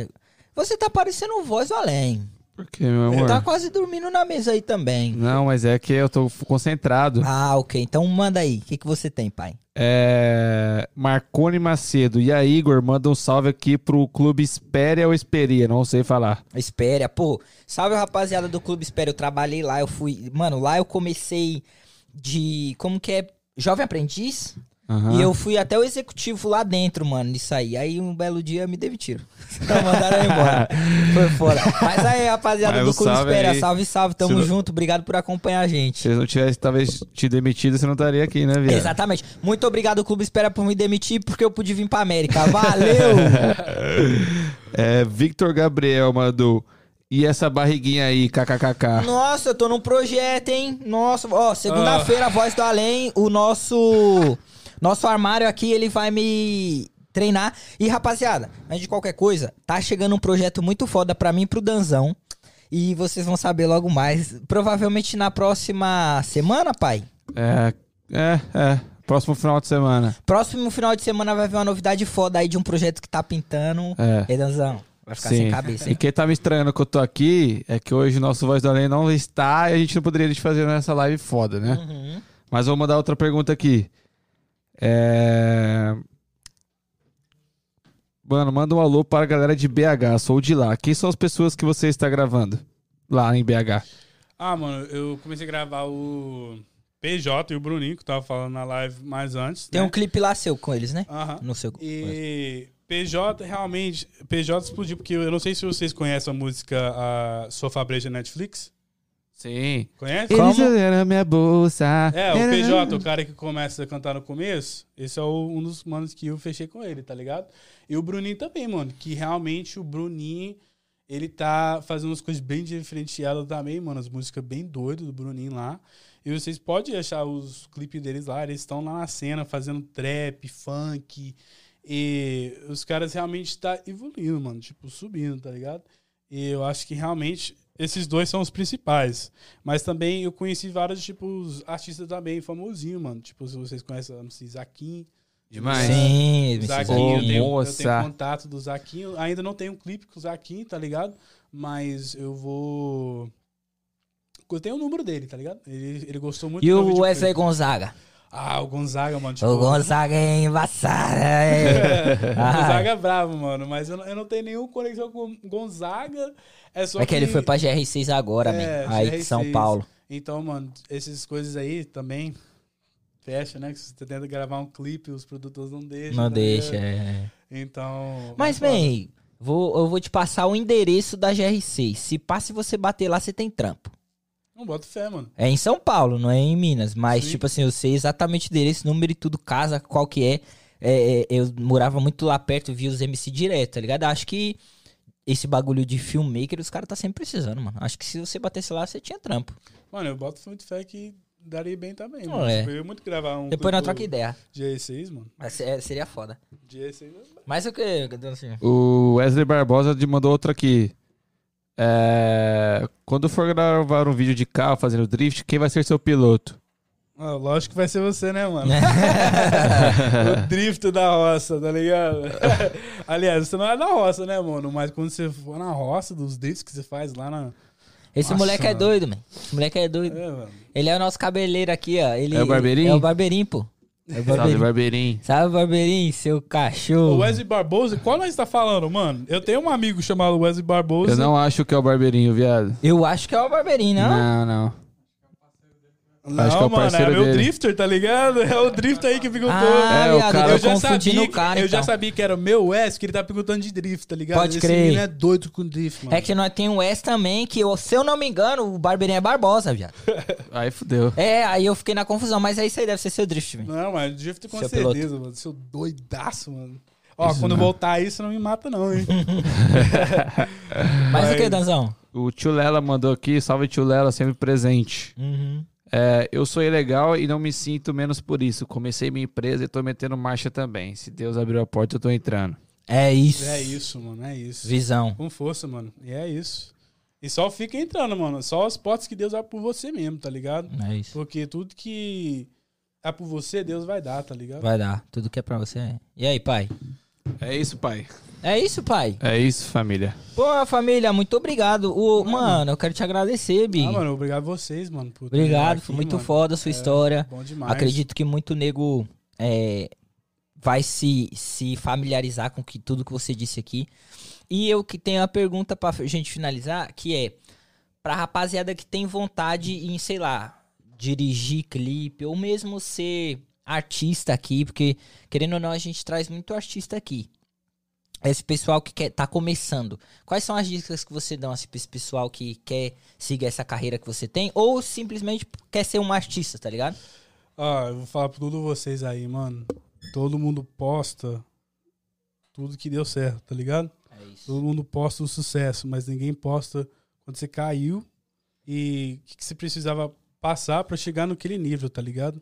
Você tá parecendo um voz do além. Por quê, meu amor? Tá quase dormindo na mesa aí também. Não, mas é que eu tô concentrado. Ah, ok. Então manda aí. O que, que você tem, pai? É... Marcone Macedo. E aí, Igor, manda um salve aqui pro Clube Espéria ou Esperia, não sei falar. Espéria, pô. Salve, rapaziada do Clube Espéria. Eu trabalhei lá, eu fui. Mano, lá eu comecei de. Como que é? Jovem aprendiz. Aham. E eu fui até o executivo lá dentro, mano, nisso aí. Aí um belo dia me demitiram. Mandaram eu embora. Foi fora. Mas aí, rapaziada Mas do Clube salve Espéria, aí. salve, salve. Tamo Se não- junto. Obrigado por acompanhar a gente. Se não tivessem, talvez, te demitido, você não estaria aqui, né, viado? Exatamente. Muito obrigado, Clube Espera, por me demitir, porque eu pude vir pra América. Valeu! É, Victor Gabriel mandou. E essa barriguinha aí, kkkk. Nossa, eu tô num projeto, hein? Nossa, ó, segunda-feira, Voz do Além, o nosso nosso armário aqui, ele vai me treinar. E, rapaziada, antes de qualquer coisa, tá chegando um projeto muito foda pra mim e pro Danzão. E vocês vão saber logo mais. Provavelmente na próxima semana, pai. É, é, é. Próximo final de semana. Próximo final de semana vai ver uma novidade foda aí de um projeto que tá pintando. É. E Danzão, vai ficar sem cabeça. E quem tá me estranhando que eu tô aqui é que hoje o nosso Voz do Além não está e a gente não poderia te fazer nessa live foda, né? Uhum. Mas vou mandar outra pergunta aqui. É... Mano, manda um alô para a galera de BH, sou de lá. Quem são as pessoas que você está gravando lá em BH? Ah, mano, eu comecei a gravar o PJ e o Bruninho, que eu tava falando na live mais antes. Tem né? um clipe lá seu com eles, né? Aham. No seu. E PJ realmente. PJ explodiu porque eu não sei se vocês conhecem a música a Sofá Breja Netflix. Sim. Conhece? Como? Eles olharam minha bolsa. É, o PJ, o cara que começa a cantar no começo, esse é o- um dos manos que eu fechei com ele, tá ligado? E o Bruninho também, mano, que realmente o Bruninho, ele tá fazendo umas coisas bem diferenciadas também, mano, as músicas bem doidas do Bruninho lá. E vocês podem achar os clipes deles lá, eles estão lá na cena fazendo trap, funk, e os caras realmente tá evoluindo, mano, tipo, subindo, tá ligado? E eu acho que realmente esses dois são os principais. Mas também eu conheci vários, tipos artistas também famosinhos, mano. Tipo, se vocês conhecem o MC Zaquim. Demais. Sim, O me Zaquim, eu tenho, eu moça. tenho contato do Zaquim. Ainda não tenho um clipe com o Zaquim, tá ligado? Mas eu vou. Eu tenho o número dele, tá ligado? Ele, ele gostou muito E do meu o Wesley. Gonzaga? Ah, o Gonzaga, mano. Tipo, O Gonzaga é embaçada. é. o Ah, Gonzaga é bravo, mano. Mas eu não, eu não tenho nenhuma conexão com o Gonzaga. É só É que ele foi pra GR6 agora, É, man. Aí de São GR6. Paulo. Então, mano, essas coisas aí também fecha, né? Que você tenta gravar um clipe, os produtores não deixam. Não tá deixa, é. Então. Mas, é bem, vou, eu vou te passar o endereço da GR6. Se passa se você bater lá, você tem trampo. Não boto fé, mano. É em São Paulo, não é em Minas. Mas, Sim. tipo assim, eu sei exatamente o endereço, número e tudo, casa, qual que é. É, é, eu morava muito lá perto, via os MC direto, tá ligado? Acho que esse bagulho de filmmaker, os caras tá sempre precisando, mano. Acho que se você batesse lá, você tinha trampo. Mano, eu boto muito fé que daria bem também, Não, mano. é. Tipo, Eu ia muito gravar um. Depois nós troca ideia. de E6, mano. Mas é- seria foda. De E6 é- Mas o que? Assim, O Wesley Barbosa de- mandou outra aqui. É, Quando for gravar um vídeo de carro fazendo drift, quem vai ser seu piloto? Ah, lógico que vai ser você, né, mano? o drift da roça, tá ligado? Aliás, você não é da roça, né, mano? Mas quando você for na roça, dos drifts que você faz lá na. Esse Nossa, moleque é mano. doido, man. Esse moleque é doido. É, mano. Ele é o nosso cabeleiro aqui, ó. Ele, É o Barbeirinho? É o Barbeirinho, pô. É o Salve, Barbeirinho. Barbeirinho. Sabe, Barbeirinho, seu cachorro. O Wesley Barbosa, qual nós tá falando, mano? Eu tenho um amigo chamado Wesley Barbosa. Eu não acho que é o Barbeirinho, viado. Eu acho que é o Barbeirinho, não? Não, não. Não, Acho que é o mano, é meu dele. drifter, tá ligado? É o drifter aí que perguntou. Ah, É, o viado, cara- eu já sabia, cara, eu já sabia que era o meu Wes, que ele tá perguntando de drift, tá ligado? Pode Esse crer. é doido com drift, mano. É que nós tem o S também, que eu- se eu não me engano, o Barbeirinho é Barbosa, viado. Aí fudeu. É, aí eu fiquei na confusão, mas é isso aí, deve ser seu drift, velho. Não, mas drift com Seu certeza, mano. Seu doidaço, mano. Ó, Isso quando não. voltar aí, você não me mata, não, hein? Mas o que, Mas- Danzão? O tio Lela mandou aqui, salve tio Lela, sempre presente. Uhum. É, eu sou ilegal e não me sinto menos por isso. Comecei minha empresa e tô metendo marcha também. Se Deus abriu a porta, eu tô entrando. É isso. é isso, mano. É isso. Visão. Com força, mano. E é isso. E só fica entrando, mano. Só as portas que Deus abre por você mesmo, tá ligado? É isso. Porque tudo que é por você, Deus vai dar, tá ligado? Vai dar. Tudo que é pra você. é. E aí, pai? É isso, pai. É isso, pai. É isso, família. Pô, família, muito obrigado. O, mano, eu quero te agradecer, Big. Ah, mano, obrigado a vocês, mano. Obrigado, aqui, foi muito mano. foda a sua É, história. Bom demais. Acredito que muito nego é, vai se, se familiarizar com que, tudo que você disse aqui. E eu que tenho uma pergunta pra gente finalizar, que é pra rapaziada que tem vontade em, sei lá, dirigir clipe ou mesmo ser artista aqui, porque querendo ou não a gente traz muito artista aqui. Esse pessoal que quer, tá começando. Quais são as dicas que você dá assim, pra esse pessoal que quer seguir essa carreira que você tem ou simplesmente quer ser um artista, tá ligado? Ó, eu vou falar pra todos vocês aí, mano. Todo mundo posta tudo que deu certo, tá ligado? É isso. Todo mundo posta o sucesso, mas ninguém posta quando você caiu e o que, que você precisava passar pra chegar naquele nível, tá ligado?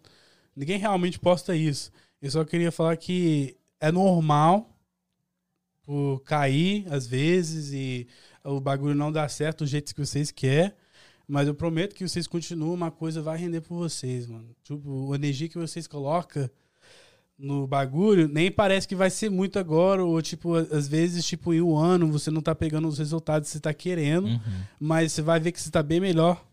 Ninguém realmente posta isso. Eu só queria falar que é normal por cair às vezes e o bagulho não dar certo do jeito que vocês querem. Mas eu prometo que vocês continuam, uma coisa vai render por vocês, mano. Tipo, a energia que vocês colocam no bagulho, nem parece que vai ser muito agora, ou tipo, às vezes, tipo, em um ano você não tá pegando os resultados que você tá querendo, Uhum. mas você vai ver que você tá bem melhor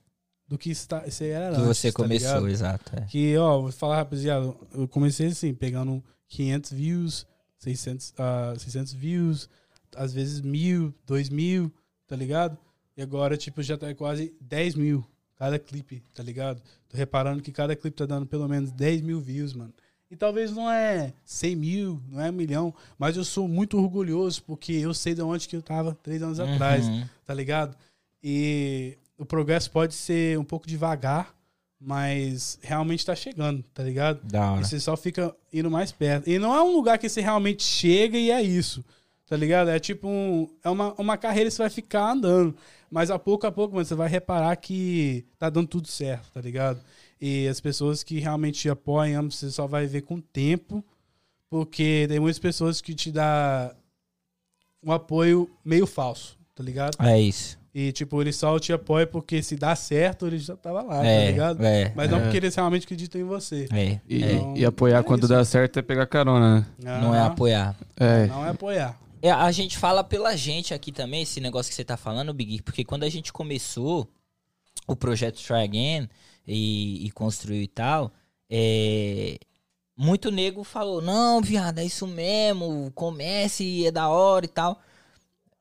do que você, tá, você era Que antes, você tá começou, ligado? exato. É. Que, ó, vou falar, rapaziada, eu comecei assim, pegando 500 views, 600, ah, 600 views, às vezes mil, dois mil, tá ligado? E agora, tipo, já tá quase 10 mil cada clipe, tá ligado? Tô reparando que cada clipe tá dando pelo menos 10 mil views, mano. E talvez não é 100 mil, não é um milhão, mas eu sou muito orgulhoso porque eu sei de onde que eu tava três anos atrás, Uhum. tá ligado? E o progresso pode ser um pouco devagar, mas realmente tá chegando, tá ligado? Da hora. E você só fica indo mais perto. E não é um lugar que você realmente chega e é isso. Tá ligado? É tipo um. É uma, uma carreira que você vai ficar andando. Mas a pouco a pouco, mano, você vai reparar que tá dando tudo certo, tá ligado? E as pessoas que realmente te apoiam, você só vai ver com o tempo. Porque tem muitas pessoas que te dá um apoio meio falso, tá ligado? É isso. E, tipo, eles só te apoiam porque se dá certo, eles já tava lá, tá é, ligado? é, Mas não É. porque eles realmente acreditam em você. é, E, é. Então, e apoiar é quando isso. dá certo é pegar carona, né? Não é Ah, apoiar. É. Não é apoiar. É, a gente fala pela gente aqui também, esse negócio que você tá falando, Big, porque quando a gente começou o projeto Try Again e, e construiu e tal, é, muito nego falou, não, viado, é isso mesmo, comece, é da hora e tal.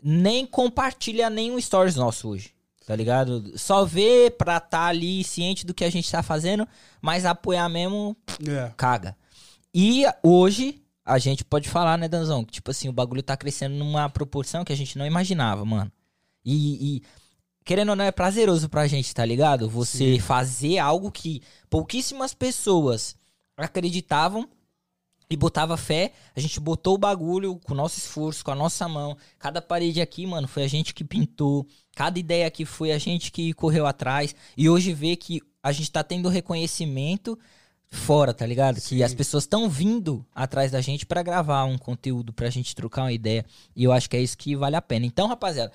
Nem compartilha nenhum stories nosso hoje, tá ligado? Só vê pra tá ali ciente do que a gente tá fazendo, mas apoiar mesmo É. caga. E hoje, a gente pode falar, né, Danzão? Que, tipo assim, o bagulho tá crescendo numa proporção que a gente não imaginava, mano. E, e, querendo ou não, é prazeroso pra gente, tá ligado? Você fazer algo que pouquíssimas pessoas acreditavam e botava fé. A gente botou o bagulho com o nosso esforço, com a nossa mão. Cada parede aqui, mano, foi a gente que pintou. Cada ideia aqui foi a gente que correu atrás. E hoje vê que a gente tá tendo reconhecimento fora, tá ligado? Sim. Que as pessoas estão vindo atrás da gente pra gravar um conteúdo, pra gente trocar uma ideia. E eu acho que é isso que vale a pena. Então, rapaziada,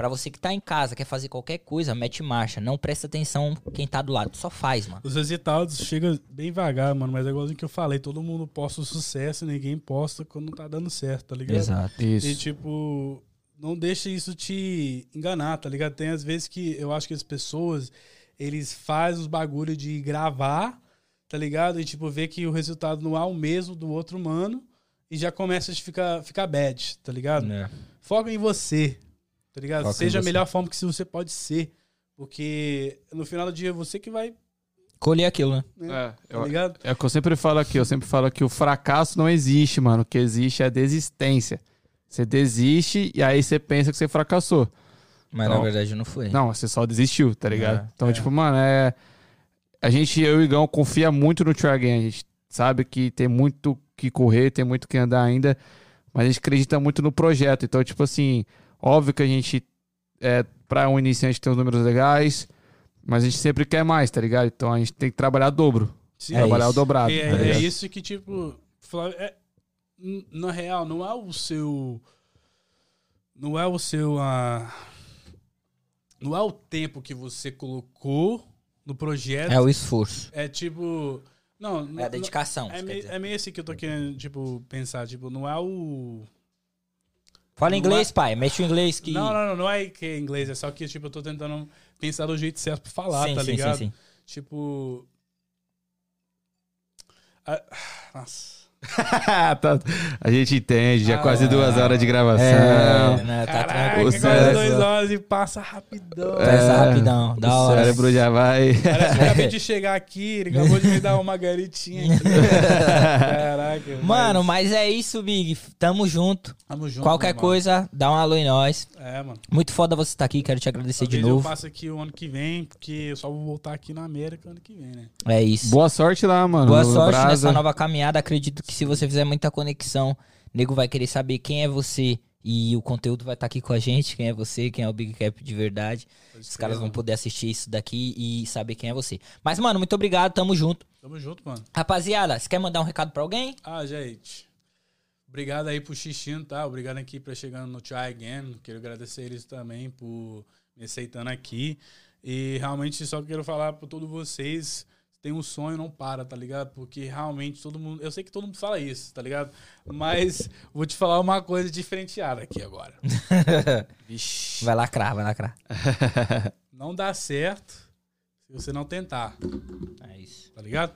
pra você que tá em casa, quer fazer qualquer coisa, mete marcha. Não presta atenção quem tá do lado. Só faz, mano. Os resultados chegam bem devagar, mano, mas é igualzinho que eu falei, todo mundo posta o sucesso, ninguém posta quando não tá dando certo, tá ligado? Exato. E Isso. tipo, não deixa isso te enganar, tá ligado? Tem às vezes que eu acho que as pessoas, eles fazem os bagulho de gravar, tá ligado? E tipo, ver que o resultado não é o mesmo do outro mano e já começa a ficar, ficar bad, tá ligado? É. Foca em você, tá ligado? Em Seja a melhor forma que você pode ser. Porque no final do dia, você que vai Colher aquilo, né? É, Tá eu, ligado? é o que eu sempre falo aqui. Eu sempre falo que o fracasso não existe, mano. O que existe é a desistência. Você desiste e aí você pensa que você fracassou. Mas Então- na verdade não foi. Não, você só desistiu, tá ligado? É, então, tipo, mano, é. A gente, eu e o Igão, confia muito no Try Again. A gente sabe que tem muito que correr, tem muito que andar ainda, mas a gente acredita muito no projeto. Então, tipo assim, óbvio que a gente, é, pra um iniciante, tem os números legais, mas a gente sempre quer mais, tá ligado? Então a gente tem que trabalhar dobro. Sim. É trabalhar isso. o dobrado. É, tá é isso que, tipo, Flávio, é, na real, não é o seu. Não é o seu. ah, não é o tempo que você colocou no projeto. É o esforço. É tipo. Não, É a não- dedicação. É você quer meio, dizer. é meio assim que eu tô querendo, tipo, pensar. Tipo, não é o. Fala inglês, é- pai. Mexe o inglês que. Não, não, não, não é que é inglês, é só que, tipo, eu tô tentando pensar do jeito certo pra falar, sim, tá sim, ligado? sim, sim. Tipo. Ah, nossa. Tá- a gente entende, já Ah, quase duas horas de gravação. É, né, tá Caraca, tranquilo. o quase cérebro- dois horas e passa rapidão. Passa rapidão, da o hora. cérebro já vai. Parece que eu acabei de chegar aqui, ele acabou de me dar uma garitinha aqui. Caraca. Mano, mas é isso, Big. Tamo junto. Tamo junto, Qualquer mano. coisa, dá um alô em nós. É, mano. Muito foda você estar aqui, quero te agradecer de Talvez eu novo. passe aqui o ano que vem, porque eu só vou voltar aqui na América ano que vem, né? É isso. Boa sorte lá, mano. Boa sorte Brasa. nessa nova caminhada. Acredito que se você fizer muita conexão, nego vai querer saber quem é você. E o conteúdo vai estar aqui com a gente, quem é você, quem é o Big Cap de verdade. Os caras vão poder assistir isso daqui e saber quem é você. Mas, mano, muito obrigado, tamo junto. Tamo junto, mano. Rapaziada, você quer mandar um recado pra alguém? Ah, gente. Obrigado aí pro Xixino, tá? Obrigado aqui pra chegando no Try Again. Quero agradecer eles também por me aceitando aqui. E realmente só quero falar pra todos vocês. Tem um sonho, não para, tá ligado? Porque realmente todo mundo. Eu sei que todo mundo fala isso, tá ligado? Mas vou te falar uma coisa diferenciada aqui agora. Vixe. Vai lacrar, vai lacrar. Não dá certo se você não tentar, É isso. tá ligado?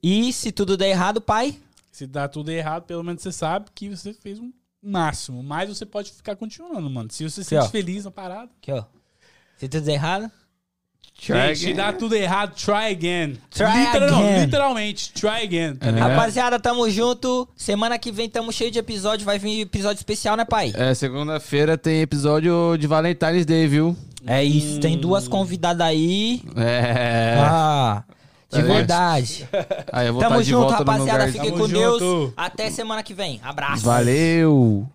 E se tudo der errado, pai? Se dá tudo errado, pelo menos você sabe que você fez um máximo. Mas você pode ficar continuando, mano. Se você se sente ó. feliz na parada. Aqui, ó. Se tudo der errado, Try se dá tudo errado, try again. Try Literal- não, again. literalmente, try again. Tá É. Rapaziada, tamo junto. Semana que vem tamo cheio de episódio. Vai vir episódio especial, né, pai? É, segunda-feira tem episódio de Valentine's Day, viu? É isso. Tem duas convidadas aí. É. Ah, de Tá ligado? verdade. Aí eu vou Tamo de junto, rapaziada. Fiquem com Deus. junto. Até semana que vem. Abraço. Valeu!